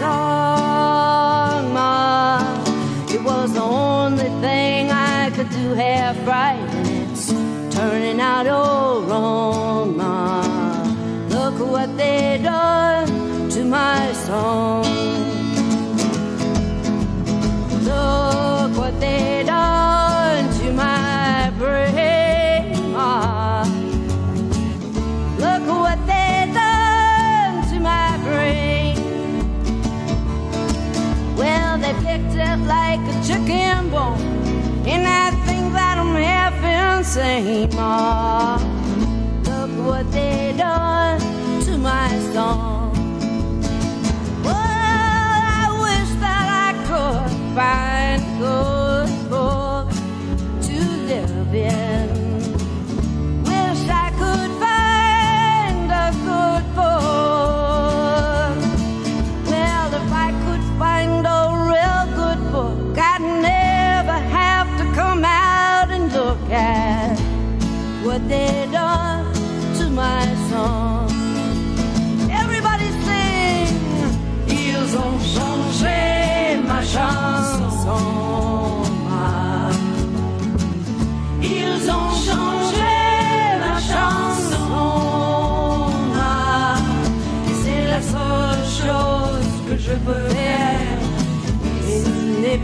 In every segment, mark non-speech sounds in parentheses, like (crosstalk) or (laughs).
my song, It was the only thing I could do half right, and it's turning out all wrong, Ma. Look what they done to my song. Look what they same old.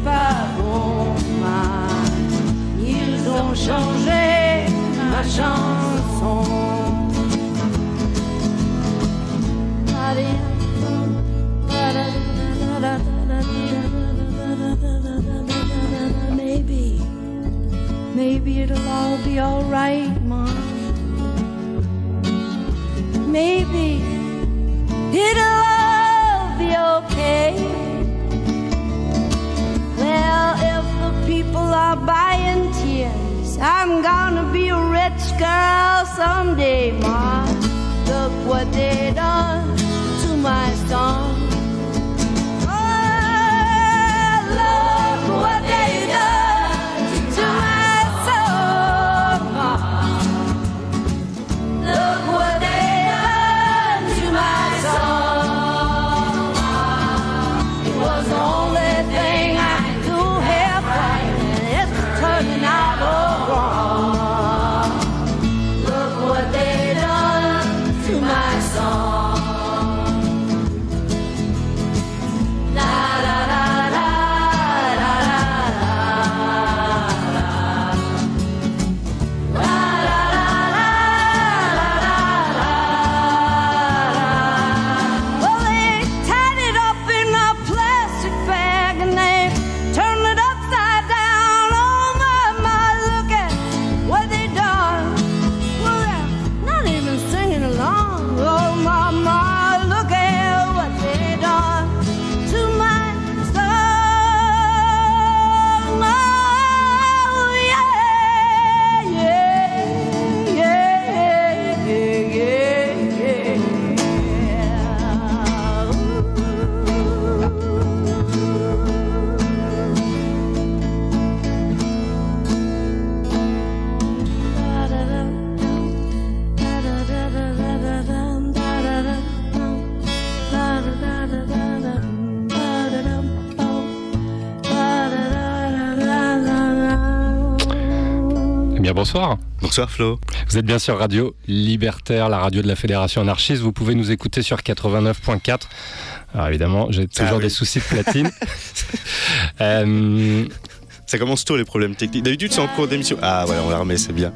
Pas bon. Ils ont changé ma chanson. Maybe, maybe it'll all be alright, Mom. Maybe it'll all be okay. Well, if the people are buying tears, I'm gonna be a rich girl someday, Ma. Look what they done to my song. Bonsoir. Bonsoir Flo. Vous êtes bien sur Radio Libertaire, la radio de la Fédération anarchiste. Vous pouvez nous écouter sur 89.4. Alors évidemment, j'ai toujours Ah oui. des soucis de platine. (laughs) Euh, Ça commence tôt les problèmes techniques. D'habitude c'est en cours d'émission. Ah ouais, on la remet, c'est bien.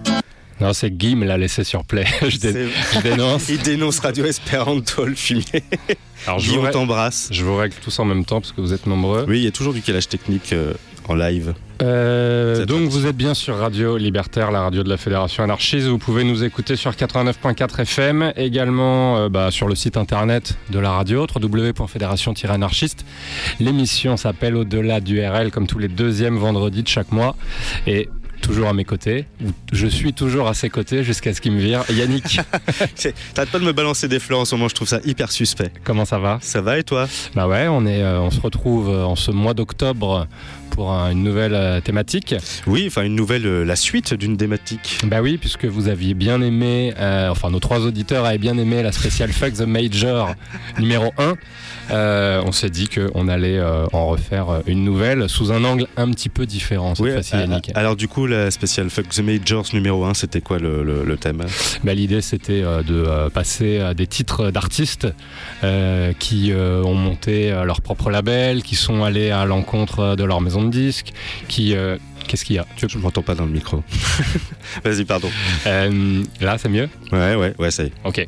non, c'est Guy me l'a laissé sur play. (laughs) je, dé- C'est- je dénonce. (laughs) Il dénonce Radio Esperanto, le fumier. Alors je Guy, vous, on règle, t'embrasse. je vous règle tous en même temps parce que vous êtes nombreux. Oui, il y a toujours du calage technique euh, en live Euh, donc vous êtes bien sur Radio Libertaire, la radio de la Fédération Anarchiste. Vous pouvez nous écouter sur 89.4 FM, également euh, bah, sur le site internet de la radio, www.fédération-anarchiste. L'émission s'appelle Au-delà du RL, comme tous les deuxièmes vendredis de chaque mois. Et toujours à mes côtés, ou je suis toujours à ses côtés jusqu'à ce qu'il me vire. Yannick, (laughs) T'arrêtes pas de me balancer des fleurs en ce moment, je trouve ça hyper suspect. comment ça va? Ça va et toi? Bah ouais, on, est, euh, on se retrouve euh, en ce mois d'octobre pour un- une nouvelle euh, thématique. Oui, enfin une nouvelle, euh, la suite d'une thématique. Bah oui, puisque vous aviez bien aimé, euh, enfin nos trois auditeurs avaient bien aimé la spéciale Fuck the Major (laughs) numéro 1. Euh, on s'est dit qu'on allait euh, en refaire euh, une nouvelle sous un angle un petit peu différent cette Oui, fois-ci, Yannick. alors du coup, la spéciale Fuck the Majors numéro 1, c'était quoi le, le- le thème Bah, L'idée c'était de passer à des titres d'artistes qui ont monté leur propre label, qui sont allés à l'encontre de leur maison de disques, qui... Qu'est-ce qu'il y a? Je m'entends pas dans le micro? (laughs) Vas-y, pardon. Euh, Là c'est mieux? Ouais, ouais, ouais, ça y est. Ok.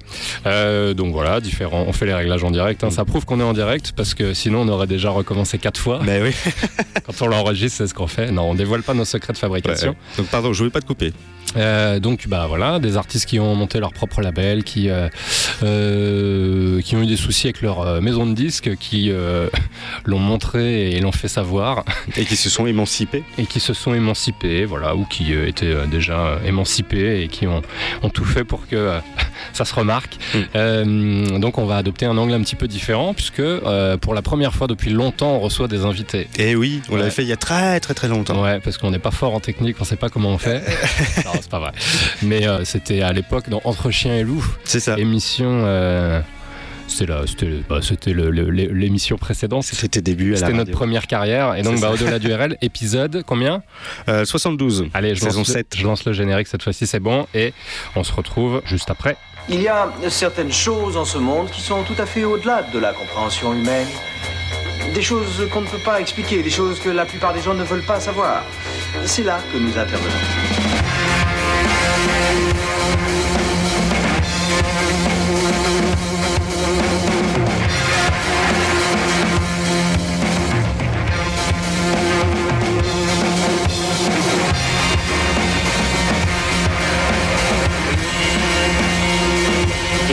Euh, donc voilà, différents. On fait les réglages en direct. hein. Mm. Ça prouve qu'on est en direct parce que sinon on aurait déjà recommencé quatre fois. Mais oui. (laughs) Quand on l'enregistre, c'est ce qu'on fait. Non, on dévoile pas nos secrets de fabrication. Ouais. Donc pardon, je voulais pas te couper. Euh, donc bah voilà, des artistes qui ont monté leur propre label, qui euh, qui ont eu des soucis avec leur maison de disques, qui (laughs) l'ont montré et l'ont fait savoir, Et qui se sont émancipés. et qui se sont émancipés, voilà, ou qui euh, étaient euh, déjà euh, émancipés et qui ont, ont tout fait pour que (laughs) ça se remarque. Mm. Donc on va adopter un angle un petit peu différent puisque pour la première fois depuis longtemps on reçoit des invités. Et oui, on Ouais. l'avait fait il y a très très très longtemps. Ouais, parce qu'on n'est pas fort en technique, on sait pas comment on fait. (laughs) non, c'est pas vrai. Mais c'était à l'époque dans Entre chien et loup, C'est ça. émission. C'était la- c'était bah, l'émission précédente. C'était début c'était notre première carrière. Et donc, bah, au-delà du RL, (laughs) épisode combien? Euh, 72. Allez, je Saison lance, le, 7. je lance le générique cette fois-ci, c'est bon. Et on se retrouve juste après. Il y a certaines choses en ce monde qui sont tout à fait au-delà de la compréhension humaine. Des choses qu'on ne peut pas expliquer, des choses que la plupart des gens ne veulent pas savoir. C'est là que nous intervenons.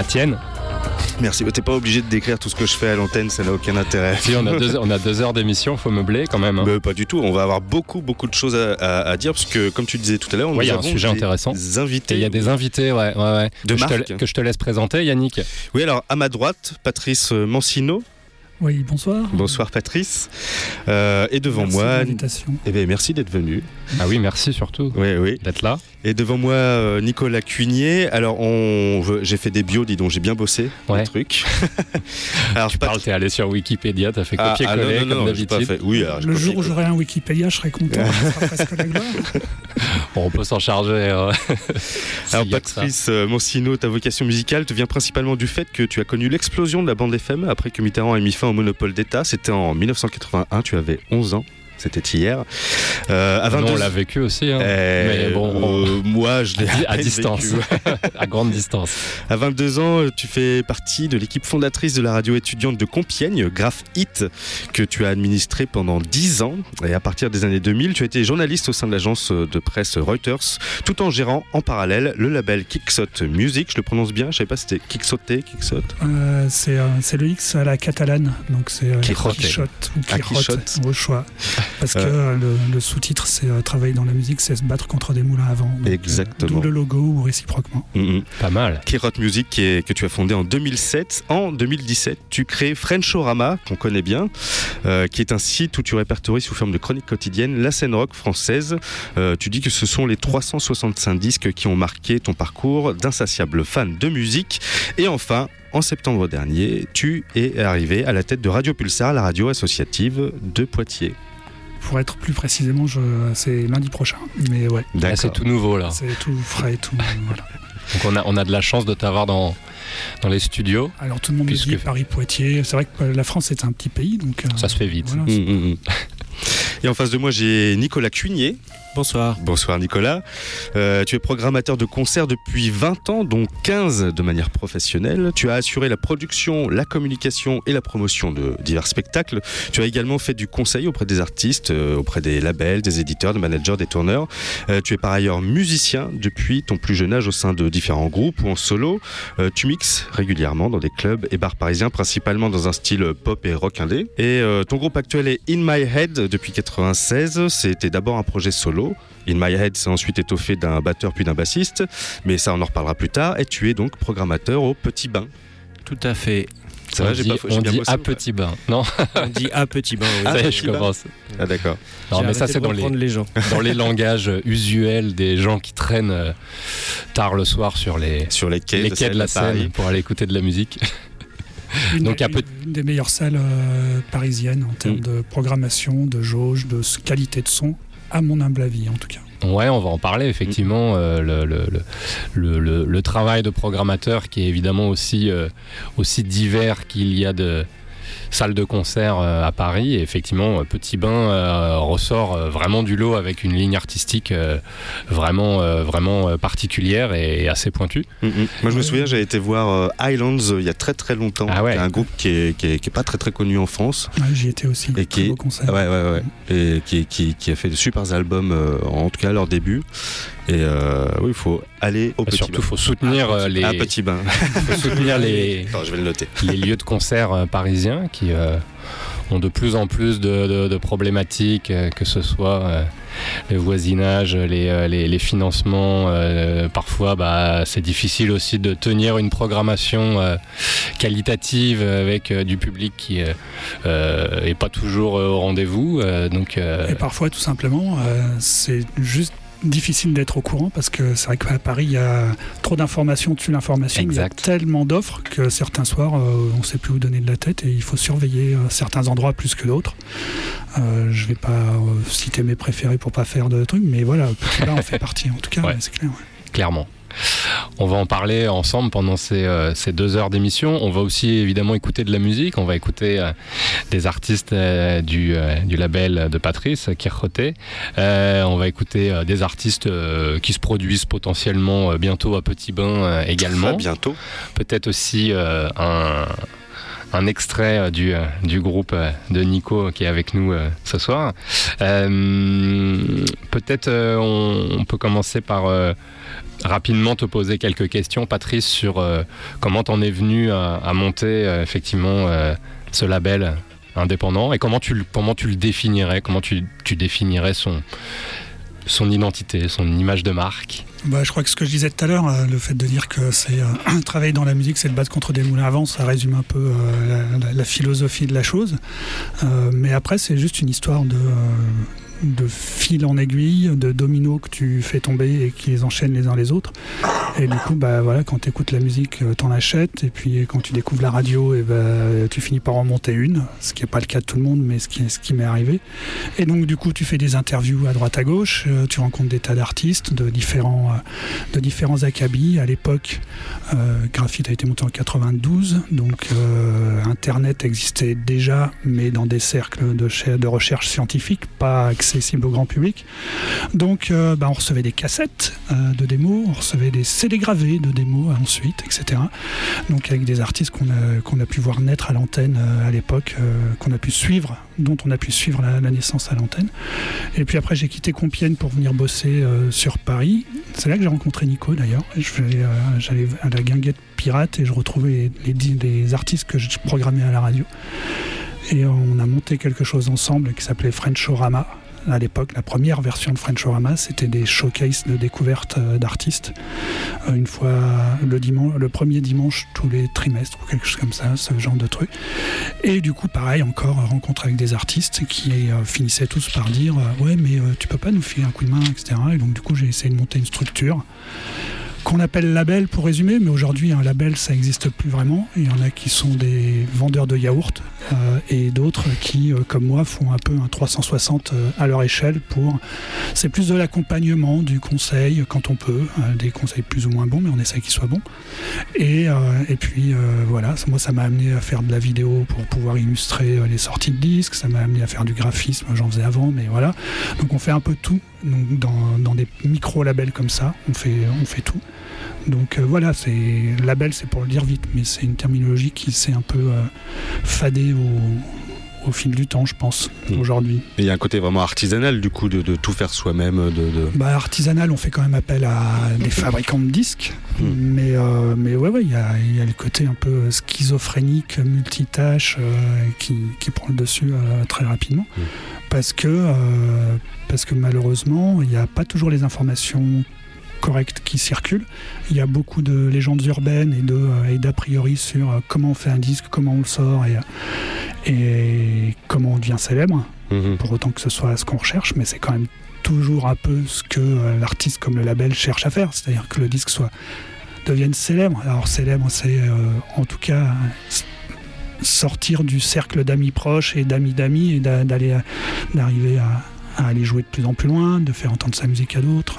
La tienne. Merci. T'es pas obligé de décrire tout ce que je fais à l'antenne, ça n'a aucun intérêt. Si on a deux, on a deux heures d'émission, faut meubler quand même. hein. Mais pas du tout. On va avoir beaucoup, beaucoup de choses à, à- à dire parce que, comme tu disais tout à l'heure, Ouais, il y a un sujet des intéressant. invités. Et il y a des invités, ouais, ouais, ouais. De que, je te, que je te laisse présenter, Yannick. Oui, alors à ma droite, Patrice Mancino. Oui, bonsoir. Bonsoir Patrice. Euh, et devant Merci moi, de eh bien, merci d'être venu. Ah oui, merci surtout Oui, oui. d'être là. Et devant moi, euh, Nicolas Cuigné. Alors, on, j'ai fait des bios, dis donc, j'ai bien bossé Ouais. le truc. (laughs) alors, Tu Pat- parles, t'es allé sur Wikipédia, t'as fait Ah, ah, copier-coller non, comme d'habitude. fait. Oui, Le jour où j'aurai un Wikipédia, je serai content. Ça sera presque la gloire. Bon, (laughs) on peut s'en charger. euh, (laughs) Alors. Patrice euh, Mancino, ta vocation musicale te vient principalement du fait que tu as connu l'explosion de la bande FM après que Mitterrand ait mis fin monopole d'État. C'était en 1981, tu avais 11 ans. C'était hier. Euh, à Nous, 22 on l'a vécu aussi, hein, Eh, mais bon, on- euh, moi je l'ai à peine distance, vécu. (laughs) à grande distance. À 22 ans, tu fais partie de l'équipe fondatrice de la radio étudiante de Compiègne, Graph Hit, que tu as administré pendant 10 ans. Et à partir des années 2000, tu as été journaliste au sein de l'agence de presse Reuters, tout en gérant en parallèle le label Kickshot Music. Je le prononce bien, je savais pas si c'était Kicksoté, Kickshot. Euh, c'est euh, le X à la catalane, donc c'est euh, ou Ah, Quichotte. au choix. (laughs) Parce que Euh. le, le sous-titre, c'est euh, travailler dans la musique, c'est se battre contre des moulins à vent. Donc, euh, Exactement. D'où le logo ou réciproquement. Mhm. Pas mal. Kirot Music qui est- que tu as fondé en 2007. En 2017, tu crées Frenchorama, qu'on connaît bien, euh, qui est un site où tu répertories sous forme de chronique quotidienne la scène rock française. Euh, tu dis que ce sont les 365 disques qui ont marqué ton parcours d'insatiable fan de musique. Et enfin, en septembre dernier, tu es arrivé à la tête de Radio Pulsar, la radio associative de Poitiers. Pour être plus précisément, je, c'est lundi prochain. Mais ouais, Là, c'est tout nouveau là. c'est tout frais, tout. voilà. Donc on a, on a de la chance de t'avoir dans, dans les studios. Alors tout le monde Puisque- me dit Paris-Poitiers. C'est vrai que la France est un petit pays, donc. euh, Ça se fait vite. voilà, Mm, mm, mm. Et en face de moi, j'ai Nicolas Cuigné. Bonsoir. Bonsoir Nicolas. Euh, tu es programmateur de concerts depuis 20 ans, dont 15 de manière professionnelle. Tu as assuré la production, la communication et la promotion de divers spectacles. Tu as également fait du conseil auprès des artistes, euh, auprès des labels, des éditeurs, des managers, des tourneurs. Euh, tu es par ailleurs musicien depuis ton plus jeune âge au sein de différents groupes ou en solo. Tu mixes régulièrement dans des clubs et bars parisiens, principalement dans un style pop et rock indé. Et ton groupe actuel est In My Head depuis 96. C'était d'abord un projet solo. In My Head s'est ensuite étoffé d'un batteur puis d'un bassiste, mais ça on en reparlera plus tard. Et tu es donc programmateur au Petit Bain. Tout à fait. Ça on va, j'ai dit, pas- on dit bossé à petit bain. Non, On dit à petit bain. oui. (laughs) Ah, ça y est, petit je commence. Ah d'accord. Non, mais ça, c'est dans les, reprendre les gens. (laughs) dans les langages usuels des gens qui traînent euh, tard le soir sur les, Sur les quais, les de, quais de la Paris. Seine pour aller écouter de la musique. (laughs) Une, Donc, des- un peu- une des meilleures salles euh, parisiennes en termes Mm. de programmation, de jauge, de qualité de son, à mon humble avis en tout cas. Ouais, on va en parler Mm. effectivement. euh, le, le, le, le- le- le travail de programmateur qui est évidemment aussi, euh, aussi divers qu'il y a de salles de concert euh, à Paris. Et effectivement, euh, Petit Bain euh, ressort euh, vraiment du lot avec une ligne artistique euh, vraiment, euh, vraiment particulière et assez pointue. Mm, mm. Moi je me souviens, j'avais été voir euh, Highlands euh, il y a très très longtemps. Ah ouais. qui est un groupe qui est, qui, est, qui est pas très très connu en France. Ouais, J'y étais aussi. Et qui- concert. Ouais, ouais, ouais. Et qui, qui, qui a fait de super albums, euh, en tout cas à leur début. Et euh, oui, il faut aller au Et Petit surtout, il Bain. faut soutenir, Ah, les, ah, Petit Bain. (laughs) faut soutenir (laughs) les, Attends, je vais le noter. les lieux de concert euh, parisiens qui euh, ont de plus en plus de, problématiques, euh, que ce soit euh, le voisinage, les, financements. parfois, bah, c'est difficile aussi de tenir une programmation qualitative avec du public qui euh, euh, est pas toujours au rendez-vous. Et parfois, tout simplement, c'est juste difficile d'être au courant parce que c'est vrai qu'à Paris, il y a trop d'informations dessus l'information. Il y a tellement d'offres que certains soirs, euh, on ne sait plus où donner de la tête et il faut surveiller euh, certains endroits plus que d'autres. Euh, je vais pas citer mes préférés pour pas faire de trucs, mais voilà, Bain en fait partie en tout cas, (laughs) ouais, c'est clair. ouais. clairement. On va en parler ensemble pendant ces, euh, ces deux heures d'émission. On va aussi évidemment écouter de la musique. On va écouter euh, des artistes euh, du, du label de Patrice, Kirchoté. On va écouter des artistes qui se produisent potentiellement bientôt à Petit Bain également. À bientôt. Peut-être aussi un, un extrait du, du groupe de Nico qui est avec nous ce soir. Euh, Peut-être on, on peut commencer par rapidement te poser quelques questions, Patrice, sur euh, comment t'en es venu à, monter euh, effectivement euh, ce label indépendant et comment tu, le- comment tu le définirais, comment tu, tu définirais son, son identité, son image de marque. Bah, je crois que ce que je disais tout à l'heure, le fait de dire que c'est euh, (clears throat) travailler dans la musique, c'est de battre contre des moulins à vent, ça résume un peu la, philosophie de la chose. Mais après, c'est juste une histoire de, de fil en aiguille, de dominos que tu fais tomber et qui les enchaînent les uns les autres. Et du coup, bah, voilà, quand tu écoutes la musique, euh, t'en achètes. Et puis quand tu découvres la radio, et bah, tu finis par en monter une. Ce qui n'est pas le cas de tout le monde, mais ce qui, ce qui m'est arrivé. Et donc, du coup, tu fais des interviews à droite à gauche, euh, tu rencontres des tas d'artistes de différents, euh, de différents acabits. À l'époque, euh, Graphite a été monté en 92, donc Internet existait déjà, mais dans des cercles de, de recherche scientifique, pas accessible au grand public. Donc, euh, bah, on recevait des cassettes euh, de démos, on recevait des CD gravés de démos ensuite, etc. Donc, avec des artistes qu'on a, pu voir naître à l'antenne euh, à l'époque, euh, qu'on a pu suivre, dont on a pu suivre la, naissance à l'antenne. Et puis après, j'ai quitté Compiègne pour venir bosser euh, sur Paris. C'est là que j'ai rencontré Nico d'ailleurs. Euh, J'allais à la guinguette pirate et je retrouvais les, les, les artistes que je programmais à la radio. Et on a monté quelque chose ensemble qui s'appelait Frenchorama. À l'époque, la première version de Frenchorama, c'était des showcases de découverte euh, d'artistes. Euh, une fois le, dimanche, le premier dimanche tous les trimestres ou quelque chose comme ça, ce genre de truc. Et du coup, pareil, encore rencontre avec des artistes qui euh, finissaient tous par dire euh, Ouais, mais euh, tu peux pas nous filer un coup de main, etc. Et donc, du coup, j'ai essayé de monter une structure qu'on appelle label pour résumer, mais aujourd'hui un label ça n'existe plus vraiment. Il y en a qui sont des vendeurs de yaourts euh, et d'autres qui, euh, comme moi, font un peu un 360 euh, à leur échelle pour. C'est plus de l'accompagnement, du conseil quand on peut, des conseils plus ou moins bons, mais on essaie qu'ils soient bons. Et, et puis voilà, moi ça m'a amené à faire de la vidéo pour pouvoir illustrer les sorties de disques, ça m'a amené à faire du graphisme, j'en faisais avant, mais voilà. Donc on fait un peu tout donc, dans, dans des micro-labels comme ça, on fait, on fait tout. Donc euh, voilà, c'est label, c'est pour le dire vite, mais c'est une terminologie qui s'est un peu euh, fadée au, au fil du temps, je pense, Mm. aujourd'hui. Et il y a un côté vraiment artisanal du coup de, de tout faire soi-même. De, de- Bah, artisanal, on fait quand même appel à des fabricants de disques, Mm. mais, euh, mais ouais, ouais, il y a, y a le côté un peu schizophrénique, multitâche, qui, qui prend le dessus très rapidement. Mm. Parce, que, euh, parce que malheureusement, il n'y a pas toujours les informations correctes qui circulent. Il y a beaucoup de légendes urbaines et de euh, et d'a priori sur euh, comment on fait un disque, comment on le sort et, et comment on devient célèbre Mhm. pour autant que ce soit ce qu'on recherche, mais c'est quand même toujours un peu ce que l'artiste comme le label cherche à faire, c'est-à-dire que le disque soit devienne célèbre. Alors célèbre, c'est euh, en tout cas sortir du cercle d'amis proches et d'amis d'amis et d'a- d'aller d'arriver à, à aller jouer de plus en plus loin, de faire entendre sa musique à d'autres.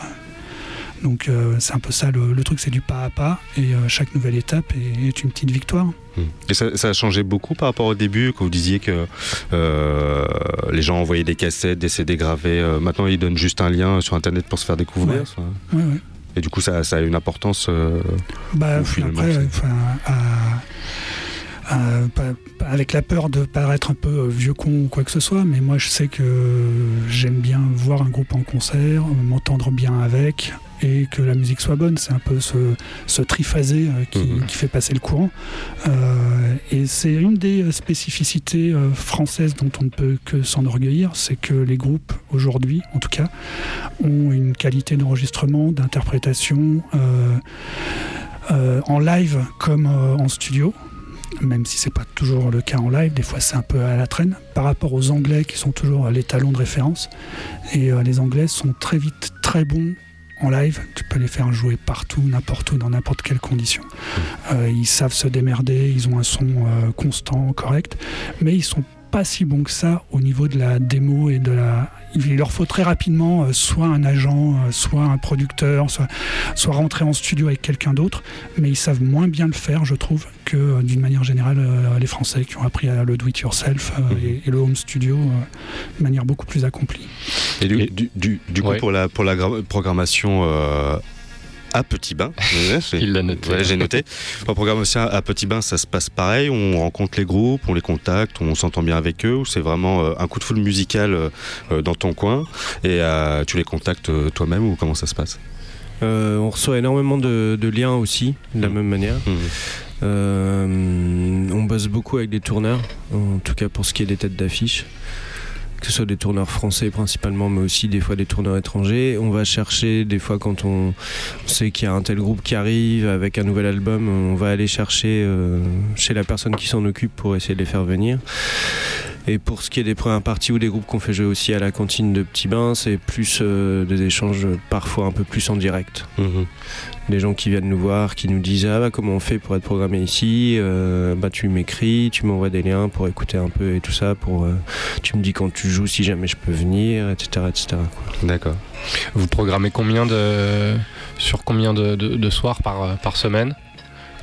Donc euh, c'est un peu ça le, le truc, c'est du pas à pas et euh, chaque nouvelle étape est, est une petite victoire. Mhm. Et ça, ça a changé beaucoup par rapport au début, quand vous disiez que euh, les gens envoyaient des cassettes, des CD gravés. maintenant, ils donnent juste un lien sur Internet pour se faire découvrir. Ouais. ça. Ouais, ouais. Et du coup, ça, ça a une importance. Bah, après, pas- pas- avec la peur de paraître un peu euh, vieux con ou quoi que ce soit, mais moi je sais que j'aime bien voir un groupe en concert, euh, m'entendre bien avec et que la musique soit bonne. C'est un peu ce, ce triphasé euh, qui, Mhm. qui fait passer le courant. Euh, et c'est une des euh, spécificités euh, françaises dont on ne peut que s'enorgueillir, c'est que les groupes aujourd'hui, en tout cas, ont une qualité d'enregistrement, d'interprétation. euh, euh, en live comme euh, en studio, même si c'est pas toujours le cas en live, des fois c'est un peu à la traîne, par rapport aux Anglais qui sont toujours les talons de référence. Et euh, les Anglais sont très vite très bons en live, tu peux les faire jouer partout, n'importe où, dans n'importe quelle condition. Euh, ils savent se démerder, ils ont un son euh, constant, correct, mais ils sont pas si bons que ça au niveau de la démo et de la. Il leur faut très rapidement euh, soit un agent, euh, soit un producteur, soit, soit rentrer en studio avec quelqu'un d'autre, mais ils savent moins bien le faire, je trouve, que euh, d'une manière générale les Français qui ont appris à le do-it-yourself euh, Mhm. et, et le home studio de manière beaucoup plus accomplie. Et du, Et- du, du- du coup, Ouais. pour la, pour la gra- programmation euh, à Petit Bain, (laughs) Il l'a noté. ouais, j'ai noté. Pour la programmation à Petit Bain, ça se passe pareil. On rencontre les groupes, on les contacte, on s'entend bien avec eux. Ou c'est vraiment euh, un coup de foule musical euh, euh, dans ton coin et tu les contactes toi-même ou comment ça se passe? Euh, on reçoit énormément de, de liens aussi, de la Mhm. même manière. Euh, on bosse beaucoup avec des tourneurs, en tout cas pour ce qui est des têtes d'affiche. Que ce soit des tourneurs français principalement, mais aussi des fois des tourneurs étrangers. On va chercher, des fois quand on sait qu'il y a un tel groupe qui arrive avec un nouvel album, on va aller chercher euh, chez la personne qui s'en occupe pour essayer de les faire venir. Et pour ce qui est des premières parties ou des groupes qu'on fait jouer aussi à la cantine de Petit Bain, c'est plus euh, des échanges parfois un peu plus en direct Mhm. Des gens qui viennent nous voir, qui nous disent ah bah comment on fait pour être programmé ici, Euh, bah tu m'écris, tu m'envoies des liens pour écouter un peu et tout ça, pour euh, tu me dis quand tu joues si jamais je peux venir, etc. D'accord. Vous programmez combien de sur combien de, de- de soirs par, par semaine?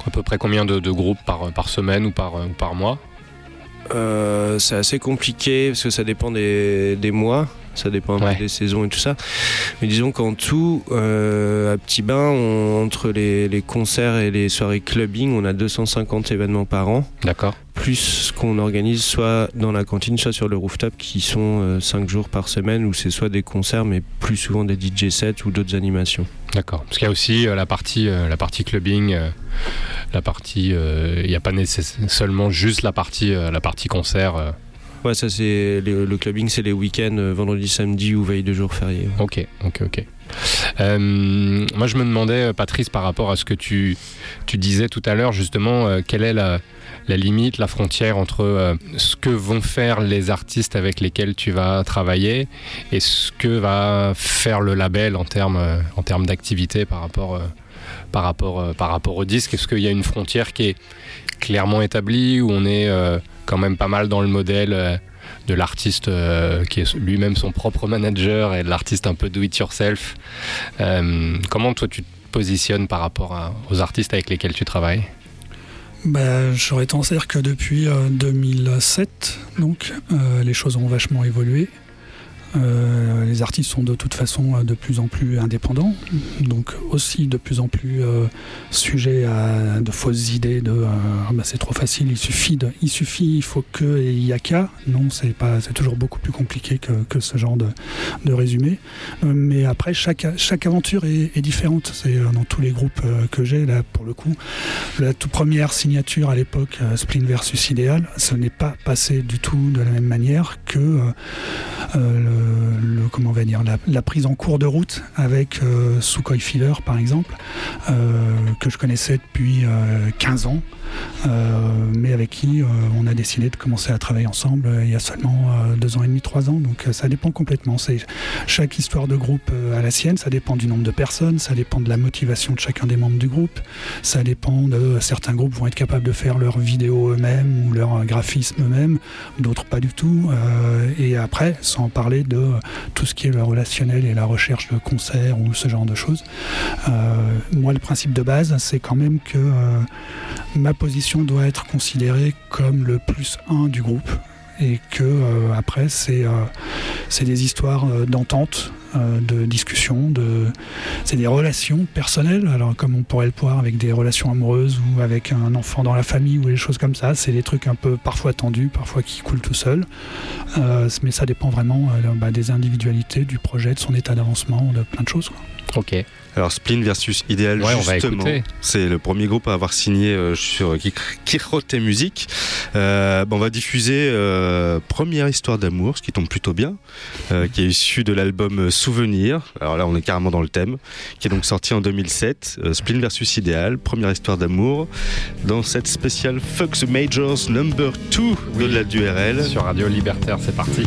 À peu près combien de, de groupes par, par semaine ou par, ou par mois? Euh, c'est assez compliqué parce que ça dépend des, des mois, ça dépend un peu Ouais. des saisons et tout ça. Mais disons qu'en tout, euh, à Petit Bain, on- entre les, les concerts et les soirées clubbing, on a 250 événements par an. D'accord. plus ce qu'on organise soit dans la cantine, soit sur le rooftop, qui sont 5 jours par semaine, où c'est soit des concerts, mais plus souvent des DJ sets ou d'autres animations. D'accord. Parce qu'il y a aussi euh, la partie, euh, la partie clubbing, euh, la partie. euh, Il n'y a pas seulement juste la partie, euh, la partie concert. euh. Ouais, ça c'est le clubbing, c'est les week-ends, euh, vendredi, samedi ou veille de jour férié. Ok, ok, ok. Euh, moi, je me demandais, Patrice, par rapport à ce que tu, tu disais tout à l'heure, justement, quelle est la, la, limite, la frontière entre ce que vont faire les artistes avec lesquels tu vas travailler et ce que va faire le label en termes en termes d'activité par rapport, par, rapport, par rapport au disque? Est-ce qu'il y a une frontière qui est clairement établie où on est quand même pas mal dans le modèle euh, de l'artiste euh, qui est lui-même son propre manager et de l'artiste un peu do it yourself. Euh, comment toi tu te positionnes par rapport aux artistes avec lesquels tu travailles? Bah, J'aurais tendance à que depuis 2007, donc, les choses ont vachement évolué. Euh, les artistes sont de toute façon euh, de plus en plus indépendants, donc aussi de plus en plus euh, sujets à de fausses idées de ah bah, c'est trop facile, il suffit, il suffit, il faut que et il y a qu'à. Non, c'est pas, c'est toujours beaucoup plus compliqué que, que ce genre de, de résumé. mais après, chaque, chaque aventure est, est différente. C'est dans tous les groupes que j'ai là pour le coup. La toute première signature à l'époque, Splin versus Idéal, ce n'est pas passé du tout de la même manière que le le, comment on va dire, la, prise en cours de route avec euh, Sukhoi Fever par exemple, euh, que je connaissais depuis 15 euh, ans. mais avec qui on a décidé de commencer à travailler ensemble il y a seulement deux ans et demi, trois ans. Donc ça dépend complètement. C'est chaque histoire de groupe à la sienne. Ça dépend du nombre de personnes, ça dépend de la motivation de chacun des membres du groupe. Ça dépend de certains groupes vont être capables de faire leurs vidéos eux-mêmes ou leur graphisme eux-mêmes, d'autres pas du tout. et après, sans parler de tout ce qui est le relationnel et la recherche de concerts ou ce genre de choses. Euh, moi, le principe de base, c'est quand même que euh, ma position doit être considérée comme le plus un du groupe et que euh, après c'est c'est des histoires d'entente euh, de discussion, de... c'est des relations personnelles, alors comme on pourrait le voir avec des relations amoureuses ou avec un enfant dans la famille ou des choses comme ça, c'est des trucs un peu parfois tendus, parfois qui coulent tout seul, euh, mais ça dépend vraiment euh, bah, des individualités, du projet, de son état d'avancement, de plein de choses. Ok. Alors Splin versus Ideal, justement, c'est le premier groupe à avoir signé euh, sur Kirote Music. Euh, on va diffuser euh, Première histoire d'amour, ce qui tombe plutôt bien, qui est issu de l'album Souvenir. Alors là, on est carrément dans le thème, qui est donc sorti en 2007. Splin versus Ideal, Première histoire d'amour, dans cette spéciale Fuck the Majors Number 2 de la DURL. Sur Radio Libertaire, c'est parti.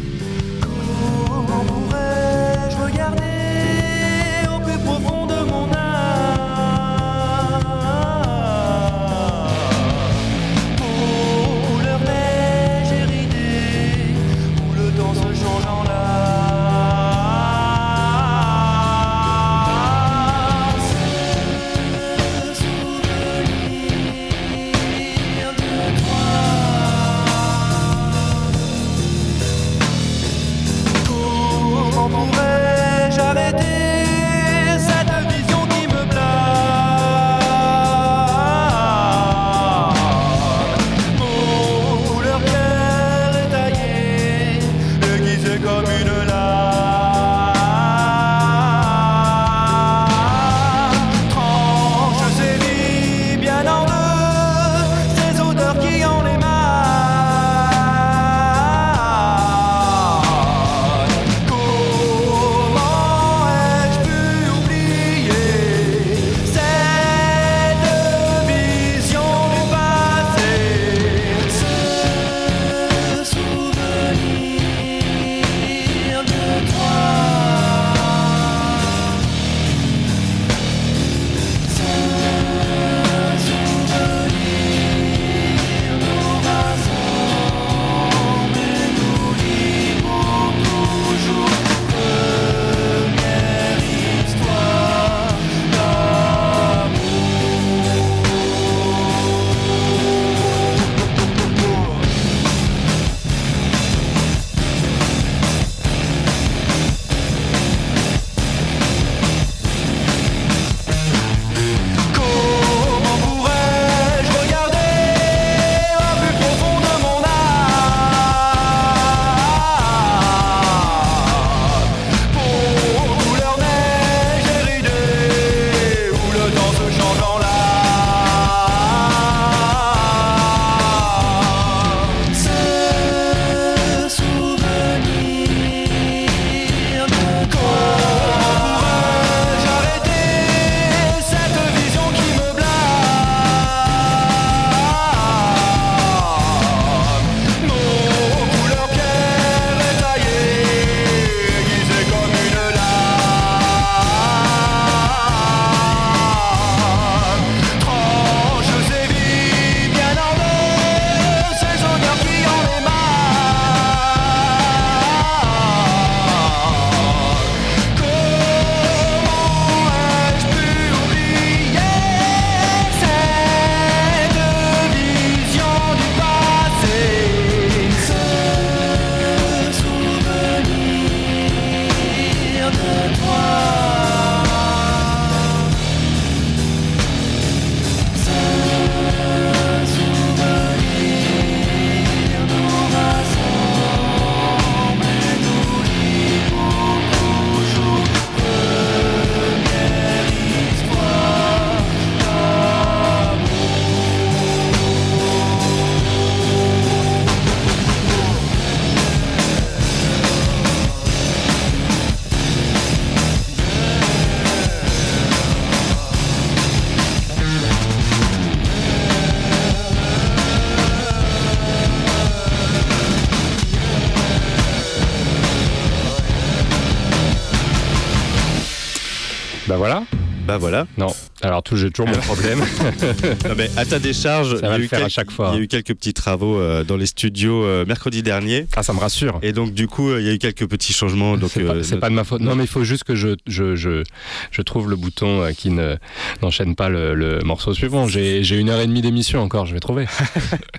Voilà. Non. Alors tout, j'ai toujours mon (laughs) problème. Non, mais à ta décharge, il y a eu à chaque fois. Il y a eu quelques petits travaux euh, dans les studios euh, mercredi dernier. ah, ça me rassure. Et donc du coup, euh, il y a eu quelques petits changements. Donc C'est pas, de ma faute. Non, mais il faut juste que je, je, je, je trouve le bouton qui ne, n'enchaîne pas le, le morceau suivant. J'ai, j'ai une heure et demie d'émission encore, je vais trouver. (laughs)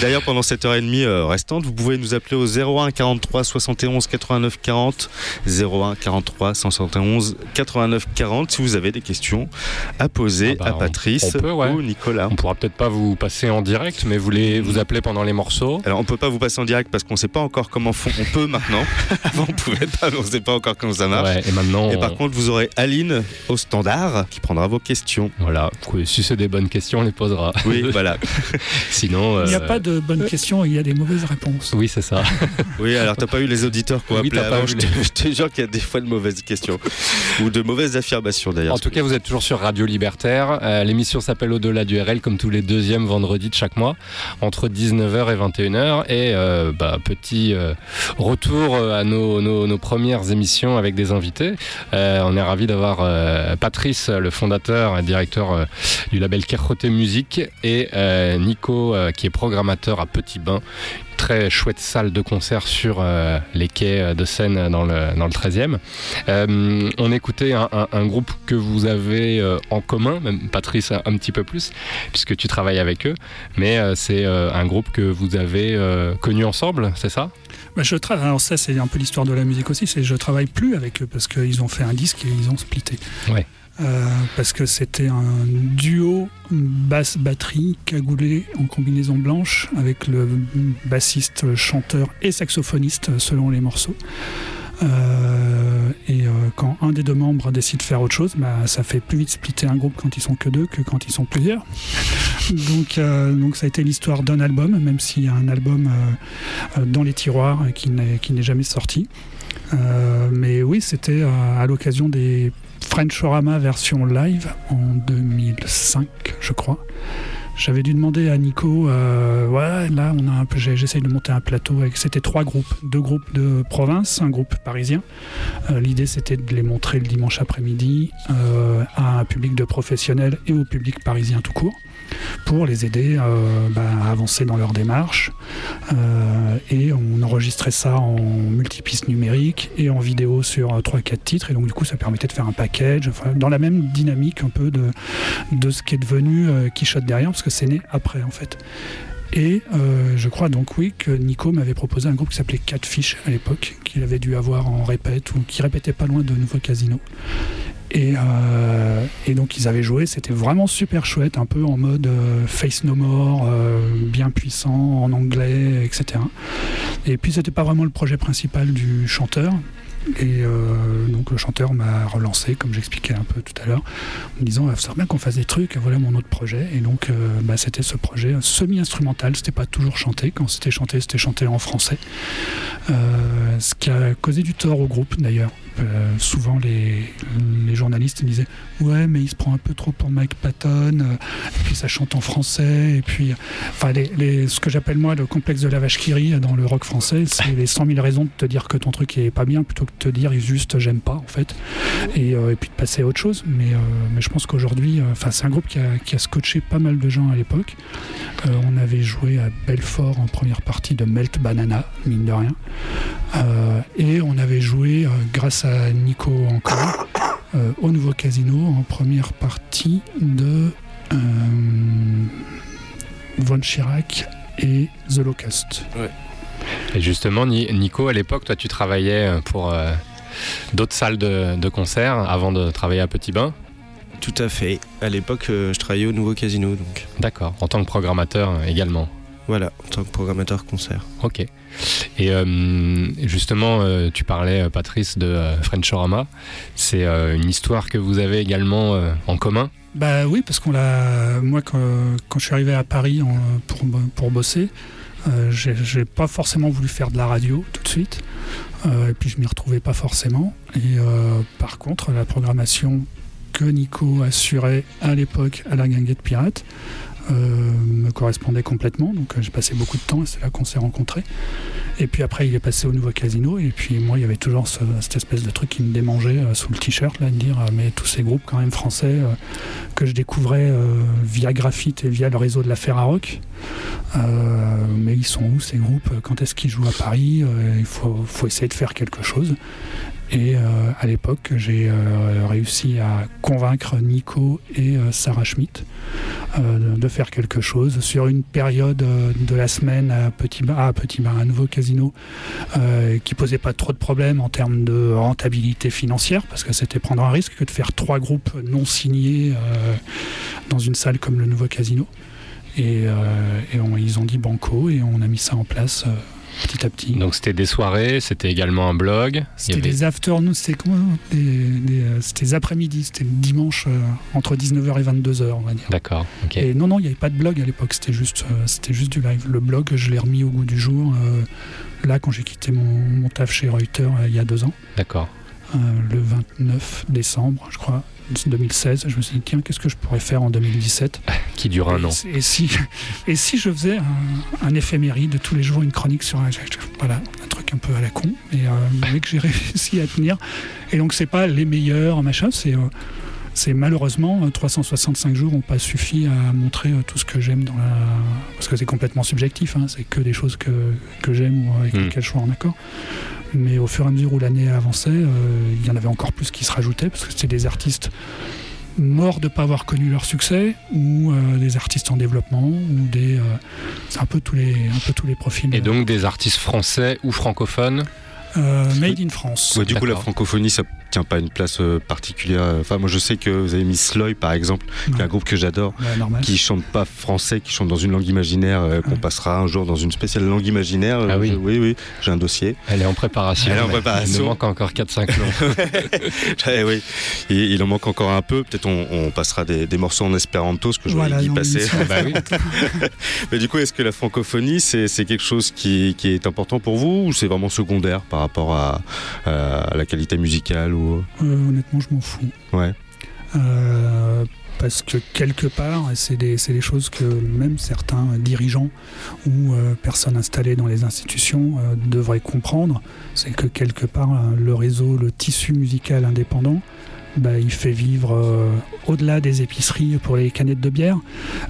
D'ailleurs, pendant cette heure et demie euh, restante, vous pouvez nous appeler au 01 43 71 89 40. 01 43 71 89 40 si vous avez des questions à poser Ah bah, à on- Patrice on peut, ouais. ou Nicolas. On pourra peut-être pas vous passer en direct, mais vous les, vous appelez pendant les morceaux. Alors on peut pas vous passer en direct parce qu'on sait pas encore comment font. On peut maintenant. Avant on pouvait pas, mais on sait pas encore comment ça marche. Ouais, et maintenant, Et on- par contre, vous aurez Aline au standard qui prendra vos questions. voilà. Si c'est des bonnes questions, on les posera. Oui, voilà. (laughs) Sinon, Il n'y a euh, pas de bonnes questions, il y a des mauvaises réponses. Oui, c'est ça. (laughs) Oui, alors t'as pas eu les auditeurs qui ont Oui, pas avant. vu Je te, je te jure qu'il y a des fois de mauvaises questions ou de mauvaises affirmations d'ailleurs. En tout cas, vous êtes toujours sur Radio Libertaire. Euh, L'émission s'appelle Au-delà du RL, comme tous les deuxièmes vendredis de chaque mois, entre 19h et 21h. Et euh, bah, petit euh, retour euh, à nos, nos- nos premières émissions avec des invités. Euh, on est ravi d'avoir euh, Patrice, le fondateur et directeur euh, du label Kerchoté Musique, et euh, Nico, euh, qui est programmateur à Petit Bain. Très chouette salle de concert sur euh, les quais de Seine dans le, dans le 13e. Euh, on écoutait un, un- un groupe que vous avez euh, en commun, même Patrice un, un petit peu plus, puisque tu travailles avec eux, mais c'est un groupe que vous avez connu ensemble, c'est ça? Bah, je travaille, alors ça c'est un peu l'histoire de la musique aussi, c'est je travaille plus avec eux parce qu'ils ont fait un disque et ils ont splitté. Ouais. Euh, parce que c'était un duo basse-batterie cagoulé en combinaison blanche avec le bassiste, chanteur et saxophoniste selon les morceaux. Euh, et euh, quand un des deux membres décide de faire autre chose, bah, ça fait plus vite splitter un groupe quand ils sont que deux que quand ils sont plusieurs. (laughs) donc, donc ça a été l'histoire d'un album, même s'il y a un album dans les tiroirs qui n'est jamais sorti. Mais oui, c'était à l'occasion des Frenchorama version live en 2005, je crois. J'avais dû demander à Nico, euh, ouais, là, on a un peu, j'essaye de monter un plateau avec, c'était trois groupes, deux groupes de province, un groupe parisien. Euh, L'idée, c'était de les montrer le dimanche après-midi euh, à un public de professionnels et au public parisien tout court, pour les aider euh, bah, à avancer dans leur démarche. Euh, et on enregistrait ça en multipiste numérique et en vidéo sur 3-4 titres. Et donc, du coup, ça permettait de faire un package, dans la même dynamique un peu de, de ce qui est devenu euh, Quichotte derrière, parce que c'est né après, en fait. Et euh, je crois donc, oui, que Nico m'avait proposé un groupe qui s'appelait Catfish à l'époque, qu'il avait dû avoir en répète ou qui répétait pas loin de Nouveau Casino. Et, euh, donc ils avaient joué, c'était vraiment super chouette, un peu en mode euh, Face No More, bien puissant, en anglais, etc. Et puis c'était pas vraiment le projet principal du chanteur. Et euh, donc le chanteur m'a relancé, comme j'expliquais un peu tout à l'heure, en me disant il serait bien qu'on fasse des trucs, voilà mon autre projet. Et donc euh, bah, c'était ce projet semi-instrumental, c'était pas toujours chanté, quand c'était chanté, c'était chanté en français. Euh, ce qui a causé du tort au groupe d'ailleurs. Souvent les, journalistes disaient ouais mais il se prend un peu trop pour Mike Patton et puis ça chante en français et puis enfin ce que j'appelle moi le complexe de la vache qui rit dans le rock français c'est les 100 000 raisons de te dire que ton truc est pas bien plutôt que te dire juste j'aime pas en fait. Et, euh, et puis de passer à autre chose. Mais, euh, mais je pense qu'aujourd'hui euh, enfin c'est un groupe qui a, qui a scotché pas mal de gens à l'époque. On avait joué à Belfort en première partie de Melt Banana mine de rien. Et on avait joué, grâce à Nico encore, au nouveau casino en première partie de Von Chirac et The Locust. Et justement, Ni- Nico, à l'époque, toi, tu travaillais pour euh, d'autres salles de, de concert avant de travailler à Petit Bain? Tout à fait. À l'époque, euh, je travaillais au nouveau casino, donc D'accord, en tant que programmateur euh, également. voilà, en tant que programmateur concert. Ok. Et euh, justement, euh, tu parlais, euh, Patrice, de euh, Frenchorama. C'est euh, une histoire que vous avez également euh, en commun? Bah oui, parce qu'on l'a. Moi, quand, quand je suis arrivé à Paris en- pour, pour bosser, euh, j'ai pas forcément voulu faire de la radio tout de suite. Euh, et puis je m'y retrouvais pas forcément. Et euh, par contre, la programmation que Nico assurait à l'époque à la Guinguette Pirate, me correspondait complètement. Donc j'ai passé beaucoup de temps et c'est là qu'on s'est rencontrés. Et puis après, il est passé au nouveau casino. Et puis moi, il y avait toujours cette espèce de truc qui me démangeait sous le t-shirt, là, de dire, mais tous ces groupes quand même français que je découvrais via Graphite et via le réseau de la Ferrarock. mais ils sont où ces groupes? Quand est-ce qu'ils jouent à Paris? Il faut essayer de faire quelque chose. Et euh, à l'époque, j'ai euh, réussi à convaincre Nico et euh, Sarah Schmidt de faire quelque chose sur une période de la semaine à Petit Bar, à Petit Bar, un nouveau casino, qui posait pas trop de problèmes en termes de rentabilité financière, parce que c'était prendre un risque que de faire trois groupes non signés dans une salle comme le nouveau casino. Et, ils ont dit banco et on a mis ça en place petit à petit. Donc c'était des soirées, c'était également un blog. C'était des afternoons, c'était comment euh, C'était après-midi, c'était dimanche euh, entre 19h et 22h, on va dire. D'accord. Et non, non, il n'y avait pas de blog à l'époque, c'était juste, euh, c'était juste du live. Le blog, je l'ai remis au goût du jour là quand j'ai quitté mon, mon, taf chez Reuters il y a deux ans. D'accord. le 29 décembre, je crois, 2016. Je me suis dit, tiens, qu'est-ce que je pourrais faire en 2017 Qui dure un an. Et si, et si je faisais un, éphéméride de tous les jours, une chronique sur un, voilà, un truc un peu à la con, mais, euh, (laughs) que j'ai réussi à tenir. Et donc, c'est pas les meilleurs, machin, c'est. Euh, c'est malheureusement 365 jours n'ont pas suffi à montrer euh, tout ce que j'aime dans la parce que c'est complètement subjectif hein, c'est que des choses que, que j'aime ou avec hmm. lesquelles je suis en accord mais au fur et à mesure où l'année avançait, euh, il y en avait encore plus qui se rajoutaient, parce que c'était des artistes morts de ne pas avoir connu leur succès, ou euh, des artistes en développement, ou des. Euh, c'est un peu, tous les, un peu tous les profils. Et donc des artistes français ou francophones Made in France. du coup, la francophonie, ça tient pas une place euh, particulière. Enfin, moi, je sais que vous avez mis Sloy, par exemple, qui est un groupe que j'adore, qui chante pas français, qui chante dans une langue imaginaire, euh, qu'on passera un jour dans une spéciale langue imaginaire. Ah oui, oui, oui, j'ai un dossier. Elle est en préparation. Elle est en préparation. Il nous manque encore 4-5 (laughs) noms. Eh oui, il en manque encore un peu. Peut-être on, passera des, morceaux en espéranto, ce que je voilà, y passer. bah oui. (laughs) Mais du coup, est-ce que la francophonie, c'est quelque chose qui, qui, est important pour vous ou c'est vraiment secondaire par rapport à, à la qualité musicale euh, honnêtement, je m'en fous. Ouais. Euh, parce que quelque part, c'est des, des, choses que même certains dirigeants ou euh, personnes installées dans les institutions devraient comprendre, c'est que quelque part, le réseau, le tissu musical indépendant, bah, il fait vivre euh, au-delà des épiceries pour les canettes de bière.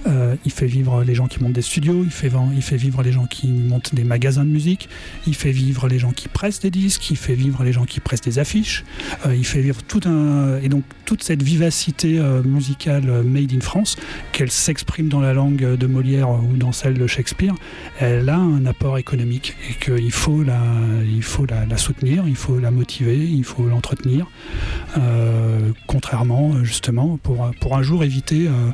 Euh, il fait vivre les gens qui montent des studios, il fait, vivre les gens qui montent des magasins de musique, il fait vivre les gens qui pressent des disques, il fait vivre les gens qui pressent des affiches, euh, il fait vivre tout un. Et donc toute cette vivacité musicale made in France, qu'elle s'exprime dans la langue de Molière ou dans celle de Shakespeare, elle a un apport économique et qu'il faut, la, il faut la, soutenir, il faut la motiver, il faut l'entretenir. Contrairement euh, justement pour, pour un jour éviter euh,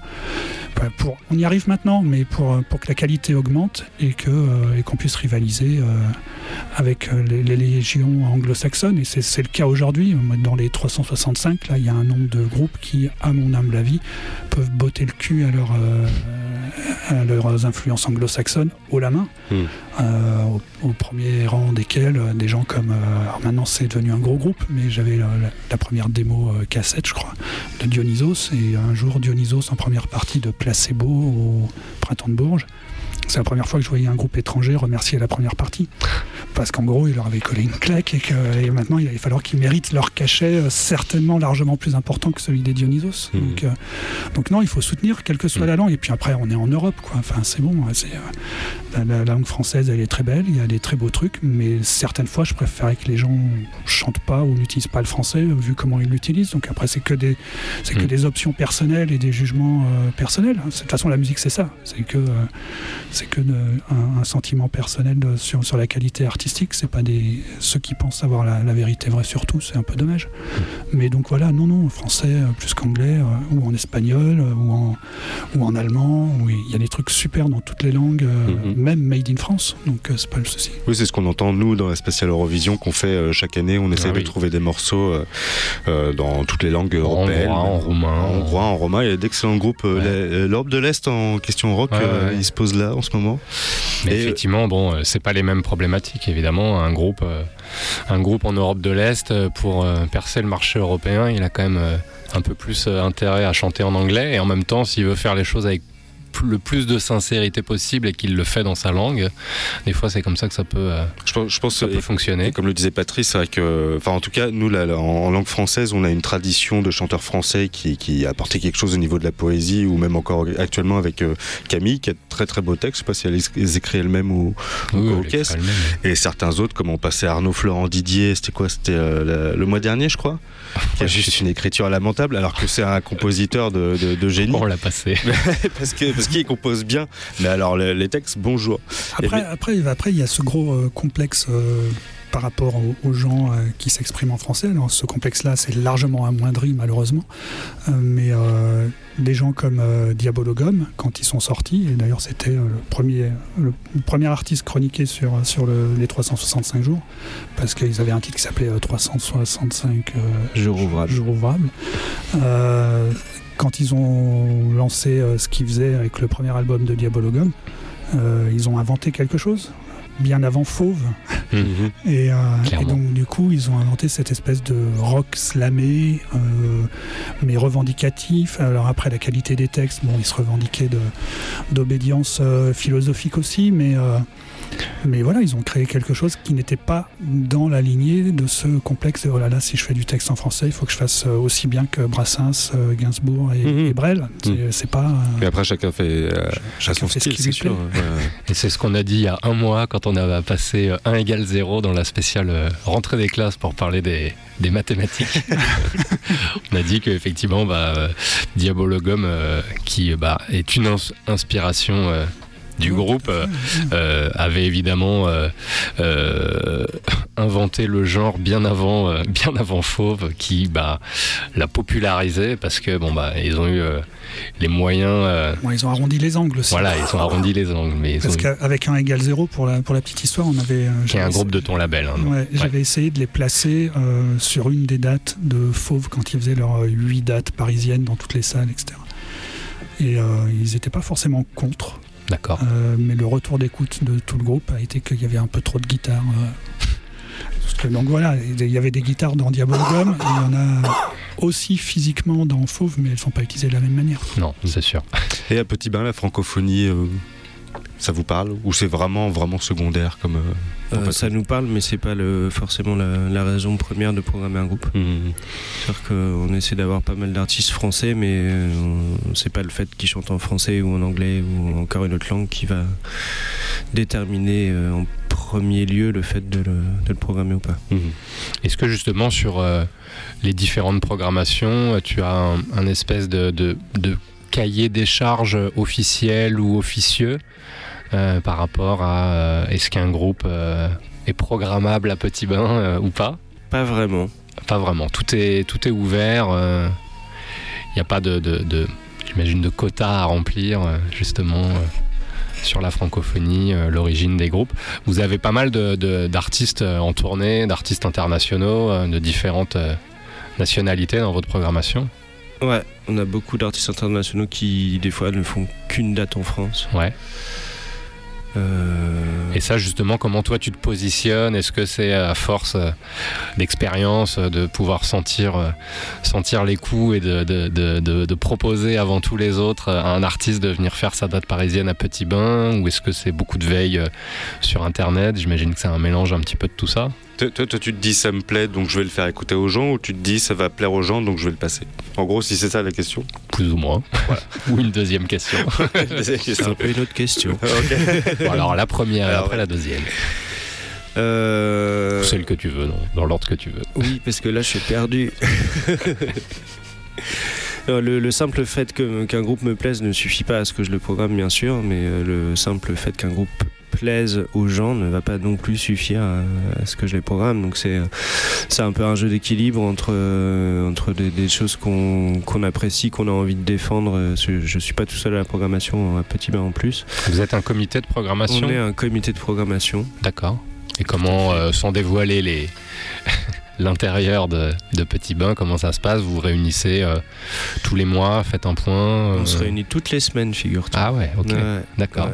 pour, on y arrive maintenant, mais pour, pour que la qualité augmente et que et qu'on puisse rivaliser avec les, légions anglo-saxonnes. Et c'est le cas aujourd'hui. Dans les 365, là, il y a un nombre de groupes qui, à mon humble avis, peuvent botter le cul à, leur, à leurs influences anglo-saxonnes haut la main. Hmm. au, premier rang desquels des gens comme. alors maintenant, c'est devenu un gros groupe, mais j'avais la, la, première démo cassette, je crois, de Dionysos. Et un jour, Dionysos en première partie de Placebo au Printemps de Bourges. C'est la première fois que je voyais un groupe étranger remercier la première partie. Parce qu'en gros, il leur avait collé une claque et que maintenant, il allait falloir qu'ils méritent leur cachet euh, certainement largement plus important que celui des Dionysos. Mmh. Donc, euh, donc, non, il faut soutenir, quelle que soit mmh. la langue. Et puis après, on est en Europe, quoi. Enfin, c'est bon. C'est, euh, la, langue française, elle est très belle, il y a des très beaux trucs, mais certaines fois, je préférais que les gens chantent pas ou n'utilisent pas le français, vu comment ils l'utilisent. Donc après, c'est que des, c'est que mmh. des options personnelles et des jugements personnels. De toute façon, la musique, c'est ça. C'est que c'est que un, sentiment personnel sur, sur la qualité artistique. C'est pas des ceux qui pensent avoir la, vérité vraie sur tout. C'est un peu dommage. Mm. Mais donc voilà, non, non, français euh, plus qu'anglais euh, ou en espagnol euh, ou en, ou en allemand. il y a des trucs super dans toutes les langues, mm-hmm. même made in France. Donc c'est pas le souci. Oui, c'est ce qu'on entend nous dans la spéciale Eurovision qu'on fait chaque année. On essaie ah de trouver des morceaux dans toutes les langues européennes. En roumain, en hongrois, en romain. Il y a d'excellents groupes. L'Europe de l'Est en question rock, il se pose là ce moment. Mais effectivement, bon, euh, c'est pas les mêmes problématiques. Évidemment, un groupe, euh, un groupe en Europe de l'Est euh, pour percer le marché européen, il a quand même un peu plus intérêt à chanter en anglais. Et en même temps, s'il veut faire les choses avec le plus de sincérité possible et qu'il le fait dans sa langue. Des fois, c'est comme ça que ça peut, euh, Je pense, je pense ça peut fonctionner. Comme le disait Patrice, c'est vrai que, enfin, en tout cas, nous, là, en, langue française, on a une tradition de chanteurs français qui, qui a apporté quelque chose au niveau de la poésie, ou même encore actuellement avec euh, Camille, qui a de très très beaux textes. Je sais pas si elle les écrit elle-même ou, ou Oui, elle caisse. Et certains autres, comme on passait Arnaud Florent Didier, c'était quoi? C'était euh, le, le mois dernier, je crois. (laughs) Qui a juste une écriture lamentable, alors que c'est un compositeur de, de, de génie. On l'a passé. (laughs) parce que parce qu'il compose bien. Mais alors le- les textes, bonjour. Après, Et- après, après, il y a ce gros euh, complexe euh, par rapport aux, gens euh, qui s'expriment en français. Alors, ce complexe-là, c'est largement amoindri, malheureusement. Euh, mais euh, des gens comme euh, Diabologum, quand ils sont sortis, et d'ailleurs, c'était le, premier, le premier artiste chroniqué sur, sur le- les 365 jours, parce qu'ils avaient un titre qui s'appelait euh, 365 euh, Jour quand ils ont lancé euh, ce qu'ils faisaient avec le premier album de Diabologum, euh, ils ont inventé quelque chose bien avant Fauve. Mhm. Et, euh, et donc du coup, ils ont inventé cette espèce de rock slamé, euh, mais revendicatif. Alors après, la qualité des textes, bon, ils se revendiquaient d'obédience euh, philosophique aussi, mais mais voilà, ils ont créé quelque chose qui n'était pas dans la lignée de ce complexe de oh là là, si je fais du texte en français, il faut que je fasse euh, aussi bien que Brassens, euh, Gainsbourg et, et Brel. C'est Mhm. pas. euh, Mais après, chacun fait euh, Chacun son fait ce style, qui c'est sûr. plaît. Ouais. Et c'est ce qu'on a dit il y a un mois quand on a passé euh, 1 égale 0 dans la spéciale rentrée des classes pour parler des, des mathématiques. (laughs) on a dit qu'effectivement, bah, Diabologum, euh, qui bah, est une ins- inspiration euh, du groupe, euh, euh, avait évidemment euh, euh, inventé le genre bien avant, bien avant Fauve, qui bah, l'a popularisé parce que bon bah ils ont eu les moyens. Bon, ils ont arrondi les angles aussi. voilà, ils ont arrondi les angles, mais Parce ont qu'avec un égal zéro, pour la, pour la petite histoire, on avait. qui est un groupe de ton label. hein. Ouais, J'avais essayé de les placer sur une des dates de Fauve quand ils faisaient leurs euh, huit dates parisiennes dans toutes les salles, etc. Et ils n'étaient pas forcément contre, D'accord. euh, mais le retour d'écoute de tout le groupe a été qu'il y avait un peu trop de guitares. euh. Que, donc voilà, il y avait des guitares dans Diabologum, et il y en a aussi physiquement dans Fauve, mais elles ne sont pas utilisées de la même manière. Non, c'est sûr. Et à Petit Bain, la francophonie, euh, ça vous parle Ou c'est vraiment, vraiment secondaire comme. euh, Euh, ça nous parle, mais c'est pas le, forcément la, la raison première de programmer un groupe. mhm. C'est-à-dire qu'on essaie d'avoir pas mal d'artistes français, mais euh, c'est pas le fait qu'ils chantent en français ou en anglais ou encore une autre langue qui va déterminer euh, en premier lieu le fait de le, de le programmer ou pas. Mhm. Est-ce que justement sur euh, les différentes programmations, tu as un, un espèce de, de- de cahier des charges officiel ou officieux euh, par rapport à euh, est-ce qu'un groupe euh, est programmable à Petit Bain ou pas? Pas vraiment. Pas vraiment. Tout est, tout est ouvert. Il n'y a pas de, de, de- j'imagine, de quotas à remplir, justement, sur la francophonie, euh, l'origine des groupes. Vous avez pas mal de- de- d'artistes en tournée, d'artistes internationaux, euh, de différentes euh, nationalités dans votre programmation. Ouais, on a beaucoup d'artistes internationaux qui, des fois, ne font qu'une date en France. Ouais. Euh, Et ça, justement, comment toi tu te positionnes? Est-ce que c'est à force euh, d'expérience, euh, de pouvoir sentir, sentir les coups et de, de- de- de- de proposer avant tous les autres à un artiste de venir faire sa date parisienne à Petit Bain? Ou est-ce que c'est beaucoup de veille sur Internet? J'imagine que c'est un mélange un petit peu de tout ça. Toi, toi, toi, tu te dis ça me plaît donc je vais le faire écouter aux gens ou tu te dis ça va plaire aux gens donc je vais le passer? En gros, si c'est ça la question. Plus ou moins. (laughs) ou une deuxième question. (laughs) c'est un peu une autre question. (laughs) Bon, alors la première et après ouais. la deuxième. Euh, Ou celle que tu veux, non, dans l'ordre que tu veux. Oui, parce que là, je suis perdu. Le, le simple fait que- qu'un groupe me plaise ne suffit pas à ce que je le programme, bien sûr, mais euh, le simple fait qu'un groupe plaise aux gens ne va pas non plus suffire à, à ce que je les programme. Donc c'est euh, c'est un peu un jeu d'équilibre entre, euh, entre des, des choses qu'on qu'on apprécie, qu'on a envie de défendre. Euh, Je, je suis pas tout seul à la programmation, à Petit Bain en plus. Vous êtes un comité de programmation On est un comité de programmation. D'accord. Et comment, euh, sans dévoiler les (laughs) l'intérieur de, de Petit Bain, comment ça se passe? Vous vous réunissez euh, tous les mois, faites un point On euh, se réunit toutes les semaines, figure-toi. Ah ouais, ok, Ouais. d'accord. Ouais.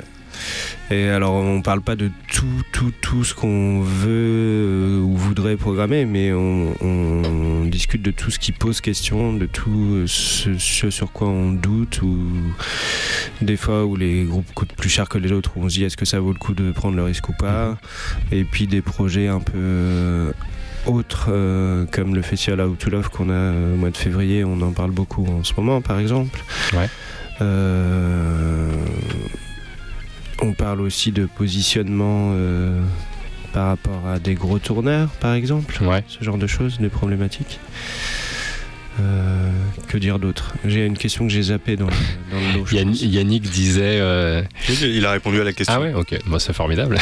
Et alors, on parle pas de tout, tout, tout ce qu'on veut euh, ou voudrait programmer, mais on, on discute de tout ce qui pose question, de tout ce, ce sur quoi on doute, ou des fois où les groupes coûtent plus cher que les autres, où on se dit est-ce que ça vaut le coup de prendre le risque ou pas, et puis des projets un peu euh, autres euh, comme le festival Out to Love qu'on a euh, au mois de février, on en parle beaucoup en ce moment par exemple. Ouais. Euh, on parle aussi de positionnement euh, par rapport à des gros tourneurs par exemple, Ouais. ce genre de choses, des problématiques. Euh, que dire d'autre? J'ai une question que j'ai zappée dans, le- dans le lot. Yann- pense. Yannick disait. euh, Il a répondu à la question. Ah ouais, ok, Bon, c'est formidable.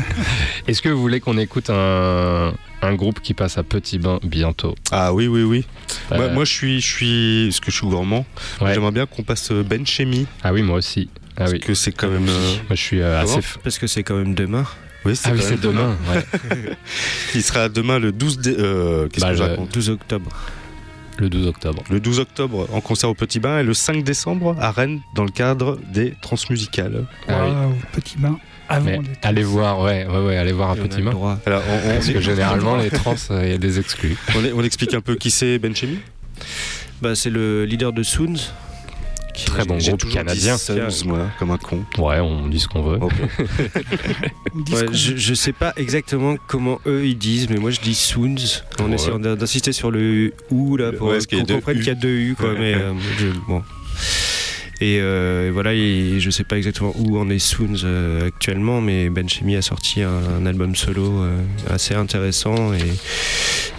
(laughs) Est-ce que vous voulez qu'on écoute un, un groupe qui passe à Petit Bain bientôt? Ah oui, oui, oui. Moi, Euh, moi, je suis, je suis, parce que je suis gourmand. Ouais. J'aimerais bien qu'on passe Ben Chemi, Ah oui, moi aussi. Ah parce oui, que c'est quand même. euh, moi je suis euh, assez. F- Parce que c'est quand même demain. Oui, c'est Ah oui, demain. ouais. (laughs) Il sera demain le 12. dé- euh, Bah, que je le- raconte 12 octobre. Le 12 octobre. Le 12 octobre en concert au Petit Bain et le 5 décembre à Rennes dans le cadre des Transmusicales. Ah oui. Waouh, petit bain avant Mais les allez voir, ouais, ouais, ouais, allez voir a Petit Bain. Alors, on, on- Parce que généralement, les trans, euh, il y a des exclus. on, on explique un peu qui c'est Ben Chemi Bah, c'est le leader de Soons. Très bon groupe toujours canadien. dit Sons, moi, comme un con. Ouais, on dit ce qu'on veut. (laughs) Ouais, je, je sais pas exactement comment eux ils disent, mais moi je dis Soons en Ouais. essayant d'in- d'insister sur le ou là pour Ouais, qu'on deux comprenne U. qu'il y a deux U quoi. mais euh, je- bon. Et euh, voilà, et je sais pas exactement où en est Soons euh, actuellement, mais Ben Chemi a sorti un, un album solo euh, assez intéressant et,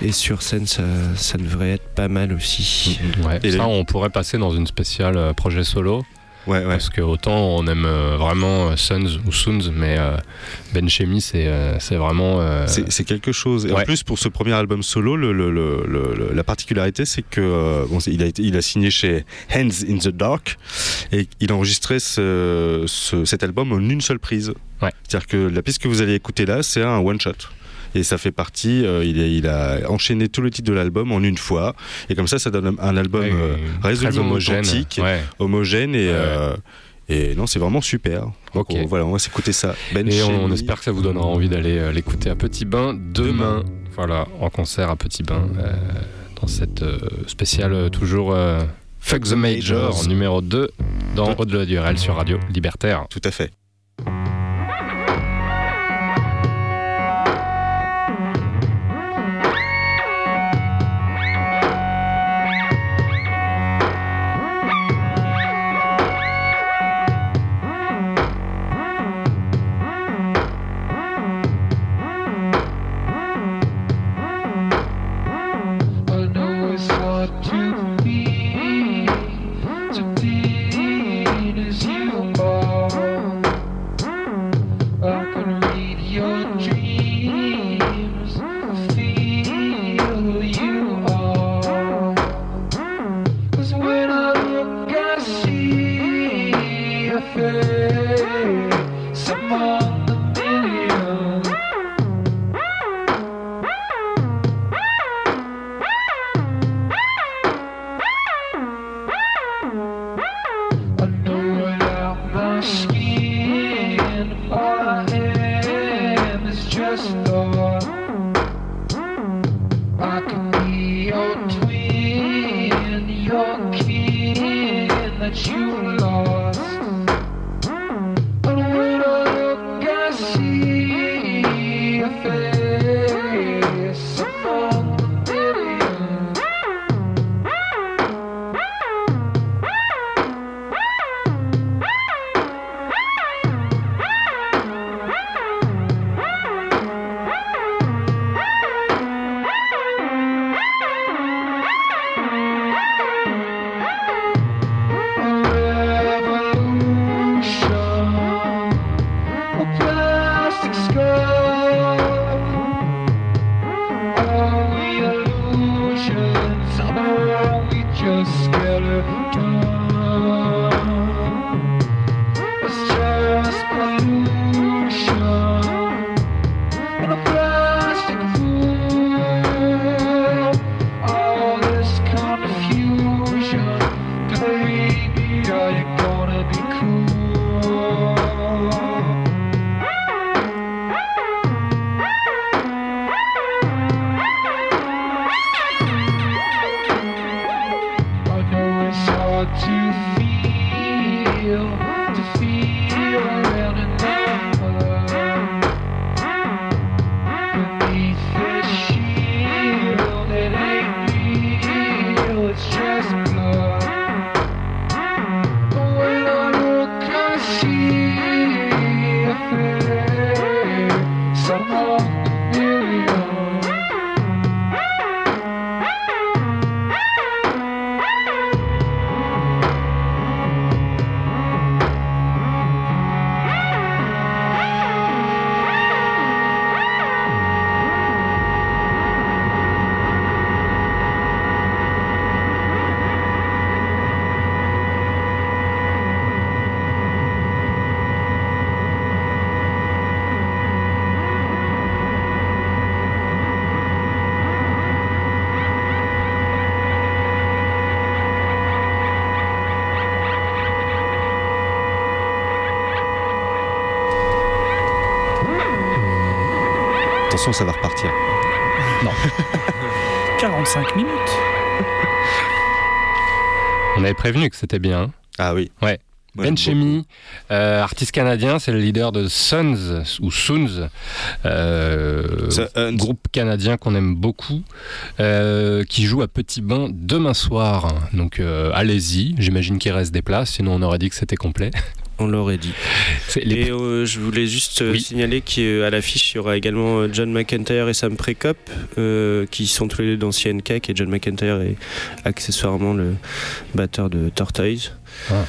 et sur scène ça, ça devrait être pas mal aussi. Ouais. Et ça, les- on pourrait passer dans une spéciale euh, projet solo. Ouais, ouais. Parce que autant on aime euh, vraiment euh, Sons ou Soons, mais Ben Chemi, c'est c'est vraiment. euh, C'est quelque chose. Et en plus, pour ce premier album solo, le, le- le- le- le- la particularité, c'est que bon, il, a été, il a signé chez Hands in the Dark et il a enregistré ce- ce- cet album en une seule prise. Ouais. C'est-à-dire que la piste que vous allez écouter là, c'est un one shot. Et ça fait partie, euh, il, a, il a enchaîné tout le titre de l'album en une fois. Et comme ça, ça donne un album ouais, euh, résolument homogène. authentique, Ouais. homogène et, euh, et non, c'est vraiment super. Donc, Ok. on- voilà, on va s'écouter ça. Ben Et on, espère que ça vous donnera envie d'aller l'écouter à Petit Bain demain. Voilà, en concert à Petit Bain, dans cette spéciale toujours Fuck the Major, numéro 2, dans Au-delà du RL sur Radio Libertaire. Tout à fait. Ça va repartir. 45 (laughs) minutes. On avait prévenu que c'était bien. Ah oui. Ouais. Moi, Ben Chemi, euh, artiste canadien, c'est le leader de Sons ou Soons, euh, groupe canadien qu'on aime beaucoup, euh, qui joue à Petit Bain demain soir. Donc euh, allez-y, j'imagine qu'il reste des places, sinon on aurait dit que c'était complet. (laughs) On l'aurait dit. Les- Et euh, je voulais juste euh, Oui. signaler qu'à l'affiche, il y aura également euh, John McIntyre et Sam Prekop, euh, qui sont tous les deux dans CNK, et John McIntyre est accessoirement le batteur de Tortoise. Ah.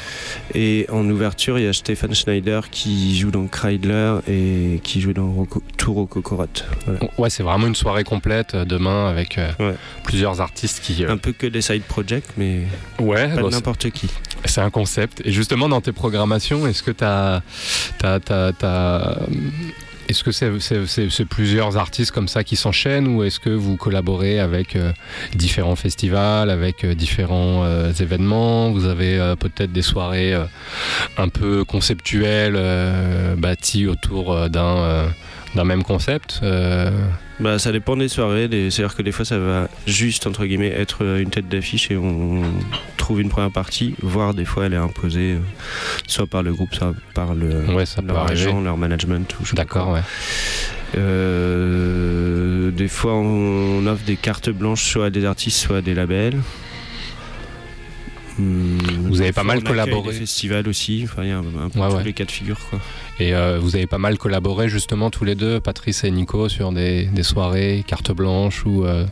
Et en ouverture, il y a Stefan Schneider qui joue dans Kreidler et qui joue dans Rocco, Touro Kokorot. Voilà. Ouais, c'est vraiment une soirée complète demain avec euh, Ouais. plusieurs artistes qui. euh, Un peu que des side projects, mais Ouais, pas n'importe qui. C'est un concept. Et justement, dans tes programmations, est-ce que tu. Est-ce que c'est plusieurs artistes comme ça qui s'enchaînent ou est-ce que vous collaborez avec euh, différents festivals, avec euh, différents euh, événements? Vous avez peut-être des soirées un peu conceptuelles bâties autour d'un même concept Bah, ça dépend des soirées. C'est-à-dire que des fois, ça va juste, entre guillemets, être euh, une tête d'affiche et on trouve une première partie, voire des fois, elle est imposée euh, soit par le groupe, soit par le, Ouais, ça leur agent, leur management. D'accord, ouais. Euh, des fois, on offre des cartes blanches soit à des artistes, soit à des labels. Hmm, Vous avez pas mal collaboré. Des festivals aussi. Enfin, il y a un, un peu Ouais, tous les cas de figure, quoi. Et euh, vous avez pas mal collaboré justement tous les deux, Patrice et Nico, sur des, des soirées carte blanche ou euh,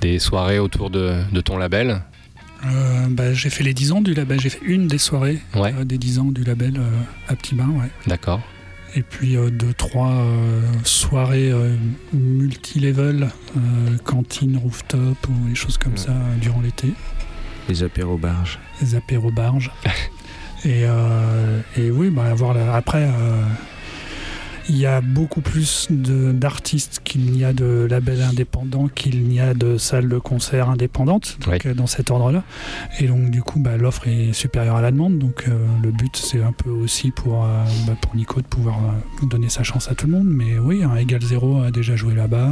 des soirées autour de, de ton label? Euh, bah, j'ai fait les 10 ans du label, j'ai fait une des soirées Ouais, euh, des 10 ans du label euh, à Petit Bain, ouais. d'accord. Et puis euh, deux, trois euh, soirées euh, multi-level, euh, cantine, rooftop ou des choses comme Ouais. ça euh, durant l'été, Les apéros barges. les apéros barges. (laughs) et, euh, et oui, bah, avoir la- après, euh, il y a beaucoup plus d'artistes qu'il n'y a de labels indépendants, qu'il n'y a de salles de concert indépendantes, donc, euh, dans cet ordre-là. Et donc du coup, bah, l'offre est supérieure à la demande. Donc euh, le but, c'est un peu aussi pour, euh, bah, pour Nico de pouvoir euh, donner sa chance à tout le monde. Mais oui, un Egal Zero a déjà joué là-bas.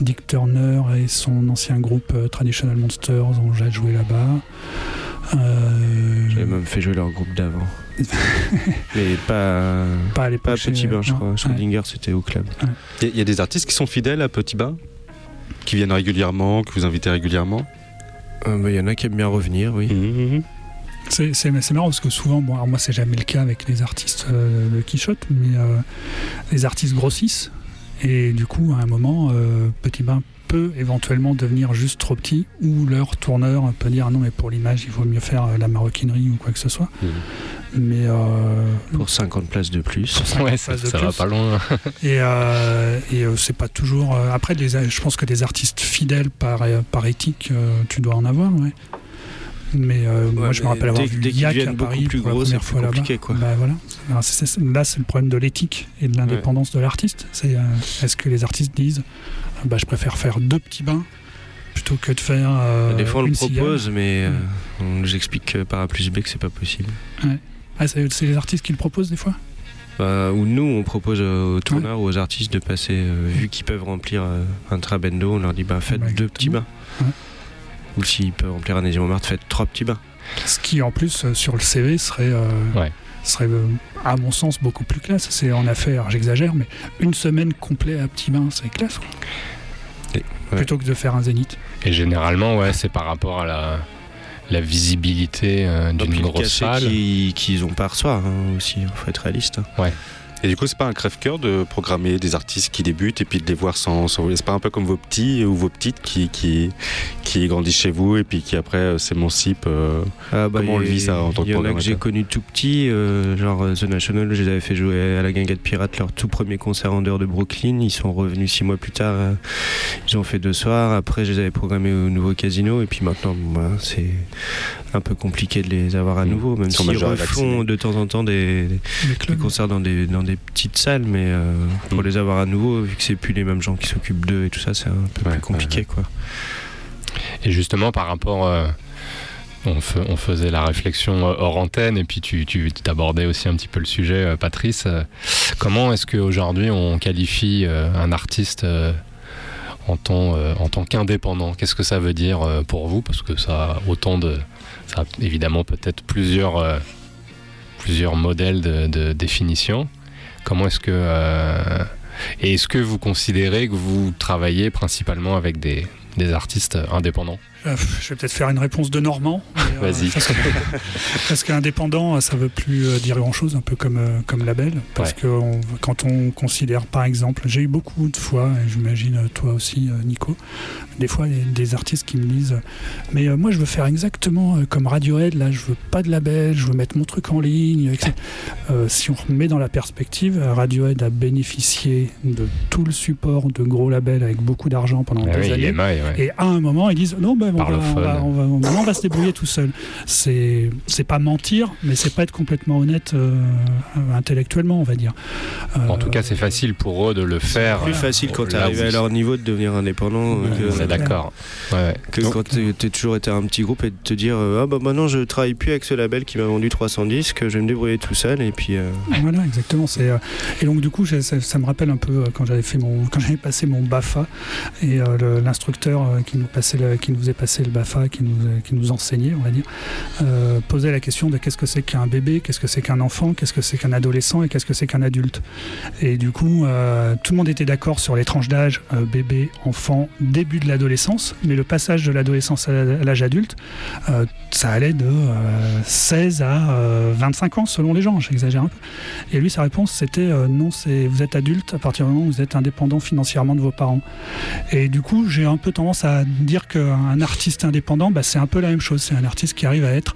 Dick Turner et son ancien groupe Traditional Monsters ont déjà joué là-bas. Euh, J'avais même fait jouer leur groupe d'avant. (laughs) Mais pas, pas à l'époque. pas à Petit Bain, je non, crois. ouais. Schrödinger, c'était au club. Il y, a- il y a des artistes qui sont fidèles à Petit Bain Qui viennent régulièrement, que vous invitez régulièrement? Euh, bah, Il y en a qui aiment bien revenir, oui. Mhm. C'est, c'est- c'est marrant parce que souvent, bon, alors moi c'est jamais le cas avec les artistes euh, de Quichotte, mais euh, les artistes grossissent et du coup à un moment, euh, Petit Bain peut éventuellement devenir juste trop petit ou leur tourneur peut dire ah non mais pour l'image il vaut mieux faire euh, la maroquinerie ou quoi que ce soit. Mhm. Mais euh, Pour 50 places de plus. Ouais, ça, places de ça va plus. pas loin. (laughs) et, euh, et euh, c'est pas toujours. euh, après, les, je pense que des artistes fidèles par, par éthique, euh, tu dois en avoir, ouais. Mais euh, moi, je me rappelle avoir dès- vu dès Yak à Paris plus pour la gros, c'est première plus fois là-bas. quoi. Bah, voilà. Alors, là, c'est le problème de l'éthique et de l'indépendance de l'artiste. C'est euh, est-ce que les artistes disent, bah, je préfère faire deux petits bains plutôt que de faire. euh, Des fois, on le cigale. propose, mais euh, on nous explique par A plus B que c'est pas possible. Ah, c'est les artistes qui le proposent des fois? Bah, ou nous, on propose aux tourneurs ou aux artistes de passer, euh, vu qu'ils peuvent remplir euh, un trabendo, on leur dit bah, faites Bah, deux petits bains. Ouais. Ou s'ils peuvent remplir un Montmartre, faites trois petits bains. Ce qui, en plus, euh, sur le CV, serait, euh, Ouais. serait euh, à mon sens, beaucoup plus classe. C'est en affaire, j'exagère, mais une semaine complète à petit bain, c'est classe. quoi. Et- ouais. Plutôt que de faire un zénith. Et généralement, ouais, c'est par rapport à la, la visibilité euh, d'une une grosse salle. qui- qu'ils ont par soir hein, aussi, il faut être réaliste. hein. Et du coup, c'est pas un crève-cœur de programmer des artistes qui débutent et puis de les voir sans. sans... C'est pas un peu comme vos petits ou vos petites qui, qui, qui grandissent chez vous et puis qui après euh, s'émancipent. euh, Ah, bah, Comment on le vit, ça, en tant que Il y en a que j'ai connu tout petit, euh, genre euh, The National, je les avais fait jouer à la Guinguette Pirate leur tout premier concert en dehors de Brooklyn. Ils sont revenus six mois plus tard. euh, ils ont fait deux soirs. Après, je les avais programmés au nouveau casino. Et puis maintenant, bah, c'est un peu compliqué de les avoir à Mmh. nouveau, même s'ils refont de temps en temps des, des concerts dans des, dans des petites salles. Mais euh, pour Mmh. les avoir à nouveau, vu que c'est plus les mêmes gens qui s'occupent d'eux et tout ça, c'est un peu Ouais, plus compliqué. quoi. Et justement, par rapport euh, on, fe- on faisait la réflexion euh, hors antenne et puis tu, tu abordais aussi un petit peu le sujet, Patrice. Comment est-ce qu'aujourd'hui on qualifie un artiste en tant, en tant qu'indépendant? Qu'est-ce que ça veut dire pour vous? Parce que ça a autant de. Ça a évidemment peut-être plusieurs, plusieurs modèles de, de définition. Comment est-ce que. euh, et est-ce que vous considérez que vous travaillez principalement avec des, des artistes indépendants? Euh, Je vais peut-être faire une réponse de Normand. euh, Vas-y. (laughs) parce qu'indépendant, ça veut plus euh, dire grand-chose, un peu comme, comme label. Parce Ouais. que on- quand on considère, par exemple, j'ai eu beaucoup de fois, et j'imagine toi aussi, Nico, des fois des artistes qui me disent Mais euh, moi, je veux faire exactement comme Radiohead, là, je veux pas de label, je veux mettre mon truc en ligne. etc. (laughs) Euh, si on remet dans la perspective, Radiohead a bénéficié de tout le support de gros labels avec beaucoup d'argent pendant Ah des oui, années. Ouais. Et à un moment, ils disent non, ben, on, va, on, Parlophone. va, on, va, maintenant, on va se débrouiller tout seul. C'est c'est pas mentir, mais c'est pas être complètement honnête euh, intellectuellement, on va dire. En Euh, tout cas, c'est facile pour eux de le faire. plus facile quand tu arrives à leur niveau de devenir indépendant Ouais, euh, On est que, d'accord. Ouais, que Donc, quand tu as toujours été un petit groupe et de te dire euh, ah bah maintenant je travaille plus avec ce label qui m'a vendu 300 disques, je vais me débrouiller tout seul et puis euh, Voilà, exactement. C'est euh, et donc du coup, ça, ça me rappelle un peu euh, quand j'avais fait mon, quand j'avais passé mon Bafa et euh, l'instructeur euh, qui nous passait, qui nous faisait passer le Bafa, qui nous, euh, qui nous enseignait, on va dire, euh, posait la question de qu'est-ce que c'est qu'un bébé, qu'est-ce que c'est qu'un enfant, qu'est-ce que c'est qu'un adolescent et qu'est-ce que c'est qu'un adulte. Et du coup, euh, tout le monde était d'accord sur les tranches d'âge bébé, enfant, début de l'adolescence, mais le passage de l'adolescence à l'âge adulte, ça allait de euh, 16 à euh, 25 ans selon les gens, j'exagère un peu. Et lui, sa réponse, c'était non, c'est vous êtes adulte à partir du moment où vous êtes indépendant financièrement de vos parents. Et du coup, j'ai un peu tendance à dire qu'un indépendant, bah, c'est un peu la même chose. C'est un artiste qui arrive à être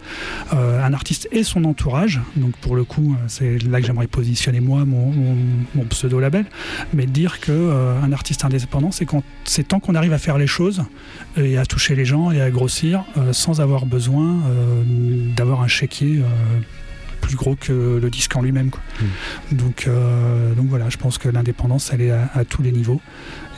euh, un artiste et son entourage. Donc pour le coup, euh, c'est là que j'aimerais positionner moi mon, mon- mon pseudo-label. Mais dire que euh, un artiste indépendant, c'est quand c'est tant qu'on arrive à faire les choses et à toucher les gens et à grossir euh, sans avoir besoin d'avoir un chéquier. plus gros que le disque en lui-même. quoi. Donc, euh, donc voilà, je pense que l'indépendance, elle est à, à tous les niveaux.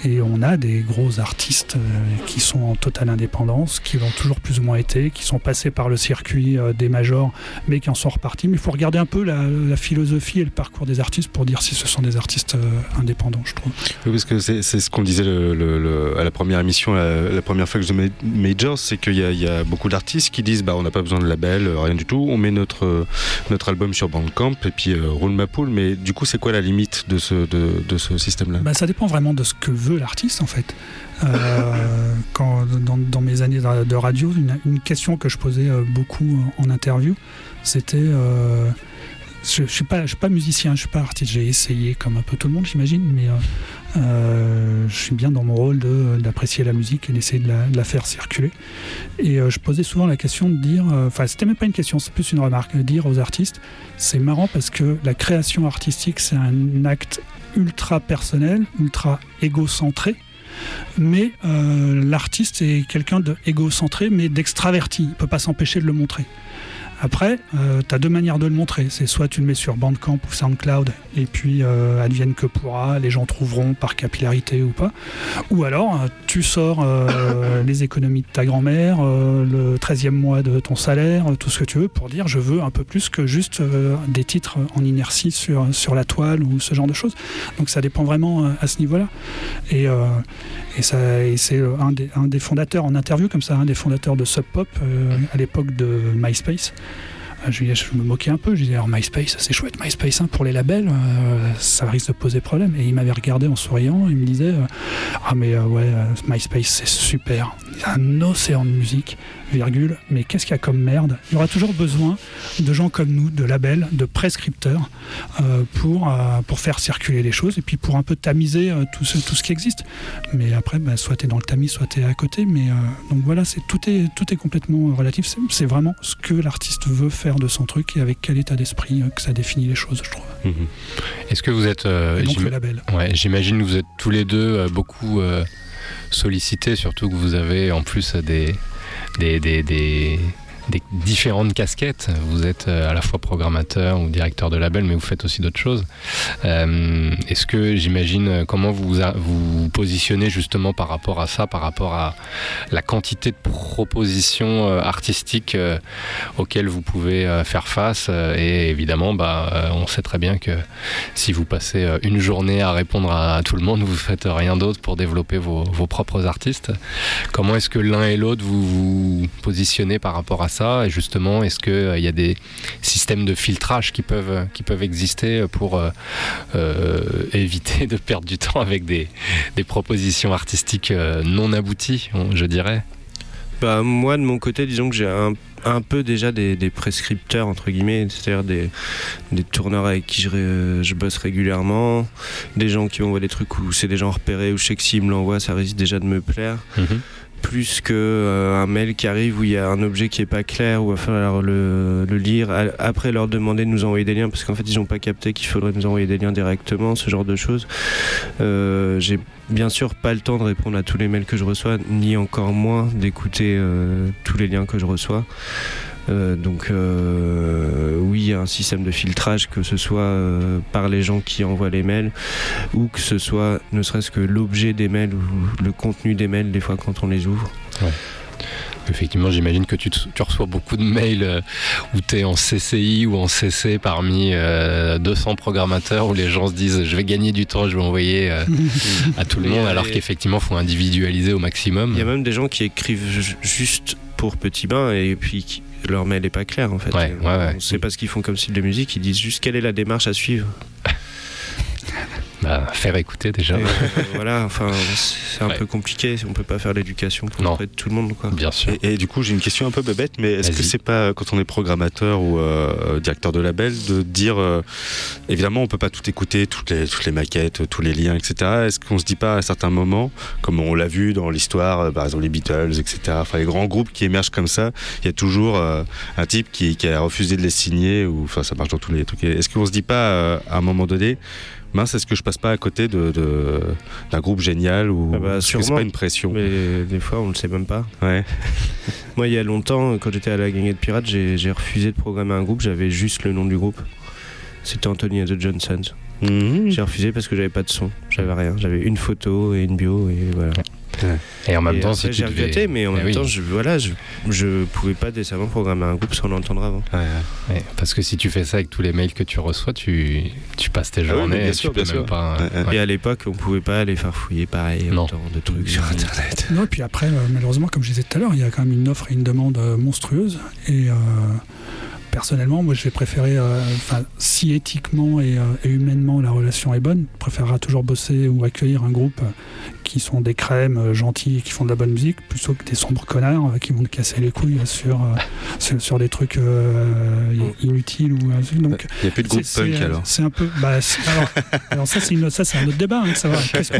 Et on a des gros artistes euh, qui sont en totale indépendance, qui l'ont toujours plus ou moins été, qui sont passés par le circuit euh, des majors, mais qui en sont repartis. Mais il faut regarder un peu la, la philosophie et le parcours des artistes pour dire si ce sont des artistes euh, indépendants, je trouve. Oui, parce que c'est ce qu'on disait le- le- le- à la première émission, la, la première fois que je Majors, c'est qu'il y, a- il y a beaucoup d'artistes qui disent bah, on n'a pas besoin de label, rien du tout, on met notre, notre album sur Bandcamp et puis euh, roule ma poule. Mais du coup, c'est quoi la limite de ce, de, de ce système-là? Bah, ça dépend vraiment de ce que veut l'artiste en fait. Euh, quand, dans, mes années de radio, une, question que je posais euh, beaucoup en interview, c'était euh, je, pas, je suis pas musicien, je suis pas artiste. J'ai essayé comme un peu tout le monde, j'imagine, mais euh, je suis bien dans mon rôle d'apprécier la musique et d'essayer de la, faire circuler. Et je posais souvent la question de dire, enfin, c'était même pas une question, c'est plus une remarque, de dire aux artistes, c'est marrant parce que la création artistique, c'est un acte ultra personnel, ultra égocentré. Mais euh, l'artiste est quelqu'un d'égocentré, mais d'extraverti. Il peut pas s'empêcher de le montrer. Après, tu as deux manières de le montrer. C'est soit tu le mets sur Bandcamp ou SoundCloud, et puis euh, advienne que pourra, les gens trouveront par capillarité ou pas. Ou alors, euh, tu sors euh, les économies de ta grand-mère, euh, le 13e mois de ton salaire, euh, tout ce que tu veux, pour dire je veux un peu plus que juste euh, des titres en inertie sur, sur la toile ou ce genre de choses. Donc ça dépend vraiment euh, à ce niveau-là. Et, euh, et, et c'est euh, un des, un des fondateurs en interview, comme ça, un des fondateurs de Sub Pop euh, à l'époque de MySpace. Euh, Je, je me moquais un peu, je disais alors MySpace, c'est chouette MySpace hein, pour les labels, euh, ça risque de poser problème. Et il m'avait regardé en souriant, il me disait euh, ah mais euh, ouais MySpace c'est super, c'est un océan de musique, virgule, mais qu'est-ce qu'il y a comme merde? Il y aura toujours besoin de gens comme nous, de labels, de prescripteurs euh, pour, euh, pour faire circuler les choses et puis pour un peu tamiser euh, tout, ce, tout ce qui existe. Mais après, bah, soit tu es dans le tamis, soit tu es à côté. Mais donc voilà, c'est, tout, est, tout est complètement relatif. C'est, vraiment ce que l'artiste veut faire de son truc et avec quel état d'esprit que ça définit les choses, je trouve. Mhm. Est-ce que vous êtes. donc le label. Ouais, j'imagine que vous êtes tous les deux beaucoup sollicités, surtout que vous avez en plus des, des, des, des, des différentes casquettes. Vous êtes euh, à la fois programmateur ou directeur de label, mais vous faites aussi d'autres choses. Euh, Est-ce que j'imagine euh, comment vous vous positionnez justement par rapport à ça, par rapport à la quantité de propositions artistiques auxquelles vous pouvez faire face Et évidemment, bah, on sait très bien que si vous passez une journée à répondre à, à tout le monde, vous faites rien d'autre pour développer vos, vos propres artistes. Comment est-ce que l'un et l'autre vous vous positionnez par rapport à ça? Et justement, est-ce qu'il y a des systèmes de filtrage qui peuvent, qui peuvent exister pour euh, euh, éviter de perdre du temps avec des, des propositions artistiques euh, non abouties, je dirais? Bah, moi, de mon côté, disons que j'ai un, un peu déjà des, des prescripteurs, entre guillemets, c'est-à-dire des, des tourneurs avec qui je, je bosse régulièrement, des gens qui m'envoient des trucs où c'est des gens repérés, où je sais que s'ils me l'envoient, ça risque déjà de me plaire. Plus que euh, un mail qui arrive où il y a un objet qui est pas clair, où il va falloir le, lire. Après, leur demander de nous envoyer des liens, parce qu'en fait, ils n'ont pas capté qu'il faudrait nous envoyer des liens directement, ce genre de choses. Euh, J'ai bien sûr pas le temps de répondre à tous les mails que je reçois, ni encore moins d'écouter euh, tous les liens que je reçois. Euh, donc euh, oui, il y a un système de filtrage, que ce soit euh, par les gens qui envoient les mails, ou que ce soit ne serait-ce que l'objet des mails ou le contenu des mails, des fois quand on les ouvre. Effectivement, j'imagine que tu, reçois beaucoup de mails euh, où tu es en CCI ou en CC parmi euh, 200 programmateurs où les gens se disent je vais gagner du temps, je vais envoyer euh, (laughs) à tout le monde, alors qu'effectivement, il faut individualiser au maximum. Il y a même des gens qui écrivent ju- juste pour Petit Bain et puis qui- leur mail n'est pas clair en fait. Ouais, ouais, ouais. On sait pas ce qu'ils font comme style de musique, ils disent juste quelle est la démarche à suivre. (laughs) Bah, faire écouter déjà. Et, euh, voilà, enfin c'est un Ouais. peu compliqué, on peut pas faire l'éducation pour Non. auprès de tout le monde quoi. Bien sûr. Et, et du coup, j'ai une question un peu bébête, mais est-ce que c'est pas quand on est programmateur ou euh, directeur de label de dire, euh, évidemment, on peut pas tout écouter, toutes les, toutes les maquettes, tous les liens, etc. Est-ce qu'on se dit pas à certains moments, comme on l'a vu dans l'histoire, par exemple les Beatles, etc. Enfin, les grands groupes qui émergent comme ça, il y a toujours euh, un type qui, qui a refusé de les signer, ou enfin, ça marche dans tous les trucs. Est-ce qu'on se dit pas euh, à un moment donné, mince, est-ce que je passe pas à côté de, de- d'un groupe génial ou Ah bah, que c'est pas une pression Mais des fois on le sait même pas. Ouais. (laughs) Moi il y a longtemps, quand j'étais à la Gangue de Pirates, j'ai j'ai refusé de programmer un groupe, j'avais juste le nom du groupe. C'était Anthony and the Johnsons. Mhm. J'ai refusé parce que j'avais pas de son, j'avais rien, j'avais une photo et une bio et voilà. Et en même Et temps, si j'ai devais- regretté, mais en Eh même oui. temps, je, voilà, je, je pouvais pas décemment programmer un groupe sans l'entendre avant. Ouais, ouais. Ouais, parce que si tu fais ça avec tous les mails que tu reçois, tu, tu passes tes Ah oui, journées bien et sûr, tu peux bien même sûr. pas. Ouais, ouais. Et à l'époque, on pouvait pas aller faire fouiller pareil Non. autant de trucs sur internet. Non, et puis après, euh, malheureusement, comme je disais tout à l'heure, il y a quand même une offre et une demande euh, monstrueuse. Et euh, personnellement, moi, je vais préférer, euh, enfin, si éthiquement et, euh, et humainement la relation est bonne, je préférerais toujours bosser ou accueillir un groupe euh, qui sont des crèmes gentils et qui font de la bonne musique, plutôt que des sombres connards qui vont te casser les couilles sur, (laughs) sur, sur des trucs euh, inutiles. Ou, donc, Il n'y a plus de groupe punk alors. C'est un peu. Bah, alors, (laughs) alors ça, c'est une- ça, c'est un autre débat. hein, de savoir qu'est-ce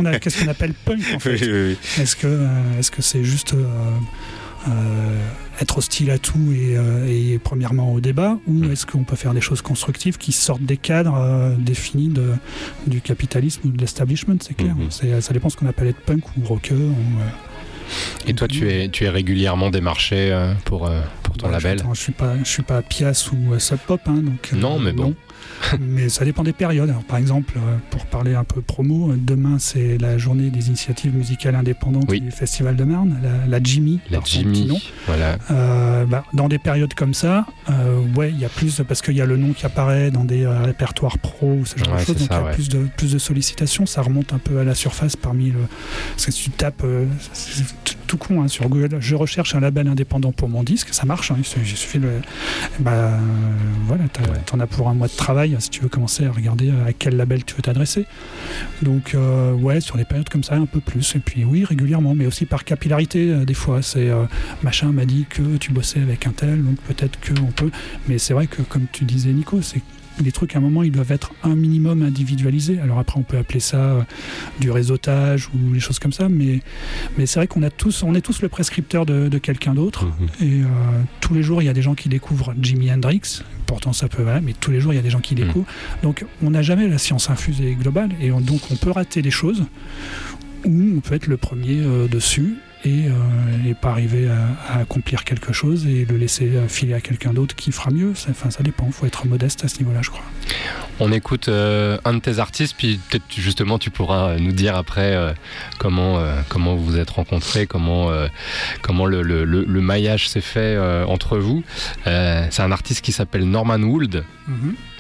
qu'on appelle punk en (laughs) fait. Oui, oui, oui. Est-ce que c'est juste euh, être hostile à tout et, euh, et premièrement au débat ou Mm. est-ce qu'on peut faire des choses constructives qui sortent des cadres euh, définis de, du capitalisme ou de l'establishment C'est clair. Mhm. C'est- Ça dépend ce qu'on appelle être punk ou rocker. Ou, euh, Et toi, tu es, tu es régulièrement démarché pour, pour ton bah, label? attends, je suis pas je suis pas Pias ou Sub Pop hein, donc Non, mais bon. (laughs) mais ça dépend des périodes. Alors, par exemple, euh, pour parler un peu promo, euh, demain c'est la journée des initiatives musicales indépendantes Oui. du Festival de Marne, la, la Jimmy. La Jimmy. Voilà. Euh, bah, dans des périodes comme ça, euh, ouais, il y a plus parce qu'il y a le nom qui apparaît dans des euh, répertoires pro ou ce genre Ouais, de choses, donc il y a ouais. plus de plus de sollicitations. Ça remonte un peu à la surface parmi le. Parce que si tu tapes, tout- con hein, sur Google, je recherche un label indépendant pour mon disque, ça marche. hein, il suffit- de. Bah euh, voilà, t'en as pour un mois de travail si tu veux commencer à regarder à quel label tu veux t'adresser. Donc euh, ouais, sur des périodes comme ça, un peu plus. Et puis oui, régulièrement, mais aussi par capillarité euh, des fois. C'est euh, machin m'a dit que tu bossais avec un tel, donc peut-être que on peut. Mais c'est vrai que comme tu disais Nico, c'est les trucs à un moment ils doivent être un minimum individualisés. Alors après on peut appeler ça euh, du réseautage ou des choses comme ça, mais mais c'est vrai qu'on a tous, on est tous le prescripteur de, de quelqu'un d'autre. Mhm. Et euh, tous les jours il y a des gens qui découvrent Jimi Hendrix. Pourtant ça peut, voilà, mais tous les jours il y a des gens qui Mhm. découvrent. Donc on n'a jamais la science infusée et globale, et on- donc on peut rater des choses ou on peut être le premier euh, dessus. Et, euh, et pas arriver à, à accomplir quelque chose et le laisser euh, filer à quelqu'un d'autre qui fera mieux. Ça, enfin, ça dépend, il faut être modeste à ce niveau-là, je crois. On écoute euh, un de tes artistes, puis peut-être justement tu pourras nous dire après comment, comment vous vous êtes rencontrés, comment, comment le, le- le- le maillage s'est fait entre vous. C'est un artiste qui s'appelle Norman Wood,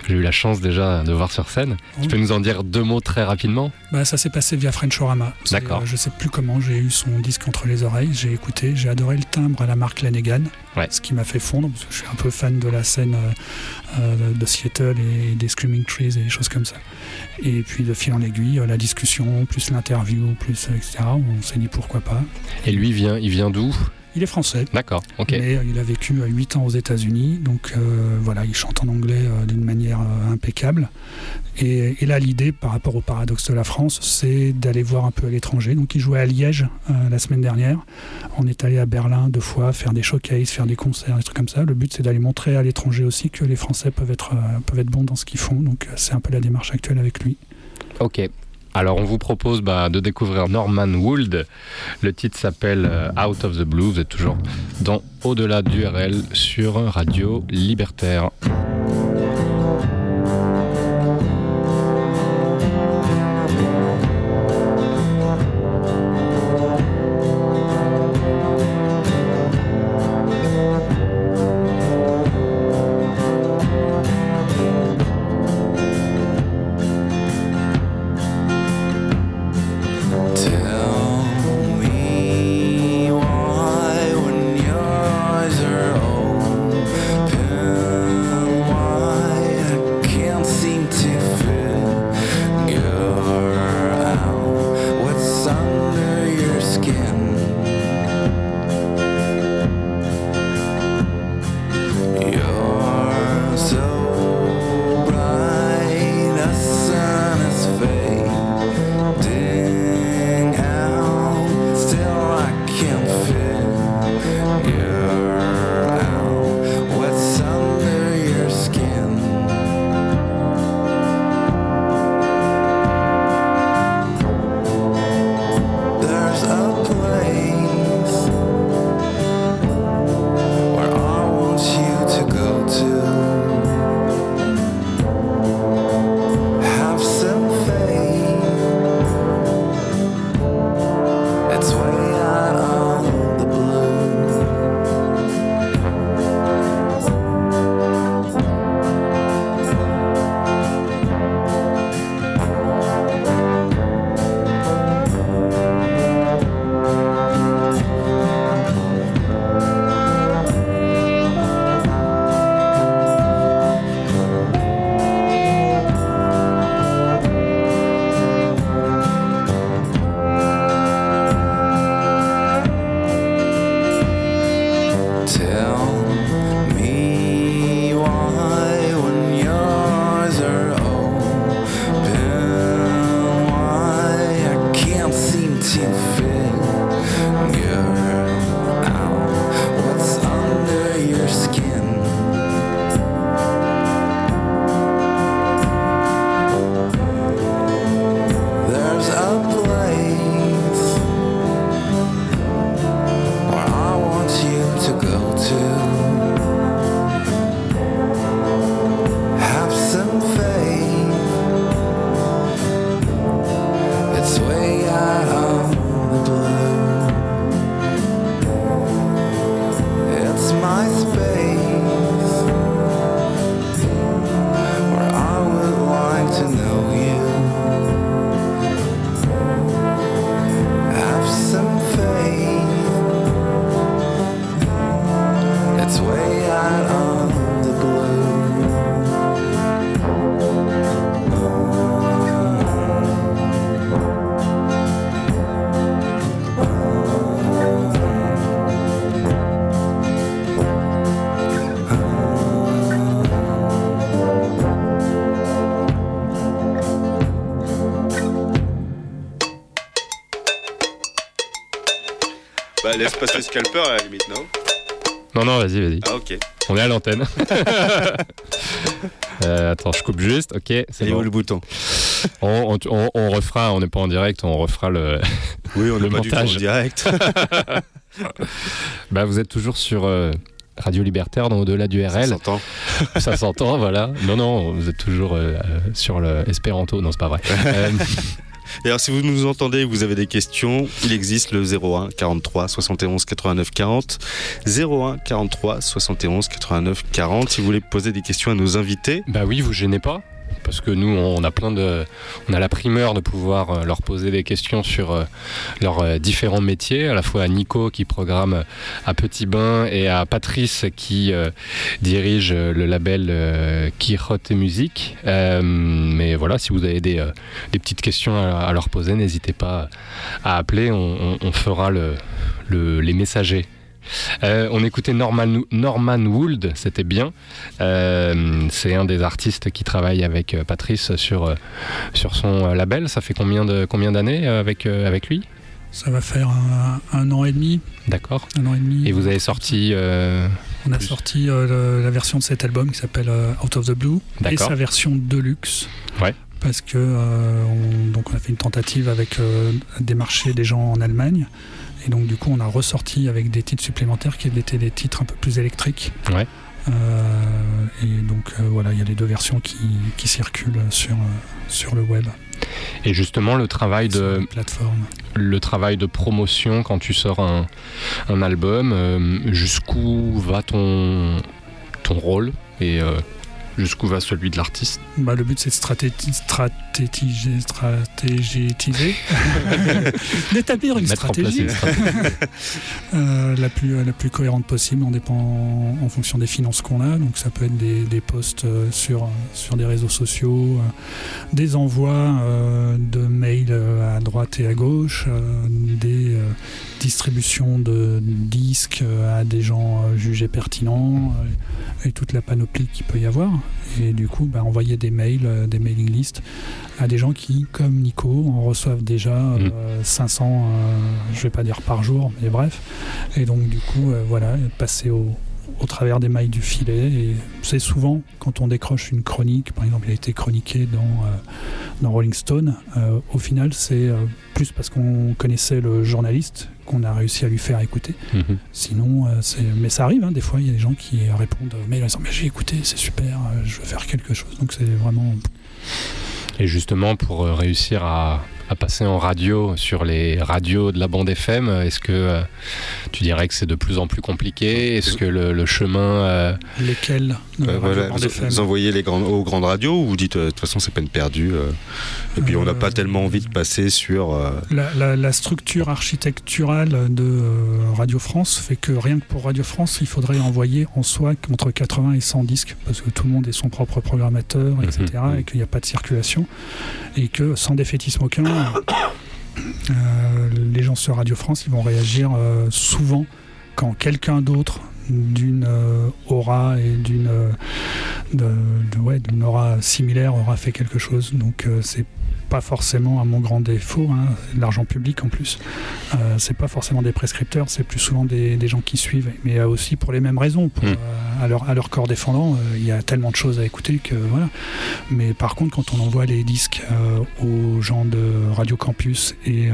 que j'ai eu la chance déjà de voir sur scène. Tu peux nous en dire deux mots très rapidement Bah, ça s'est passé via Frenchorama. D'accord. euh, je sais plus comment, j'ai eu son disque entre les oreilles, j'ai écouté, j'ai adoré le timbre à la marque Lanegan, Ouais. ce qui m'a fait fondre, parce que je suis un peu fan de la scène euh, euh, de Seattle et des Screaming Trees et des choses comme ça. Et puis de fil en aiguille, euh, la discussion, plus l'interview, plus etc. On s'est dit pourquoi pas. Et lui, vient, il vient d'où? Il est français. D'accord, ok. Mais euh, il a vécu 8 ans aux États-Unis, donc euh, voilà, il chante en anglais euh, d'une manière euh, impeccable. Et, et là, l'idée par rapport au paradoxe de la France, c'est d'aller voir un peu à l'étranger. Donc, il jouait à Liège euh, la semaine dernière. On est allé à Berlin deux fois faire des showcases, faire des concerts, des trucs comme ça. Le but, c'est d'aller montrer à l'étranger aussi que les Français peuvent être, euh, peuvent être bons dans ce qu'ils font. Donc, euh, c'est un peu la démarche actuelle avec lui. Ok. Alors on vous propose bah, de découvrir Norman Wood. Le titre s'appelle euh, Out of the Blue. Vous êtes toujours dans Au-delà du RL sur Radio Libertaire. Laisse passer Scalper à la limite, non Non, non, vas-y, vas-y. Ah, ok. On est à l'antenne. (laughs) Euh, attends, je coupe juste. Ok, c'est Et bon. où le bouton on, on- on- on refera, on n'est pas en direct, on refera le, Oui, on (laughs) le n'est pas du tout en montage. direct. (laughs) Bah, vous êtes toujours sur euh, Radio Libertaire, dans Au-delà du Ça RL. s'entend. Ça s'entend, voilà. Non, non, vous êtes toujours euh, euh, sur le Espéranto. Non, c'est pas vrai. Et alors, si vous nous entendez et que vous avez des questions, il existe le 01 43 71 89 40. 01 43 71 89 40. Si vous voulez poser des questions à nos invités, bah oui, vous gênez pas. Parce que nous, on a plein de, on a la primeur de pouvoir euh, leur poser des questions sur euh, leurs euh, différents métiers, à la fois à Nico qui programme à Petit Bain et à Patrice qui dirige le label euh, Quirotte et Musique. Mais voilà, si vous avez des, des petites questions à, leur poser, n'hésitez pas à appeler. On, fera le- les messagers. Euh, on écoutait Norman, Norman Wood, c'était bien. Euh, c'est un des artistes qui travaille avec euh, Patrice sur, sur son label. Ça fait combien de combien d'années avec, avec lui? Ça va faire un, un an et demi. D'accord. Un an et demi. Et vous avez sorti. euh, On a plus. sorti le- la version de cet album qui s'appelle Out of the Blue et sa version deluxe. Ouais. Parce que euh, on, donc on a fait une tentative avec euh, des marchés des gens en Allemagne. Et donc du coup on a ressorti avec des titres supplémentaires qui étaient des titres un peu plus électriques. Ouais. Euh, et donc euh, voilà, il y a les deux versions qui, qui circulent sur, euh, sur le web, Et justement, le travail de les plateformes. le travail de promotion quand tu sors un, un album, jusqu'où va ton ton rôle et jusqu'où va celui de l'artiste Bah, le but c'est de stratégi- stratégiser, stratégiser, (laughs) d'établir une stratégie une stratégie. (laughs) euh, la, plus, la plus cohérente possible en, dépend, en fonction des finances qu'on a. Donc ça peut être des, des posts euh, sur, sur des réseaux sociaux, euh, des envois euh, de mails à droite et à gauche, euh, des euh, distributions de disques à des gens jugés pertinents et toute la panoplie qu'il peut y avoir. Et du coup, bah, envoyer des mails, euh, des mailing lists à des gens qui, comme Nico, en reçoivent déjà euh, 500, euh, je vais pas dire par jour, mais bref. Et donc, du coup, euh, voilà, passer au, au travers des mailles du filet. Et c'est souvent, quand on décroche une chronique, par exemple, il a été chroniqué dans, euh, dans Rolling Stone, euh, au final, c'est euh, plus parce qu'on connaissait le journaliste qu'on a réussi à lui faire écouter. Mhm. Sinon, c'est... mais ça arrive, hein, des fois, il y a des gens qui répondent disant Mais j'ai écouté, c'est super, je veux faire quelque chose. Donc, c'est vraiment. Et justement, pour réussir à, à passer en radio sur les radios de la bande FM, euh, est-ce que euh, tu dirais que c'est de plus en plus compliqué? Est-ce que le, le chemin. euh, Lesquels euh, voilà, Bande vous, envoyez les grandes, aux grandes radios ou vous dites euh, de toute façon c'est peine perdue euh, et puis on n'a Euh, pas tellement envie de passer sur euh, La, la- la structure architecturale de euh, Radio France fait que rien que pour Radio France, il faudrait envoyer en soi entre 80 et 100 disques, parce que tout le monde est son propre programmateur, etc., mhm. et qu'il n'y a pas de circulation, et que sans défaitisme aucun, euh, les gens sur Radio France, ils vont réagir euh, souvent quand quelqu'un d'autre d'une euh, aura et d'une euh, aura similaire aura fait quelque chose. Donc euh, c'est pas forcément à mon grand défaut, hein, l'argent public en plus. Euh, c'est pas forcément des prescripteurs, c'est plus souvent des, des gens qui suivent, mais euh, aussi pour les mêmes raisons. Pour, Mm. euh, à, leur, à leur corps défendant, euh, il y a tellement de choses à écouter que voilà. Mais par contre, quand on envoie les disques aux gens de Radio Campus et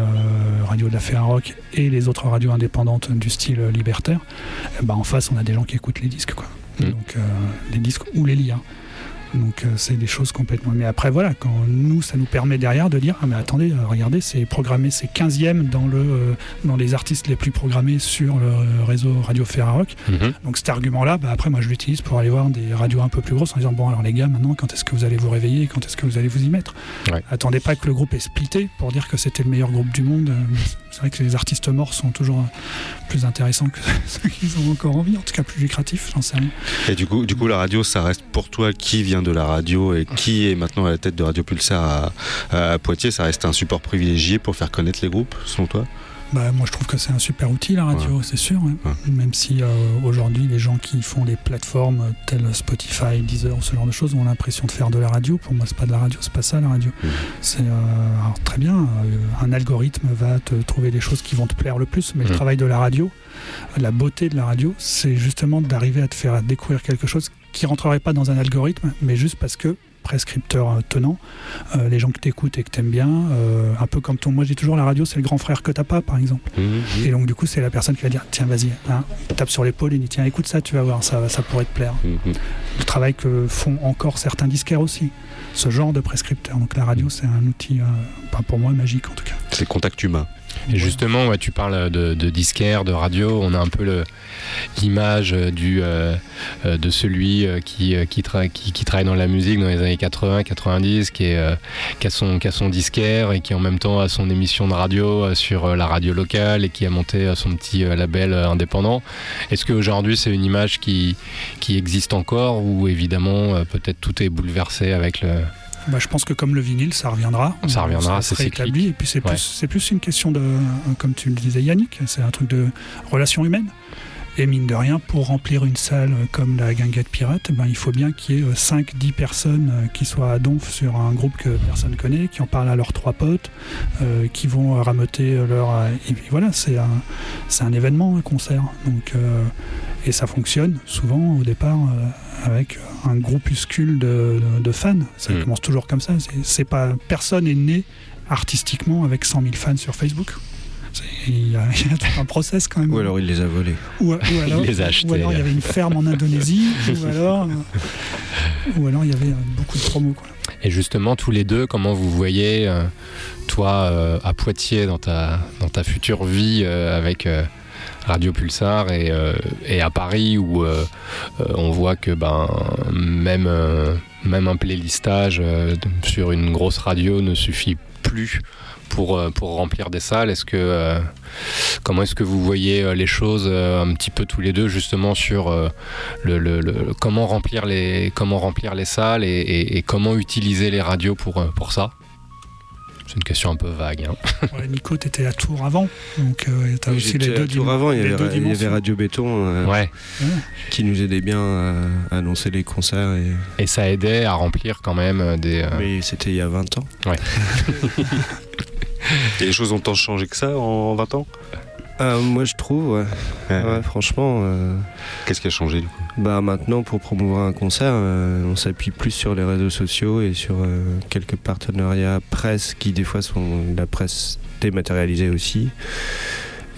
Radio de la Ferrarock et les autres radios indépendantes du style libertaire, eh ben, en face, on a des gens qui écoutent les disques, quoi. Mm. Donc les disques ou les liens. Donc euh, c'est des choses complètement. Mais après voilà, quand nous ça nous permet derrière de dire ah mais attendez, euh, regardez, c'est programmé, c'est 15e dans le euh, dans les artistes les plus programmés sur le réseau Radio Ferrarock. mhm. Donc cet argument-là, bah, après moi je l'utilise pour aller voir des radios un peu plus grosses en disant bon alors les gars maintenant quand est-ce que vous allez vous réveiller, quand est-ce que vous allez vous y mettre? Ouais. Attendez pas que le groupe est splitté pour dire que c'était le meilleur groupe du monde. C'est vrai que les artistes morts sont toujours plus intéressants que (laughs) ceux qui ont encore envie, en tout cas plus lucratifs, j'en sais rien. et du coup du coup la radio ça reste pour toi qui vient de la radio et qui est maintenant à la tête de Radio Pulsar à Poitiers ça reste un support privilégié pour faire connaître les groupes selon toi? Bah, moi, je trouve que c'est un super outil, la radio, c'est sûr. hein. Ouais. Même si euh, aujourd'hui, les gens qui font des plateformes euh, telles Spotify, Deezer, ce genre de choses ont l'impression de faire de la radio. Pour moi, c'est pas de la radio, c'est pas ça la radio. C'est euh, très bien. euh, un algorithme va te trouver des choses qui vont te plaire le plus, mais le travail de la radio, la beauté de la radio, c'est justement d'arriver à te faire découvrir quelque chose qui rentrerait pas dans un algorithme, mais juste parce que prescripteur euh, tenant. Euh, les gens que t'écoutes et que t'aimes bien, euh, un peu comme ton. Moi, je dis toujours la radio, c'est le grand frère que t'as pas, par exemple. Mhm. Et donc, du coup, c'est la personne qui va dire tiens, vas-y, hein, tape sur l'épaule et dit tiens, écoute ça, tu vas voir, ça, ça pourrait te plaire. Mhm. Le travail que font encore certains disquaires aussi. Ce genre de prescripteur. Donc, la radio, c'est un outil, euh, pas pour moi, magique en tout cas. C'est le contact humain. Justement, tu parles de, disquaire, de radio. On a un peu l'image euh, euh, euh, de celui qui, qui, tra- qui, qui travaille dans la musique dans les années 80, 90, qui, a son, disquaire et qui en même temps a son émission de radio sur la radio locale et qui a monté son petit label indépendant. Est-ce qu'aujourd'hui c'est une image qui, existe encore ou évidemment peut-être tout est bouleversé avec le... Bah, je pense que comme le vinyle, ça reviendra. Ça reviendra, c'est cyclique. Et puis c'est Ouais. plus, c'est plus une question de, comme tu le disais Yannick, c'est un truc de relation humaine. Et mine de rien, pour remplir une salle euh, comme la Guinguette Pirate, ben, il faut bien qu'il y ait 5-10 personnes euh, qui soient à donf sur un groupe que personne connaît, qui en parlent à leurs trois potes, euh, qui vont ramoter leur... euh, Et puis voilà, c'est un, c'est un événement, un concert. Donc, euh, et ça fonctionne souvent au départ euh, avec un groupuscule de, de- de fans. Ça Mm. commence toujours comme ça. C'est- C'est pas personne est né artistiquement avec 100 000 fans sur Facebook. Il y, a (laughs) il y a tout un process quand même. Ou alors il les a volés. Ou, ou (laughs) alors, les a ou achetés. alors il y avait une ferme en Indonésie, (laughs) ou alors, euh, ou alors il y avait euh, beaucoup de promos. Quoi. Et justement, tous les deux, comment vous voyez, euh, toi, euh, à Poitiers, dans ta, dans ta future vie euh, avec euh, Radio Pulsar, et, euh, et à Paris, où euh, euh, on voit que ben, même, euh, même un playlistage euh, sur une grosse radio ne suffit plus pour, euh, pour remplir des salles. Est-ce que, euh, comment est-ce que vous voyez euh, les choses euh, un petit peu tous les deux, justement, sur euh, le, le- le- comment, remplir les, comment remplir les salles et, et- et comment utiliser les radios pour, pour ça? C'est une question un peu vague. hein. (laughs) Ouais, Nico, t'étais à Tours avant, donc euh, t'as Oui, aussi les deux, à Tours avant, il y, avait, il y avait. Radio Béton euh, Ouais. qui nous aidait bien à, annoncer les concerts. Et... Et ça aidait à remplir quand même des. euh, Mais c'était il y a 20 ans. (laughs) (laughs) Et les choses ont tant changé que ça en 20 ans? Ah, moi je trouve, ouais. Ouais. Ouais, franchement, euh, Qu'est-ce qui a changé du coup? bah maintenant pour promouvoir un concert, euh, on s'appuie plus sur les réseaux sociaux et sur euh, quelques partenariats presse qui des fois sont de la presse dématérialisée aussi.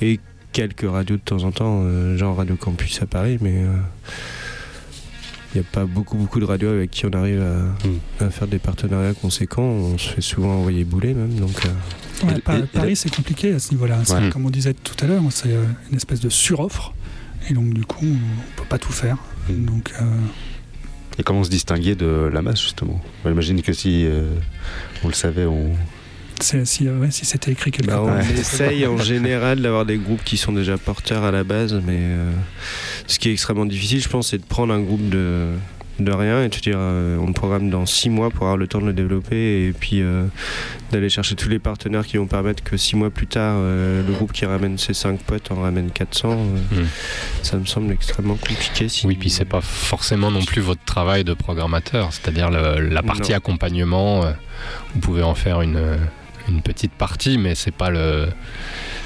Et quelques radios de temps en temps, euh, genre Radio Campus à Paris, mais n'y a pas beaucoup beaucoup de radios avec qui on arrive à, à faire des partenariats conséquents. On se fait souvent envoyer bouler même, donc. euh, Ouais, Paris, c'est compliqué à ce niveau-là. Ouais. Comme on disait tout à l'heure, c'est euh, une espèce de suroffre. Et donc, du coup, on peut pas tout faire. Mm. Donc, euh, Et comment se distinguer de la masse justement? J'imagine que si euh, on le savait, on. C'est- si, euh, ouais, si c'était écrit quelque Bah, part. on Ouais. (laughs) essaye en général d'avoir des groupes qui sont déjà porteurs à la base, mais euh, ce qui est extrêmement difficile, je pense, c'est de prendre un groupe de, de rien et de se dire euh, on le programme dans six mois pour avoir le temps de le développer et puis euh, d'aller chercher tous les partenaires qui vont permettre que six mois plus tard, euh, le groupe qui ramène ses cinq potes en ramène 400. euh, Mm. Ça me semble extrêmement compliqué. Si... Oui, puis c'est pas forcément non plus votre travail de programmateur, c'est-à-dire le- la partie Non. accompagnement. euh, vous pouvez en faire une, euh, une petite partie, mais c'est pas le.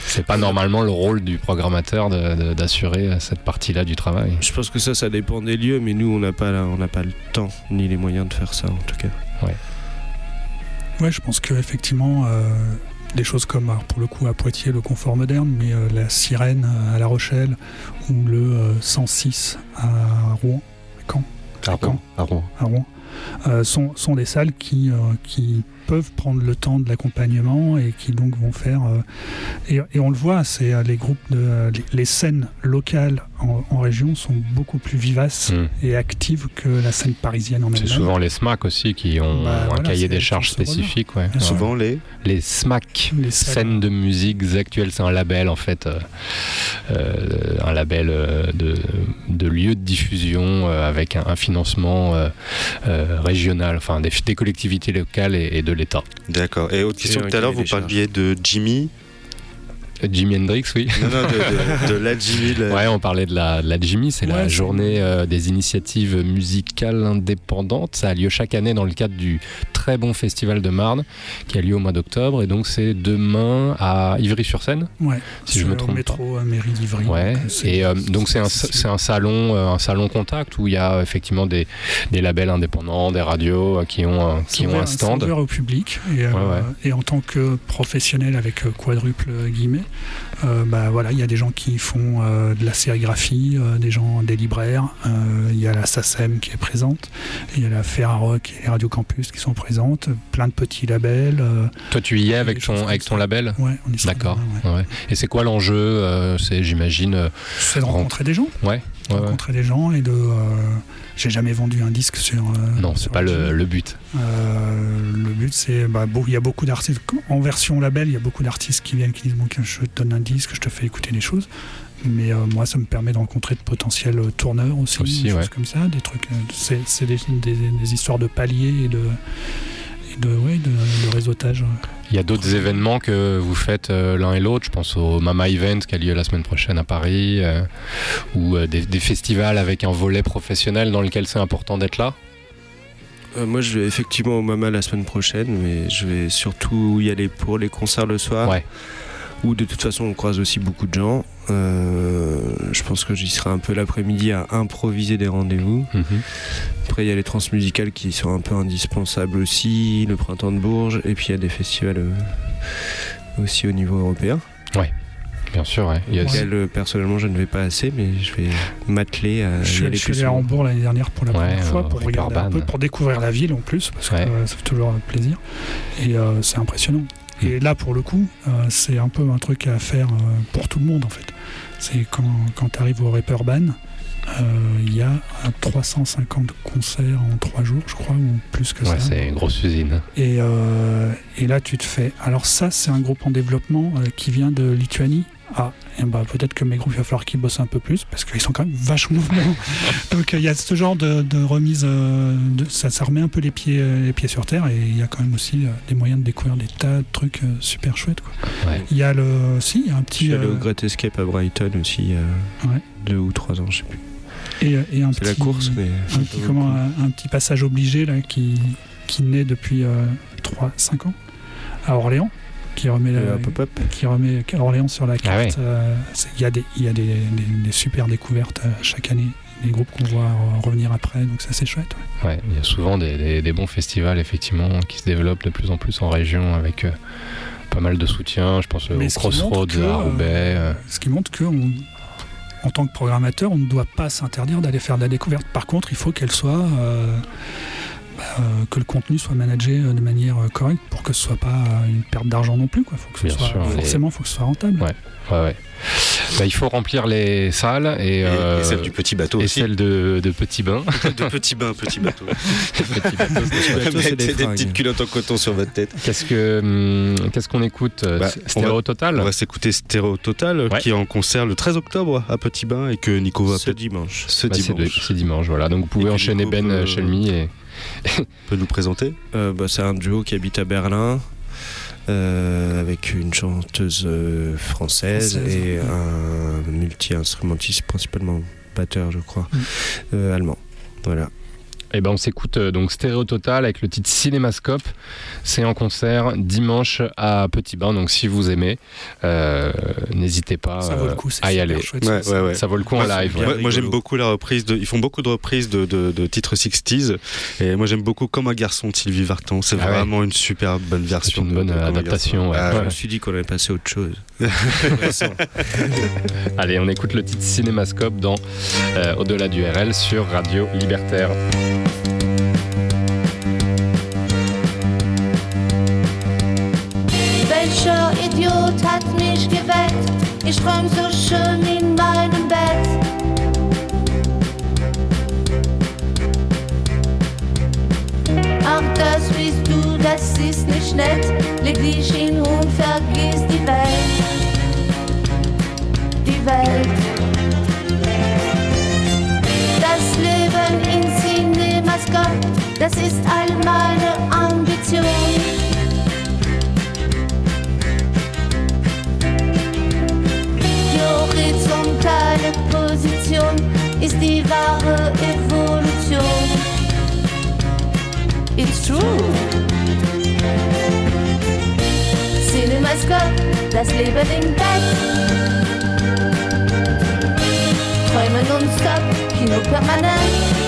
C'est pas normalement le rôle du programmateur d'assurer euh, cette partie-là du travail. Je pense que ça, ça dépend des lieux, mais nous, on n'a pas, on n'a pas le temps ni les moyens de faire ça, en tout cas. Ouais, je pense qu'effectivement, euh, des choses comme, alors, pour le coup, à Poitiers, le confort moderne, mais euh, la sirène euh, à La Rochelle ou le euh, 106 à Rouen, à Caen, À Quand Rouen. À Rouen. à Rouen, euh, sont, sont des salles qui, euh, qui peuvent prendre le temps de l'accompagnement et qui donc vont faire. euh, et, et on le voit, c'est euh, les groupes de. euh, les, les scènes locales en, en région sont beaucoup plus vivaces Mm. et actives que la scène parisienne en C'est elle-même. souvent les SMAC aussi qui ont Bah, un voilà, cahier c'est des charges spécifiques. ouais. Souvent les. Les SMAC, Les scènes de musique actuelles, c'est un label en fait, euh, euh, un label de, de lieux de diffusion euh, avec un, un financement euh, euh, régional, enfin des, des collectivités locales et, et de l'État. D'accord. Et autre question, tout à l'heure, vous parliez de Jimmy. Jimi Hendrix, oui. Non, non, de, de- de la Jimmy. le- Ouais, on parlait de la, de la Jimmy, c'est la Ouais, journée euh, des initiatives musicales indépendantes. Ça a lieu chaque année dans le cadre du très bon festival de Marne qui a lieu au mois d'octobre. Et donc c'est demain à Ivry-sur-Seine. Ouais, Si je sur me le trompe métro euh, mairie d'Ivry. Ouais. donc, c'est- Et euh, donc c'est un, c'est- un salon, euh, un salon contact où il y a effectivement des, des labels indépendants, des radios qui ont un, c'est qui ont un c'est stand. ouvert au public et, euh, Ouais, ouais. et en tant que professionnel avec quadruple guillemets, euh, bah voilà, il y a des gens qui font euh, de la sérigraphie, euh, des gens, des libraires, il y a la SACEM qui est présente, il y a la Ferrarock et les Radio Campus qui sont présentes, plein de petits labels. Toi tu y es avec ton, avec ton label? Ouais, on y D'accord. demain, ouais. Ouais. Et c'est quoi l'enjeu C'est j'imagine. C'est de rencontrer des gens, ouais, ouais. rencontrer des gens et de. J'ai jamais vendu un disque sur. euh, Non, c'est pas le, but. Euh, le but, c'est. Bah, beau- il y a beaucoup d'artistes. En version label, il y a beaucoup d'artistes qui viennent qui disent bon, je te donne un disque, je te fais écouter des choses. Mais euh, moi, ça me permet de rencontrer de potentiels tourneurs aussi, Aussi, des ouais. choses comme ça, des trucs. C'est des, des- des histoires de paliers et de. et de, ouais, de, de réseautage. Il y a d'autres événements que vous faites euh, l'un et l'autre. Je pense au Mama Event qui a lieu la semaine prochaine à Paris, euh, ou euh, des, des festivals avec un volet professionnel dans lequel c'est important d'être là. Euh, moi, je vais effectivement au Mama la semaine prochaine, mais je vais surtout y aller pour les concerts le soir. Ouais. Où de toute façon, on croise aussi beaucoup de gens. Euh, je pense que j'y serai un peu l'après-midi à improviser des rendez-vous. Mhm. Après, il y a les transmusicales qui sont un peu indispensables aussi, le printemps de Bourges, et puis il y a des festivals euh, aussi au niveau européen. Bien sûr, ouais. Il y a- euh, personnellement, je ne vais pas assez, mais je vais m'atteler à je y suis, aller je suis plus allé à. Hambourg l'année dernière pour la Ouais, première fois, pour regarder un peu, pour découvrir la ville en plus, parce Ouais. que euh, ça fait toujours plaisir. Et euh, c'est impressionnant. Et là, pour le coup, euh, c'est un peu un truc à faire euh, pour tout le monde en fait. C'est quand, quand tu arrives au Reeperbahn, euh, il y a euh, 350 concerts en 3 jours, je crois, ou plus que Ouais, ça. c'est une grosse usine. Et, euh, et là, tu te fais. Alors, ça, c'est un groupe en développement qui vient de Lituanie. Ah, et bah, peut-être que mes groupes, il va falloir qu'ils bossent un peu plus parce qu'ils sont quand même vachement bons. (laughs) Donc, il y a ce genre de, de remise. euh, de, ça, ça remet un peu les pieds, euh, les pieds sur terre et il y a quand même aussi euh, des moyens de découvrir des tas de trucs euh, super chouettes. Quoi. Ouais. Il y a le. Si, il y a un Je petit. suis allé au Great Escape à Brighton aussi il y a Ouais. deux ou trois ans, je sais plus. et, et un C'est la petit- course, mais. un petit, comment, un, un petit passage obligé là, qui, qui naît depuis 3-5 ans à Orléans, qui remet, qui remet Orléans sur la carte. Ah ouais. Euh, Il y a, des, il y a des, des- des super découvertes euh, chaque année, des groupes qu'on voit euh, revenir après, donc ça c'est chouette. ouais. Ouais, il y a souvent des, des- des bons festivals effectivement qui se développent de plus en plus en région avec euh, pas mal de soutien. Je pense Mais au Crossroads à Roubaix. euh, Ce qui montre que on- en tant que programmateur, on ne doit pas s'interdire d'aller faire de la découverte. Par contre, il faut qu'elle soit euh, bah, euh, que le contenu soit managé euh, de manière euh, correcte pour que ce soit pas une perte d'argent non plus. Quoi. Faut que ce Bien soit, sûr, forcément, il faut que ce soit rentable. Ouais. Ouais, ouais. Bah, il faut remplir les salles et, Et, euh, et celle du petit bateau et aussi. celle de, de Petit Bain. de petit bain, petit bateau. (laughs) Petit bateau. bateau, c'est Mettez des des, petites culottes en coton sur votre tête. Qu'est-ce que hum, qu'est-ce qu'on écoute euh, Bah, Stéréo on va- Total On va s'écouter Stéréo Total Ouais. qui est en concert le 13 octobre à Petit Bain et que Nico va Ce dimanche. ce Bah, dimanche c'est dimanche, voilà. Donc vous pouvez enchaîner Nico Ben peut- euh, Chelmy et peut nous présenter. Euh, bah, c'est un duo qui habite à Berlin. Euh, avec une chanteuse euh, française, Française, et ouais. un multi-instrumentiste, principalement batteur, je crois, Mm. euh, allemand. Voilà. Eh ben on s'écoute euh, donc Stéréo Total avec le titre Cinémascope. C'est en concert dimanche à Petit Bain. Donc si vous aimez, euh, n'hésitez pas Ça vaut le euh, coup, à y aller. chouette. Ouais, ça. ouais, ouais. Ça vaut le coup en live. Moi, moi, j'aime beaucoup la reprise de. Ils font beaucoup de reprises de, de- de titres 60s. Et moi j'aime beaucoup Comme un garçon de Sylvie Vartan. C'est Ah ouais. vraiment une super bonne C'est version. une bonne adaptation. Ah, Je me suis dit qu'on allait passer à autre chose. (laughs) Allez, on écoute le titre Cinémascope dans euh, Au-delà du RL sur Radio Libertaire. Welcher Idiot hat mich geweckt? Ich träum so schön in meinem Bett. Ach, das bist du, das ist nicht nett. Leg dich hin und vergiss die Welt. Die Welt. Das Leben in weiß Gott, das ist all meine Ambition. Die horizontale Position ist die wahre Evolution. It's true. Sühne mein Gott, das Leben im Bett. Träumen und Stop, Kino permanent.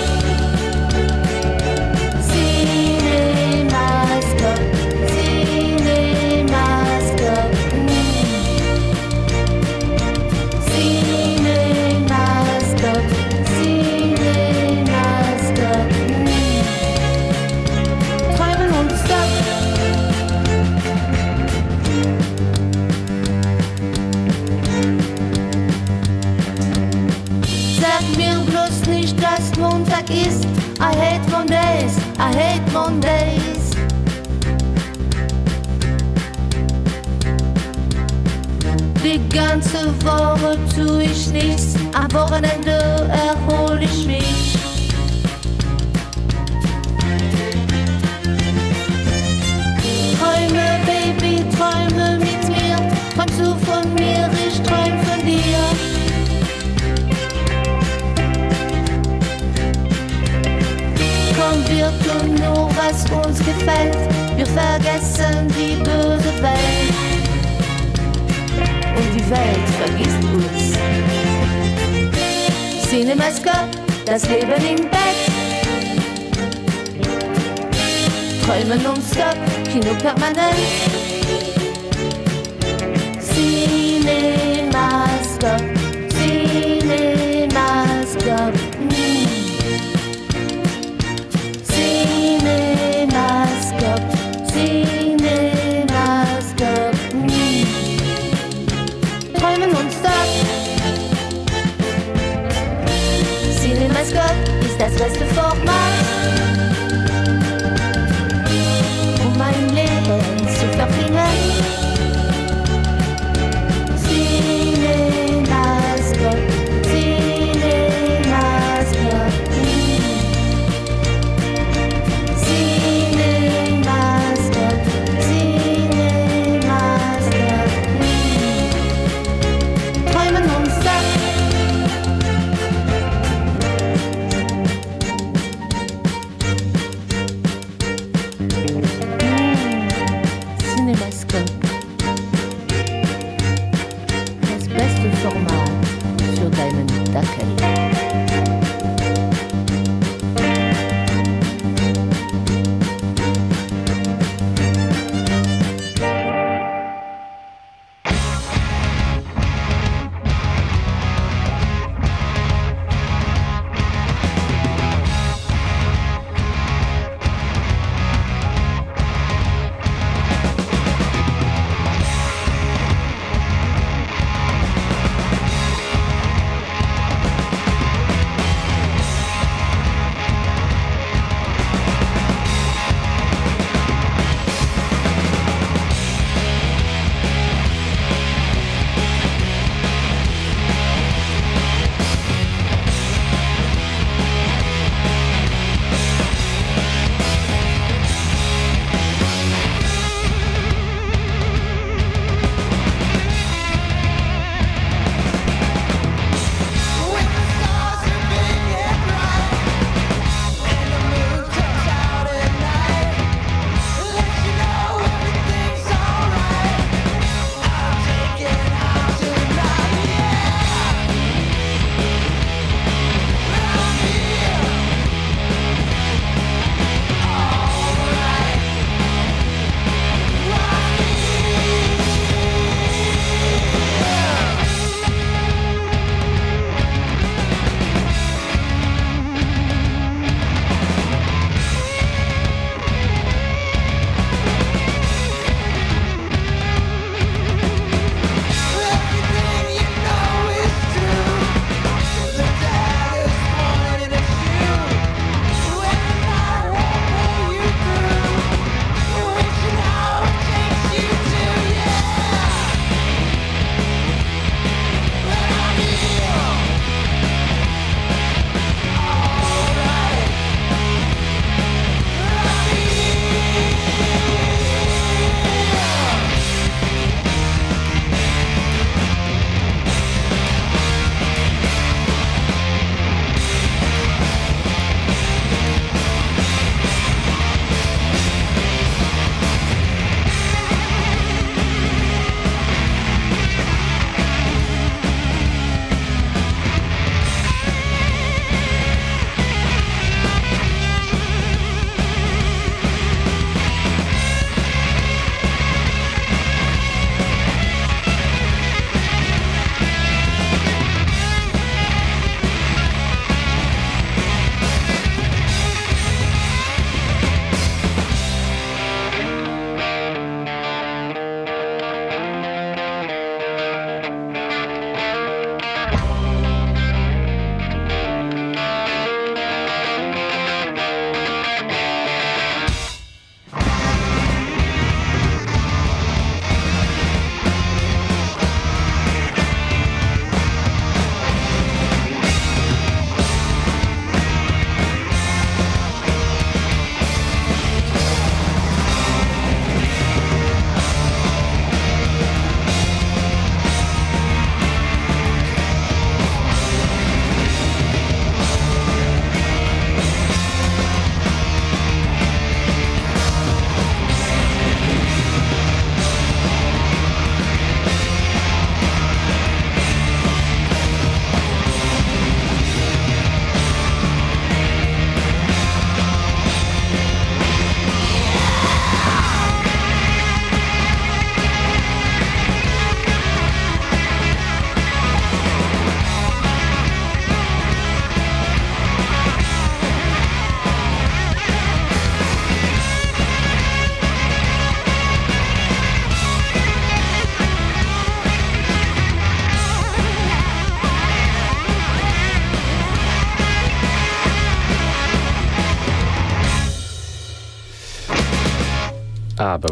Sag mir bloß nicht, dass Montag ist. I hate Mondays, I hate Mondays. Die ganze Woche tu ich nichts, am Wochenende erhol ich mich. Träume, Baby, träume mit mir. Träumst du von mir, ich träum von dir. Komm, wir tun nur, was uns gefällt. Wir vergessen die böse Welt. Die Welt vergisst uns. Cinemascope, das Leben im Bett. Träume nonstop, Kino permanent. Cinemascope.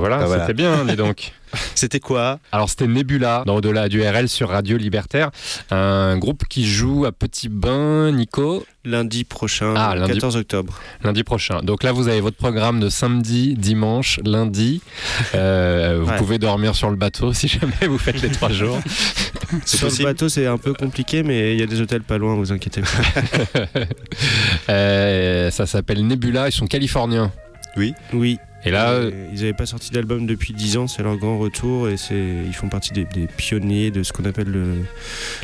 Voilà, Ah, voilà. c'était bien, dis donc. (laughs) C'était quoi Alors c'était Nebula, dans Au-delà du RL sur Radio Libertaire, un groupe qui joue à Petit Bain, Nico, Lundi prochain, Ah, lundi- 14 octobre. lundi prochain. Donc là vous avez votre programme de samedi, dimanche, lundi. Euh, vous Ouais. pouvez dormir sur le bateau si jamais vous faites les trois jours. (laughs) C'est Sur possible le bateau, c'est un peu compliqué, mais il y a des hôtels pas loin, vous inquiétez pas. (laughs) Euh, ça s'appelle Nebula, ils sont californiens. Oui. Et là, ils n'avaient pas sorti d'album depuis 10 ans, c'est leur grand retour et c'est ils font partie des, des pionniers de ce qu'on appelle le,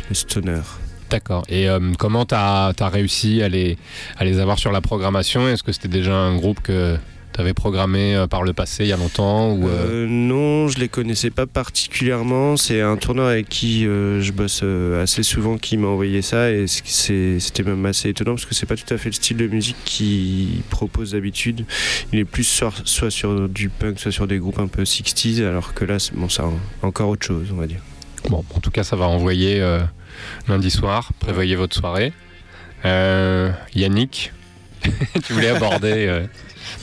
le stoner. D'accord. Et euh, comment t'as as réussi à les, à les avoir sur la programmation? Est-ce que c'était déjà un groupe que t'avais programmé euh, par le passé, il y a longtemps ou, euh, Euh, non, je les connaissais pas particulièrement. C'est un tourneur avec qui je bosse assez souvent qui m'a envoyé ça et c'était même assez étonnant parce que c'est pas tout à fait le style de musique qu'il propose d'habitude. Il est plus sur- soit sur du punk, soit sur des groupes un peu 60s, alors que là, c'est bon, un- encore autre chose, on va dire. Bon, en tout cas, ça va envoyer euh, lundi soir. Prévoyez votre soirée. Euh, Yannick, (laughs) tu voulais aborder. euh,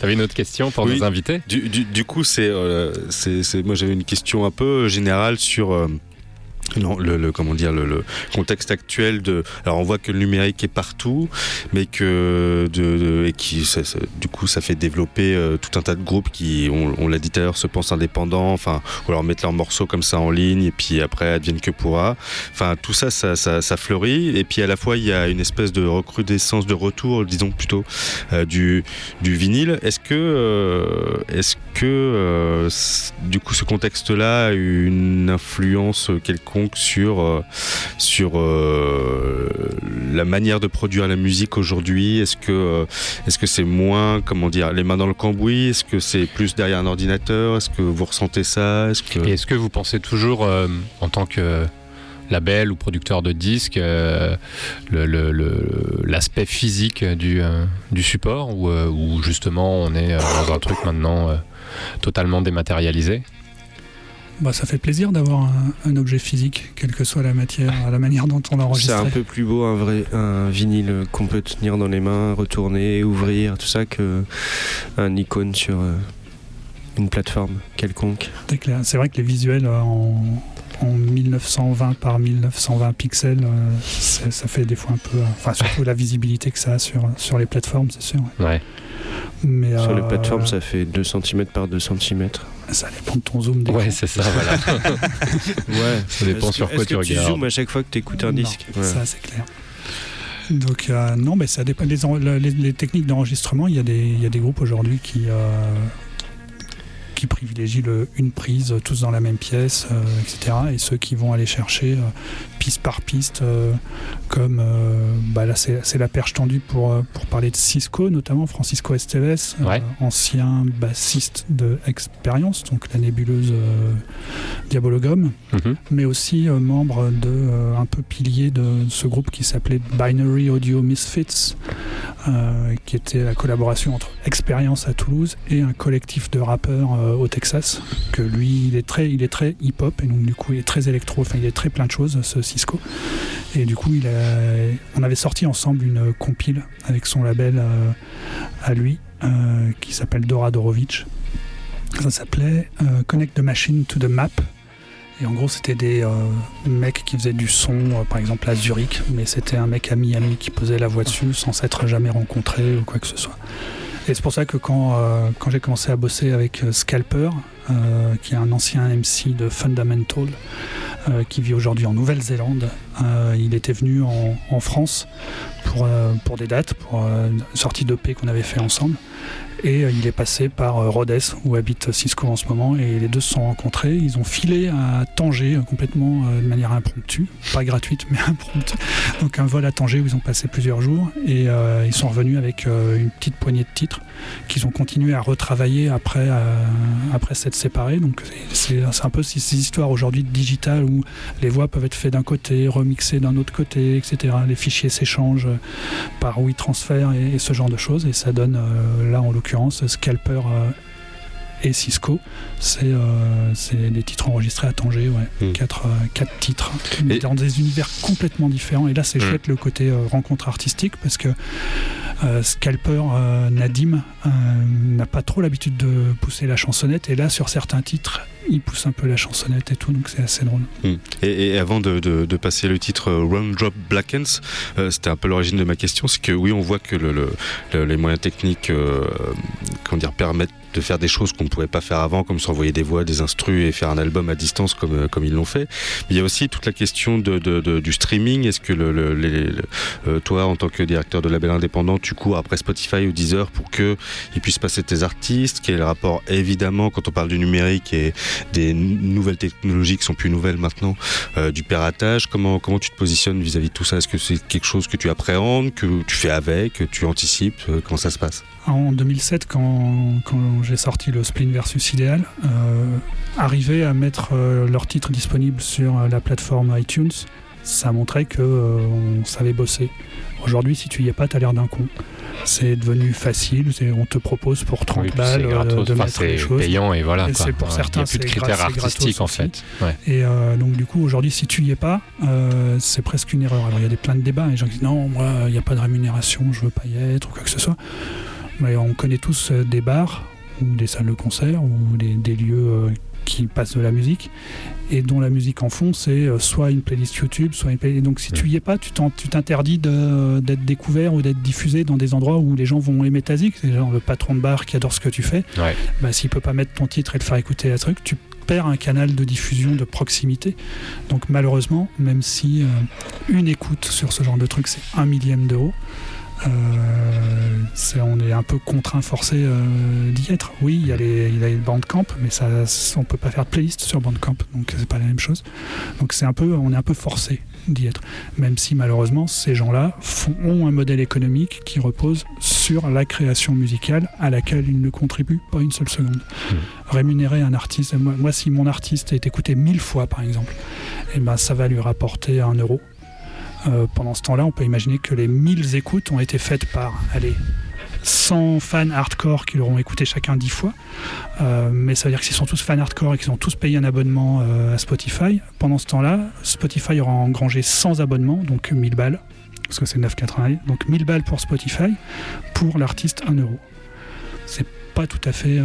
T'avais une autre question pour Oui. nos invités? Du, du- du coup, c'est, euh, c'est, c'est- moi j'avais une question un peu générale sur euh, non, le, le- comment dire le, le contexte actuel de. Alors on voit que le numérique est partout, mais que de, de- et qui ça- du coup ça fait développer euh, tout un tas de groupes qui, on, l'a dit tout à l'heure, se pensent indépendants, enfin ou alors mettre leurs morceaux comme ça en ligne et puis après advienne que pourra. Enfin tout ça, ça, ça, ça fleurit et puis à la fois il y a une espèce de recrudescence, de retour, disons plutôt euh, du du vinyle. Est-ce que, euh, est-ce que du coup ce contexte-là a eu une influence quelconque sur, euh, euh, la manière de produire la musique aujourd'hui. Est-ce que, euh, est-ce que c'est moins, comment dire, les mains dans le cambouis? Est-ce que c'est plus derrière un ordinateur? Est-ce que vous ressentez ça? Est-ce que vous pensez toujours, en tant que label ou producteur de disques, l'aspect physique du, support ou, justement on est dans un truc maintenant totalement dématérialisé? Bah, ça fait plaisir d'avoir un, un objet physique, quelle que soit la matière, la manière dont on l'a C'est un peu plus beau un vrai un vinyle qu'on peut tenir dans les mains, retourner, ouvrir, tout ça que un icône sur euh, une plateforme quelconque. C'est clair. C'est vrai que les visuels euh, en, en 1920 par 1920 pixels, euh, ça fait des fois un peu. euh, Enfin, surtout la visibilité que ça a sur, sur les plateformes, c'est sûr. ouais. Ouais. Mais, Sur les euh, plateformes, ça fait 2 cm par 2 cm. ça dépend de ton zoom. d'écran. Ouais, c'est ça, voilà. (laughs) Ouais, Ça dépend sur que- quoi est-ce tu que regardes. Tu zoomes à chaque fois que tu écoutes un Non, disque? Ouais. Ça, c'est clair. Donc, euh, non, mais ça dépend. Les, en- les, les techniques d'enregistrement, il y, a des- il y a des groupes aujourd'hui qui, euh, qui privilégient le, une prise, euh, tous dans la même pièce, euh, etc. Et ceux qui vont aller chercher euh, piste par piste, comme bah là, c'est la perche tendue pour, pour parler de Cisco, notamment Francisco Esteves, Ouais. ancien bassiste de Experience, donc la nébuleuse Diabologum Mhm. mais aussi membre de un peu pilier de ce groupe qui s'appelait Binary Audio Misfits, qui était la collaboration entre Expérience à Toulouse et un collectif de rappeurs au Texas. Que lui, il est très, il est très hip-hop et donc du coup, il est très électro. Enfin, il est très plein de choses, ce Cisco. Et du coup, on avait sorti ensemble une compile avec son label euh, à lui, euh, qui s'appelle Dora Dorovic. Ça s'appelait euh, Connect the Machine to the Map. Et en gros, c'était des mecs qui faisaient du son, par exemple à Zurich, mais c'était un mec à Miami qui posait la voix dessus sans s'être jamais rencontré ou quoi que ce soit. Et c'est pour ça que quand, euh, quand j'ai commencé à bosser avec euh, Scalper, euh, qui est un ancien MC de Fundamental, euh, qui vit aujourd'hui en Nouvelle-Zélande, euh, il était venu en, France pour, pour des dates, pour une sortie d'EP qu'on avait fait ensemble. Et il est passé par Rhodes, où habite Cisco en ce moment, et les deux se sont rencontrés. Ils ont filé à Tanger complètement de manière impromptue, pas gratuite, (laughs) mais impromptue. Donc un vol à Tanger où ils ont passé plusieurs jours, et ils sont revenus avec une petite poignée de titres qu'ils ont continué à retravailler après, après séparés. Donc c'est un peu ces histoires aujourd'hui de digital où les voix peuvent être faites d'un côté, remixées d'un autre côté, etc. Les fichiers s'échangent euh, par WeTransfer et, et ce genre de choses, et ça donne euh, là en l'occurrence Scalper euh, et Cisco. C'est euh, c'est des titres enregistrés à Tanger, ouais. Mm. Quatre, euh, quatre titres, mais Et- dans des univers complètement différents. Et là, c'est Mm. chouette le côté euh, rencontre artistique parce que Scalper Nadim n'a pas trop l'habitude de pousser la chansonnette. Et là, sur certains titres, il pousse un peu la chansonnette et tout, donc c'est assez drôle. Hmm. Et, et avant de, de- de passer le titre Round Drop Blackens, euh, c'était un peu l'origine de ma question, c'est que oui, on voit que le, le- le- les moyens techniques euh, comment dire, permettent de faire des choses qu'on ne pouvait pas faire avant, comme s'envoyer des voix, des instrus et faire un album à distance comme, euh, comme ils l'ont fait. Mais il y a aussi toute la question de, de- de- du streaming. Est-ce que le, le- le- euh, toi, en tant que directeur de label indépendant, tu cours après Spotify ou Deezer pour que ils puissent passer tes artistes? Quel est le rapport? Évidemment, quand on parle du numérique et des nouvelles technologies qui sont plus nouvelles maintenant, euh, du piratage, comment, comment tu te positionnes vis-à-vis de tout ça? Est-ce que c'est quelque chose que tu appréhendes, que tu fais avec, que tu anticipes? Euh, Comment ça se passe? En 2007, quand, quand j'ai sorti le Spleen versus Idéal, euh, arriver à mettre euh, leurs titres disponibles sur euh, la plateforme iTunes, ça montrait que euh, on savait bosser. Aujourd'hui, si tu y es pas, t'as l'air d'un con. C'est devenu facile, on te propose pour 30 Oui, balles gratos, de mettre les c'est choses. payant et voilà. Et quoi. pour Ouais, certains, Il n'y a plus de critères artistiques en fait. Ouais. Et donc du coup aujourd'hui si tu y es pas, c'est presque une erreur. Alors il y a des plein de débats, les gens qui disent non moi il n'y a pas de rémunération, je veux pas y être ou quoi que ce soit. Mais on connaît tous euh, des bars ou des salles de concert ou des, des lieux euh, qui passent de la musique et dont la musique en fond c'est euh, soit une playlist YouTube, soit une playlist... Donc si tu y es pas, tu t'interdis d'être découvert ou d'être diffusé dans des endroits où les gens vont aimer ta zik. C'est genre le patron de bar qui adore ce que tu fais. Ouais. Bah, s'il peut pas mettre ton titre et le faire écouter à truc, tu perds un canal de diffusion de proximité. Donc malheureusement, même si euh, une écoute sur ce genre de truc c'est un millième d'euro, euh, on est un peu contraint, forcé euh, d'y être. Oui, il y a les, il y a les Bandcamp, mais ça, on peut pas faire de playlist sur Bandcamp, donc c'est pas la même chose. Donc c'est un peu, on est un peu forcé d'y être. Même si malheureusement ces gens-là ont un modèle économique qui repose sur la création musicale à laquelle ils ne contribuent pas une seule seconde. Rémunérer un artiste, moi, moi, si mon artiste est écouté mille fois par exemple, eh ben ça va lui rapporter un euro. Euh, pendant ce temps-là, on peut imaginer que les 1000 écoutes ont été faites par, allez, 100 fans hardcore qui l'auront écouté chacun 10 fois. Euh, mais ça veut dire que s'ils sont tous fans hardcore et qu'ils ont tous payé un abonnement euh, à Spotify, pendant ce temps-là, Spotify aura engrangé 100 abonnements, donc 1000 balles, parce que c'est 9,90. Donc 1000 balles pour Spotify, pour l'artiste 1 euro. C'est pas tout à fait.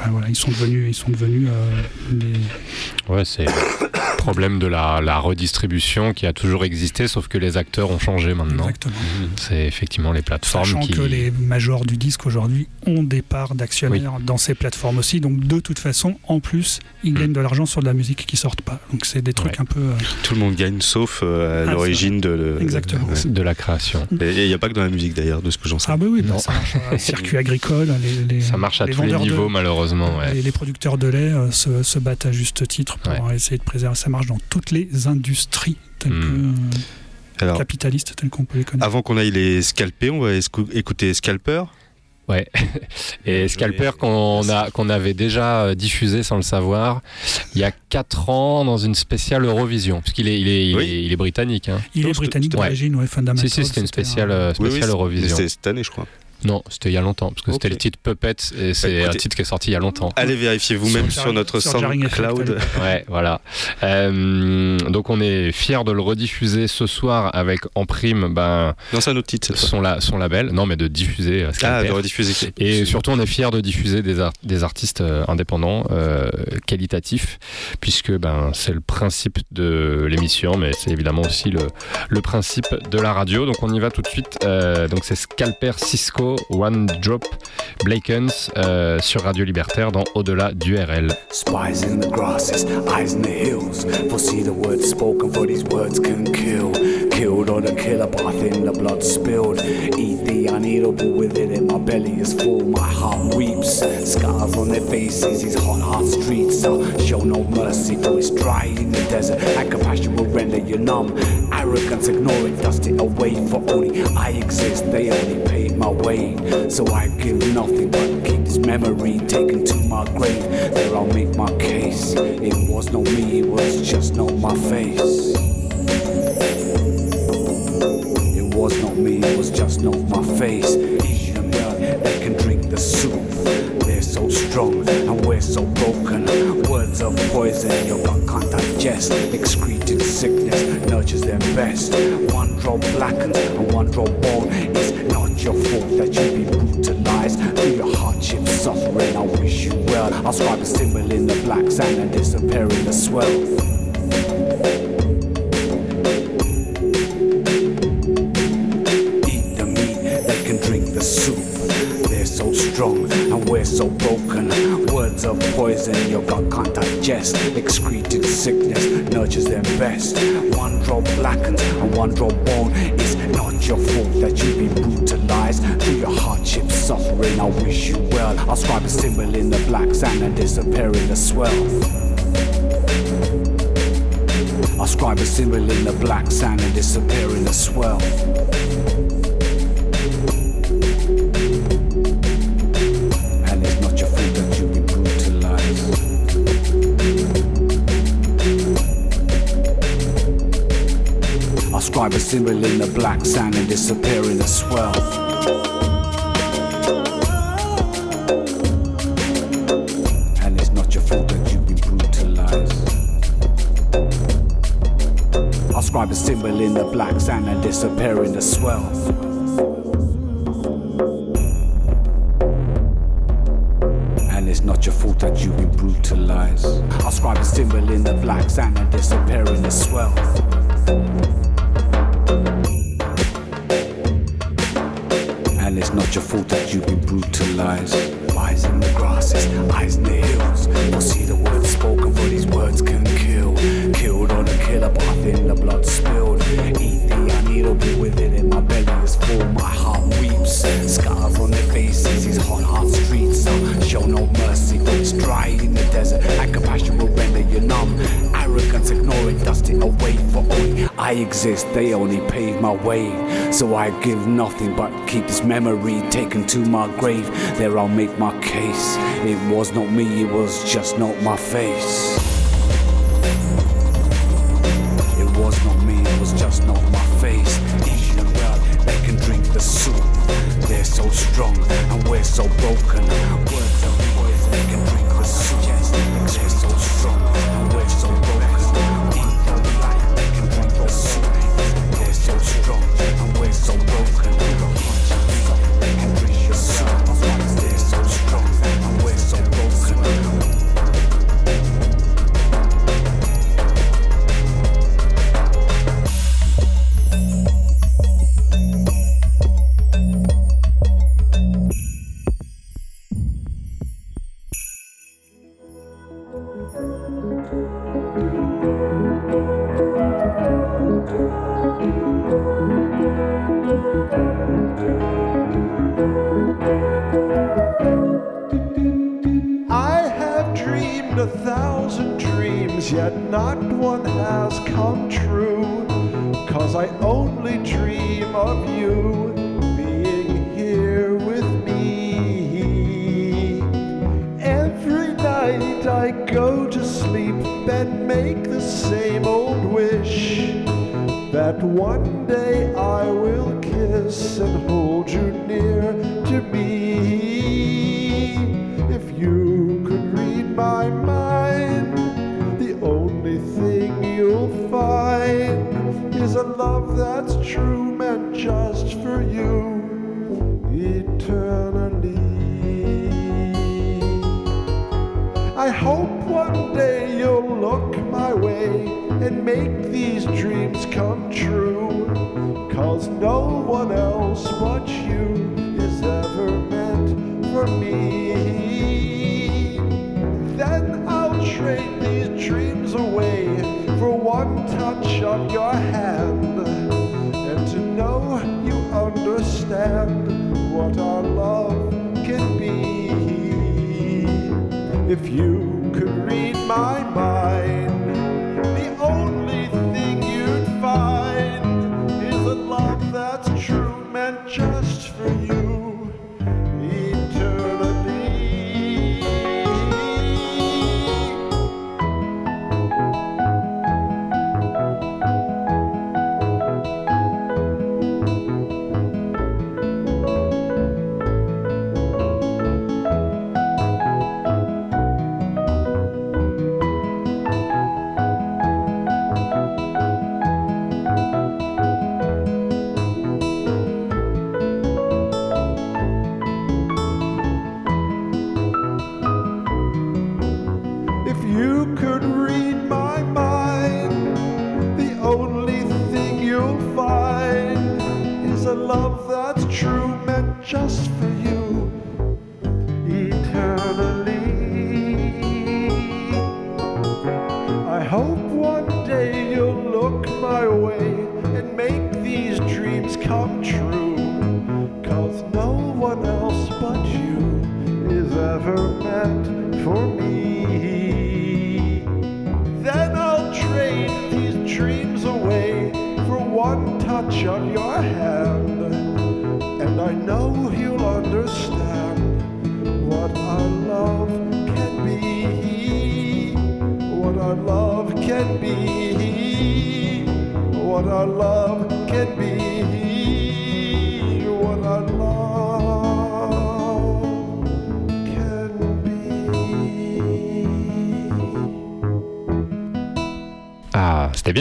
Euh, Enfin voilà, ils sont devenus, ils sont devenus euh, les, Ouais, c'est le problème de la, la redistribution qui a toujours existé, sauf que les acteurs ont changé maintenant. Exactement. C'est effectivement les plateformes Sachant qui. que les majors du disque aujourd'hui ont des parts d'actionnaires dans ces plateformes aussi. Donc de toute façon, en plus, ils gagnent de l'argent sur de la musique qui sortent pas. Donc c'est des trucs Ouais. un peu. euh, Tout le monde gagne, sauf euh, à Ah, l'origine de, la création. Et il n'y a pas que dans la musique d'ailleurs, de ce que j'en sais. Ah bah oui, bah, ça marche circuit agricole. Les, les- Ça marche à les tous les de- niveaux, malheureusement. ouais. Les, les producteurs de lait euh, se, se battent à juste titre pour Ouais. essayer de préserver. Ça marche dans toutes les industries telles Hmm. que euh, Alors, capitalistes telles qu'on peut les connaître. avant qu'on aille les scalper, on va écouter Scalper. Ouais. (laughs) Et Scalper qu'on a qu'on avait déjà euh, diffusé sans le savoir il y a 4 ans dans une spéciale Eurovision parce qu'il est il est, il Oui. est, il est britannique hein. Il est britannique ouais. d'origine, ouais, Fundamental. Si si c'était une spéciale euh, Oui, oui, Eurovision. C'est cette année, je crois. Non, c'était il y a longtemps parce que c'était le titre Puppet et c'est écoutez. un titre qui est sorti il y a longtemps. Allez vérifier vous-même Sur notre sur SoundCloud. (laughs) Ouais, voilà. Euh, donc on est fiers de le rediffuser ce soir avec en prime ben, Non, c'est un autre titre son, la- son label. Non, mais de diffuser. euh, Ah, de rediffuser. Et surtout, on est fiers de diffuser des, ar- des artistes euh, indépendants, euh, qualitatifs, puisque ben, c'est le principe de l'émission, mais c'est évidemment aussi le, le principe de la radio. Donc on y va tout de suite. Euh, donc c'est Scalper Cisco One Drop Blakens euh, sur Radio Libertaire dans Au-delà du RL. Spies in the grasses, eyes in the hills. Foresee the words spoken, for these words can kill. Killed on a killer path in the blood spilled. Eat the uneatable within it, my belly is full, my heart weeps. Scars on their faces, these hot, hot streets are show no mercy, for it's dry in the desert. And compassion will render you numb. Arrogance, ignore it, dust it away, for only I exist. They only paid my way, so I give nothing but keep this memory taken to my grave. There I'll make my case. It was no me, it was just not my face. Was not me, it was just not my face. Asian blood, they can drink the soup. They're so strong and we're so broken. Words of poison your gut can't digest. Excreting sickness nurtures their best. One drop blackens and one drop bone. It's not your fault that you be brutalized through your hardship, suffering. I wish you well. I'll scribe a symbol in the black sand and disappear in the swell. The soup. They're so strong and we're so broken. Words of poison your gut can't digest. Excreted sickness nurtures them best. One drop blackens and one drop bone. It's not your fault that you've been brutalized through your hardship, suffering. I wish you well. I'll scribe a symbol in the black sand and disappear in the swell. I'll scribe a symbol in the black sand and disappear in the swell. A symbol in the black sand and disappear in the swell. And it's not your fault that you've been brutalized. I'll scribe a symbol in the black sand and disappear in the swell. Memory taken to my grave. There I'll make my case. It was not me, it was just not my face. If you could read my mind,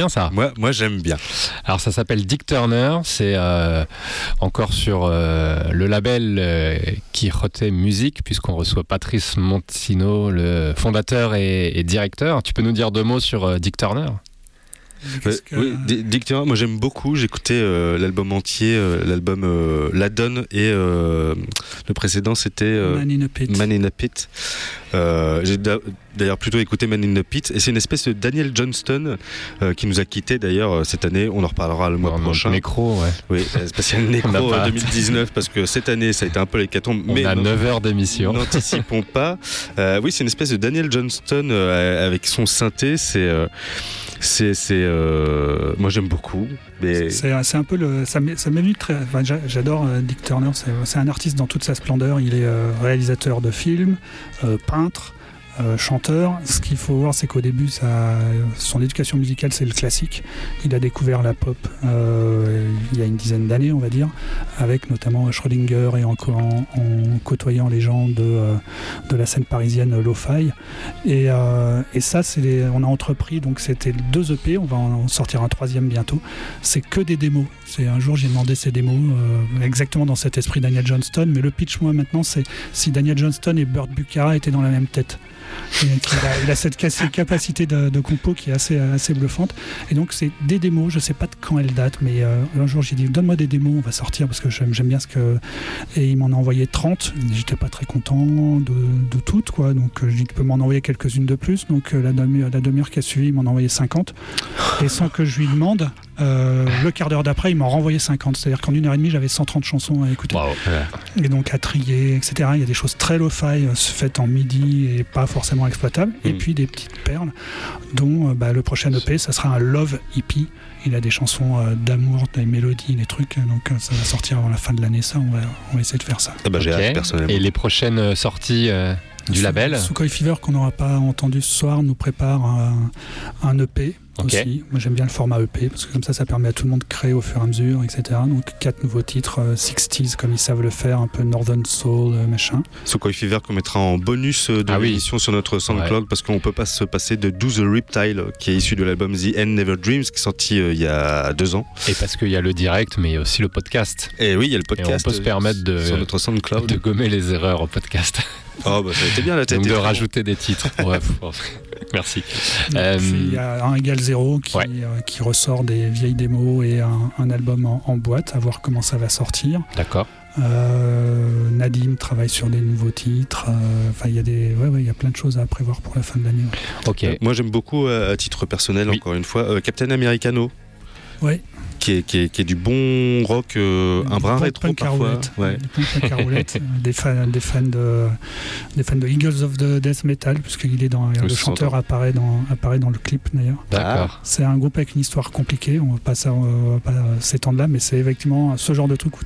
bien ça. Moi, moi j'aime bien. Alors ça s'appelle Dick Turner, c'est euh, encore sur euh, le label euh, Quijote Musique, puisqu'on reçoit Patrice Montino, le fondateur et, et directeur. Tu peux nous dire deux mots sur euh, Dick Turner? Que- Oui, Di- Dick Turner, moi j'aime beaucoup. J'écoutais euh, l'album entier, euh, l'album euh, La Donne et euh, le précédent c'était euh, Man in a Pit. Man in a Pit. Euh, J'ai d'a- d'ailleurs plutôt écouté Man in a Pit et c'est une espèce de Daniel Johnston euh, qui nous a quitté d'ailleurs cette année. On en reparlera le mois Dans prochain. Nécro, ouais. Oui, spécial Nécro n'a pas euh, hâte. 2019 parce que cette année ça a été un peu l'hécatombe. On mais a non- 9 heures d'émission. N'anticipons pas. Euh, oui, c'est une espèce de Daniel Johnston euh, avec son synthé. C'est, euh, c'est, euh, moi j'aime beaucoup. Mais C'est un peu le. Ça m'est très. enfin, j'a- J'adore euh, Dick Turner. C'est c'est un artiste dans toute sa splendeur. Il est euh, réalisateur de films, euh, peintre. Euh, chanteur, ce qu'il faut voir, c'est qu'au début, son éducation musicale, c'est le classique. Il a découvert la pop euh, il y a une dizaine d'années, on va dire, avec notamment Schrödinger et en, côtoyant les gens de, euh, de la scène parisienne Lo-Fi. Et, ça, on a entrepris, donc c'était deux EP, on va en sortir un troisième bientôt. C'est que des démos. Un jour, j'ai demandé ces démos, exactement dans cet esprit Daniel Johnston, mais le pitch, moi, maintenant, c'est si Daniel Johnston et Burt Bucara étaient dans la même tête. Il a cette ca- cette capacité de, compo qui est assez, bluffante. Et donc, c'est des démos. Je sais pas de quand elles datent, mais euh, un jour, j'ai dit donne-moi des démos, on va sortir parce que j'aime, bien ce que. Et il m'en a envoyé 30. J'étais pas très content de, toutes, quoi. Donc, euh, je dis tu peux m'en envoyer quelques-unes de plus. Donc, euh, la demi-heure qui a suivi, il m'en a envoyé 50. Et sans que je lui demande, euh, le quart d'heure d'après, il m'en renvoyé 50. C'est-à-dire qu'en une heure et demie, j'avais 130 chansons à écouter. Et donc à trier, etc. Il y a des choses très lo-fi euh, faites en midi et pas forcément exploitables. Et Mm. puis des petites perles, dont euh, bah, le prochain EP, ça sera un Love EP. Il a des chansons euh, d'amour, des mélodies, des trucs. Donc euh, ça va sortir avant la fin de l'année. Ça, on va, on va essayer de faire ça. ah bah, j'ai Ok. hâte personnellement. Et les prochaines sorties euh, du label Sukhoi Fever, qu'on n'aura pas entendu ce soir, nous prépare un, un EP aussi. Moi j'aime bien le format EP parce que comme ça, ça permet à tout le monde de créer au fur et à mesure, etc. Donc quatre nouveaux titres, euh, 60s comme ils savent le faire, un peu Northern Soul, euh, machin. Sukhoi Fever qu'on mettra en bonus euh, de Ah oui. l'émission sur notre SoundCloud parce qu'on peut pas se passer de Do the Reptile qui est issu de l'album The End Never Dreams qui est sorti euh, il y a deux ans. Et parce qu'il y a le direct, mais il y a aussi le podcast. Et oui, il y a le Et podcast. on peut se euh, permettre de, sur notre SoundCloud. de gommer les erreurs au podcast. (laughs) Oh bah ça a été bien la tête. Donc de rajouter des titres. Bref, (laughs) merci. Euh, Il y a un égal zéro qui, ouais. euh, qui ressort des vieilles démos et un, un album en, en boîte, à voir comment ça va sortir. D'accord. Euh, Nadim travaille sur des nouveaux titres. euh, Enfin, il y a des, ouais, y a plein de choses à prévoir pour la fin de l'année. ouais. Ok. Euh, Moi j'aime beaucoup euh, à titre personnel Oui. encore une fois euh, Captain Americano. Ouais. Qui est, qui, est, qui est du bon rock, euh, un brin rétro parfois. roulette. Ouais. (laughs) Euh, des, fans, des, fans de, des fans de Eagles of the Death Metal, puisqu'il est dans, Oui, le chanteur apparaît dans, apparaît dans le clip d'ailleurs. D'accord. C'est un groupe avec une histoire compliquée, on va pas, ça- on va pas s'étendre là, mais c'est effectivement ce genre de truc où,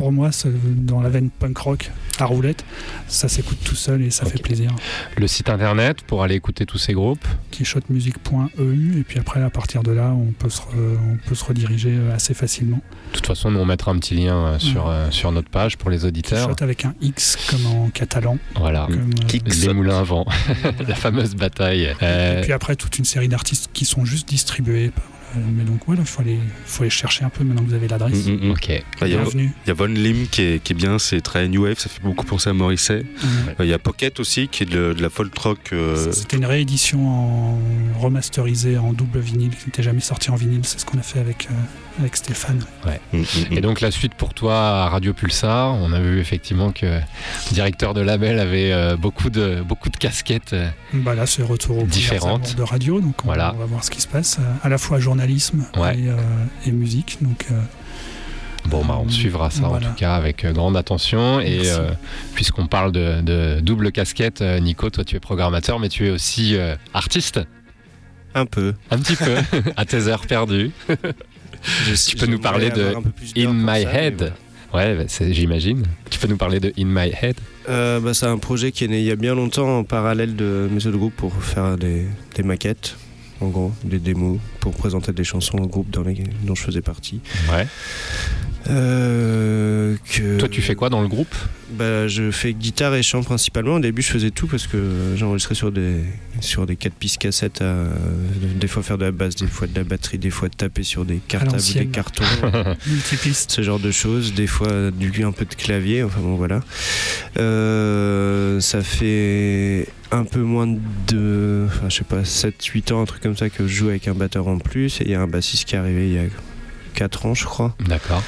pour moi, dans la veine punk rock à roulette, ça s'écoute tout seul et ça fait plaisir. Le site internet pour aller écouter tous ces groupes. Quichotmusic.eu et puis après, à partir de là, on peut se, re- on peut se rediriger euh, assez facilement. De toute façon, nous on mettra un petit lien euh, sur, Ouais. euh, sur notre page pour les auditeurs. Quichot avec un X comme en catalan. Voilà. Comme, euh. Les moulins à vent. (laughs) La fameuse bataille. Euh, Et puis après, toute une série d'artistes qui sont juste distribués par mais donc, voilà, il faut aller, faut aller chercher un peu maintenant que vous avez l'adresse. Mm, mm, mm. Ok. Il y a, Bienvenue. il y a Von Lim qui est, qui est bien, c'est très new wave, ça fait beaucoup penser à Morrissey. Ouais. Euh, Il y a Pocket aussi qui est de, de la folk rock. euh, C'était une réédition en remasterisée en double vinyle qui n'était jamais sorti en vinyle. C'est ce qu'on a fait avec, euh, avec Stéphane. mm, mm, mm. Et donc la suite pour toi à Radio Pulsar, on a vu effectivement que le directeur de label avait euh, beaucoup de beaucoup de casquettes. euh, Bah là, c'est retour aux Différentes. de radio. Donc on, Voilà. on va voir ce qui se passe. euh, À la fois journalisme Ouais. et, euh, et musique. Donc euh, Bon, bah, on suivra ça Voilà. en tout cas avec grande attention. Et euh, puisqu'on parle de, de double casquette, Nico, toi tu es programmateur, mais tu es aussi euh, artiste, Un peu. un petit peu, (laughs) à tes heures perdues. (laughs) (laughs) Je- Tu peux nous parler de In My ça, Head. voilà. Ouais, bah, c'est- j'imagine. Tu peux nous parler de In My Head? Euh, bah, c'est un projet qui est né il y a bien longtemps en parallèle de mes autres groupes pour faire des, des maquettes, en gros, des démos, pour présenter des chansons au groupe dans les, dont je faisais partie. Ouais. Euh, que... Toi, tu fais quoi dans le groupe? Bah, Je fais guitare et chant principalement. Au début, je faisais tout parce que j'enregistrais sur des, sur des 4 pistes cassettes, à, des fois faire de la basse, des fois de la batterie, des fois taper sur des cartables, des cartons. (laughs) multipiste. ce genre de choses, des fois du un peu de clavier, enfin bon voilà. Euh, ça fait un peu moins de, enfin je sais pas, 7-8 ans, un truc comme ça que je joue avec un batteur en plus et il y a un bassiste qui est arrivé il y a 4 ans je crois. D'accord.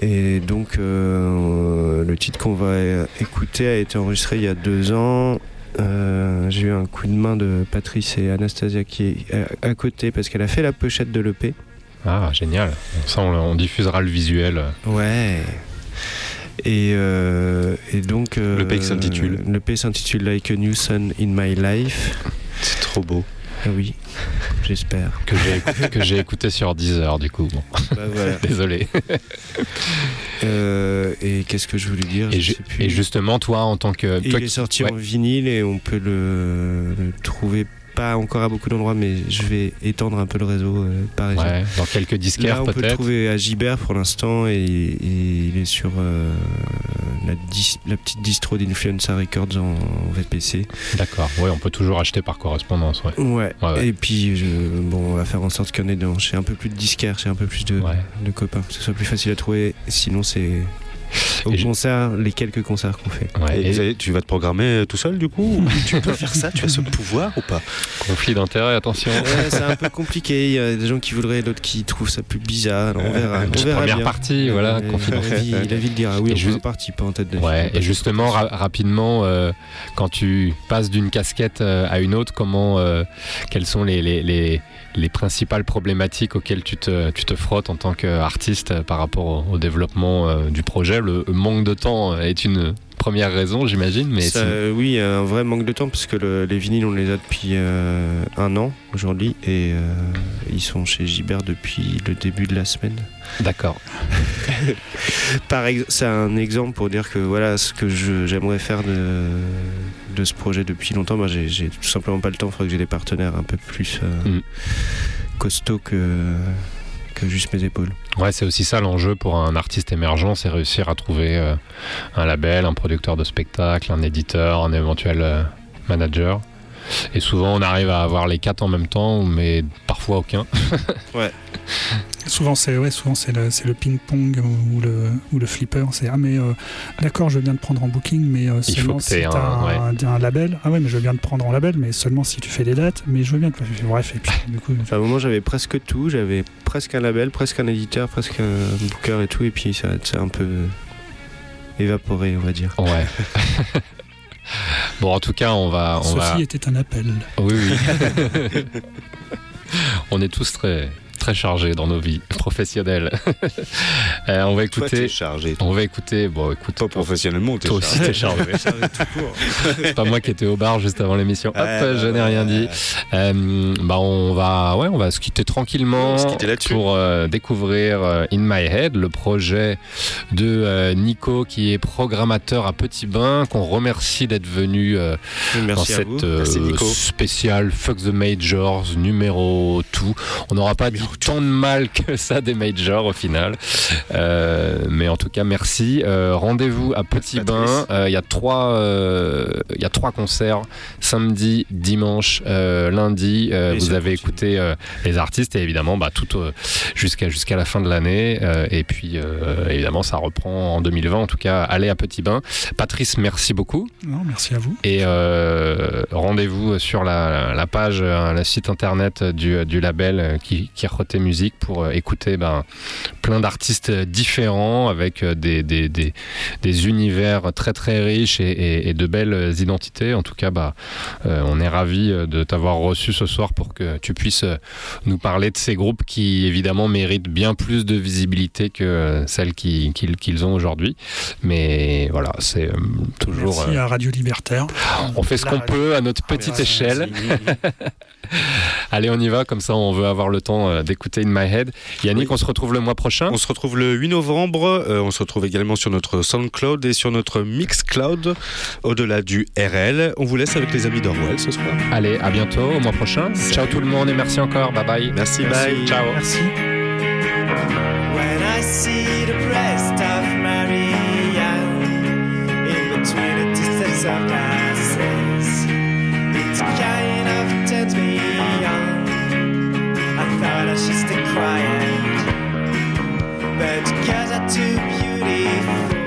Et donc euh, le titre qu'on va écouter a été enregistré il y a 2 ans. Euh, j'ai eu un coup de main de Patrice et Anastasia qui est à, à côté parce qu'elle a fait la pochette de l'EP. Ah, génial. Ça, on, on diffusera le visuel. Ouais. Et, euh, et donc. euh, Le P s'intitule Le P s'intitule Like a New Sun in My Life. C'est trop beau. Ah oui, (laughs) j'espère. Que j'ai que j'ai écouté sur Deezer, du coup. Bon, Bah, voilà. (laughs) désolé. Euh, et qu'est-ce que je voulais dire? Et, Je justement, toi, en tant que. Toi il est sorti ouais. en vinyle et on peut le, le trouver pas encore à beaucoup d'endroits, mais je vais étendre un peu le réseau euh, par exemple. Ouais, dans quelques disquaires Là, on peut le trouver à Gibert pour l'instant et, et il est sur euh, la, dis- la petite distro d'Influenza Records en, en VPC. D'accord. Ouais, on peut toujours acheter par correspondance. Ouais. Ouais. Ouais, ouais. Et puis, je- bon, on va faire en sorte qu'on ait dans- chez un peu plus de disquaires, chez un peu plus de, de copains, que ce soit plus facile à trouver. Sinon, c'est au Et je- concert, les quelques concerts qu'on fait. Ouais, Et et vous allez- tu vas te programmer tout seul du coup Tu peux faire ça? Tu as ce pouvoir ou pas? Conflit d'intérêt, attention. Ouais, c'est un peu compliqué. Il y a des gens qui voudraient, d'autres qui trouvent ça plus bizarre. Alors, on verra. Une on verra première bien. partie, voilà, Euh, conflit la, vie, la vie le dira. Oui, juste... partie, pas en tête de Ouais, et justement, ra- rapidement, euh, quand tu passes d'une casquette euh, à une autre, comment, euh, quelles sont les, les, les, les principales problématiques auxquelles tu te, frottes en tant qu'artiste par rapport au, au développement euh, du projet. Le manque de temps est une première raison, j'imagine, mais Ça, oui, un vrai manque de temps parce que le- les vinyles, on les a depuis euh, un an aujourd'hui et euh, ils sont chez Gibert depuis le début de la semaine. d'accord. (laughs) Par c'est un exemple pour dire que voilà ce que j'aimerais faire de, de ce projet depuis longtemps. Bah, j'ai, j'ai tout simplement pas le temps. Il faudrait que j'ai des partenaires un peu plus euh, Mm. costauds que, juste mes épaules. Ouais, c'est aussi ça l'enjeu pour un artiste émergent, c'est réussir à trouver euh, un label, un producteur de spectacle, un éditeur, un éventuel euh, manager. Et souvent, on arrive à avoir les quatre en même temps, mais parfois aucun. (laughs) Souvent, c'est ouais, souvent c'est le, ping-pong ou le, ou le flipper. C'est ah, mais euh, d'accord, je veux bien te prendre en booking, mais euh, seulement si un- un, un label. Ah ouais, mais je veux bien te prendre en label, mais seulement si tu fais des dates. Mais je veux bien que. Bref, et puis (laughs) du coup. À un moment, j'avais presque tout. J'avais presque un label, presque un éditeur, presque un booker et tout. Et puis ça s'est un peu évaporé, on va dire. Ouais. (laughs) bon, en tout cas, on va. On va... était un appel. Oui, oui. (laughs) on est tous très, très chargés dans nos vies (laughs) professionnelles. (laughs) Euh, on va Toi, écouter. t'es chargé. On va écouter. Bon, écoute. Toi, professionnellement, t'es Toi aussi, chargé. t'es chargé. (laughs) C'est pas moi qui étais au bar juste avant l'émission. Hop, Ouais, je n'ai rien ouais. dit. Euh, bah, on va, ouais, on va se quitter tranquillement se quitter pour euh, découvrir euh, In My Head, le projet de euh, Nico qui est programmateur à Petit Bain, qu'on remercie d'être venu euh, dans cette euh, spéciale Fuck the Majors numéro tout. On n'aura pas dit tant de mal que (laughs) ça des majors au final. Euh, mais en tout cas, merci. Euh, Rendez-vous à Petit Bain. Euh, Il y a trois, euh, il y a trois concerts samedi, dimanche, euh, lundi. Euh, vous avez continue. écouté euh, les artistes et évidemment, bah, tout euh, jusqu'à jusqu'à la fin de l'année. Euh, et puis euh, évidemment, ça reprend en 2020. En tout cas, allez à Petit Bain. Patrice, merci beaucoup. Non, merci à vous. Et euh, rendez-vous sur la, la page, le site internet du, du label qui, qui Roté Musique pour euh, écouter ben, plein d'artistes différents avec euh, des, des, des, des univers très très riches et, et- et de belles identités. En tout cas, bah, euh, on est ravis de t'avoir reçu ce soir pour que tu puisses nous parler de ces groupes qui évidemment méritent bien plus de visibilité que celle qui- qu'ils qu'ils ont aujourd'hui. Mais voilà, c'est toujours... Merci à Radio Libertaire. on fait ce qu'on peut à notre petite échelle. (laughs) (laughs) Allez, on y va, comme ça on veut avoir le temps euh, d'écouter In My Head. Yannick, on se retrouve le mois prochain? On se retrouve le 8 novembre. euh, on se retrouve également sur notre SoundCloud et sur notre Mixcloud, au-delà du RL. On vous laisse avec les amis d'Orwell ce soir. Allez, à bientôt, au mois prochain. Ciao tout le monde et merci encore. Bye bye. Merci, bye. Ciao. Merci. She's still crying. But because I do beauty.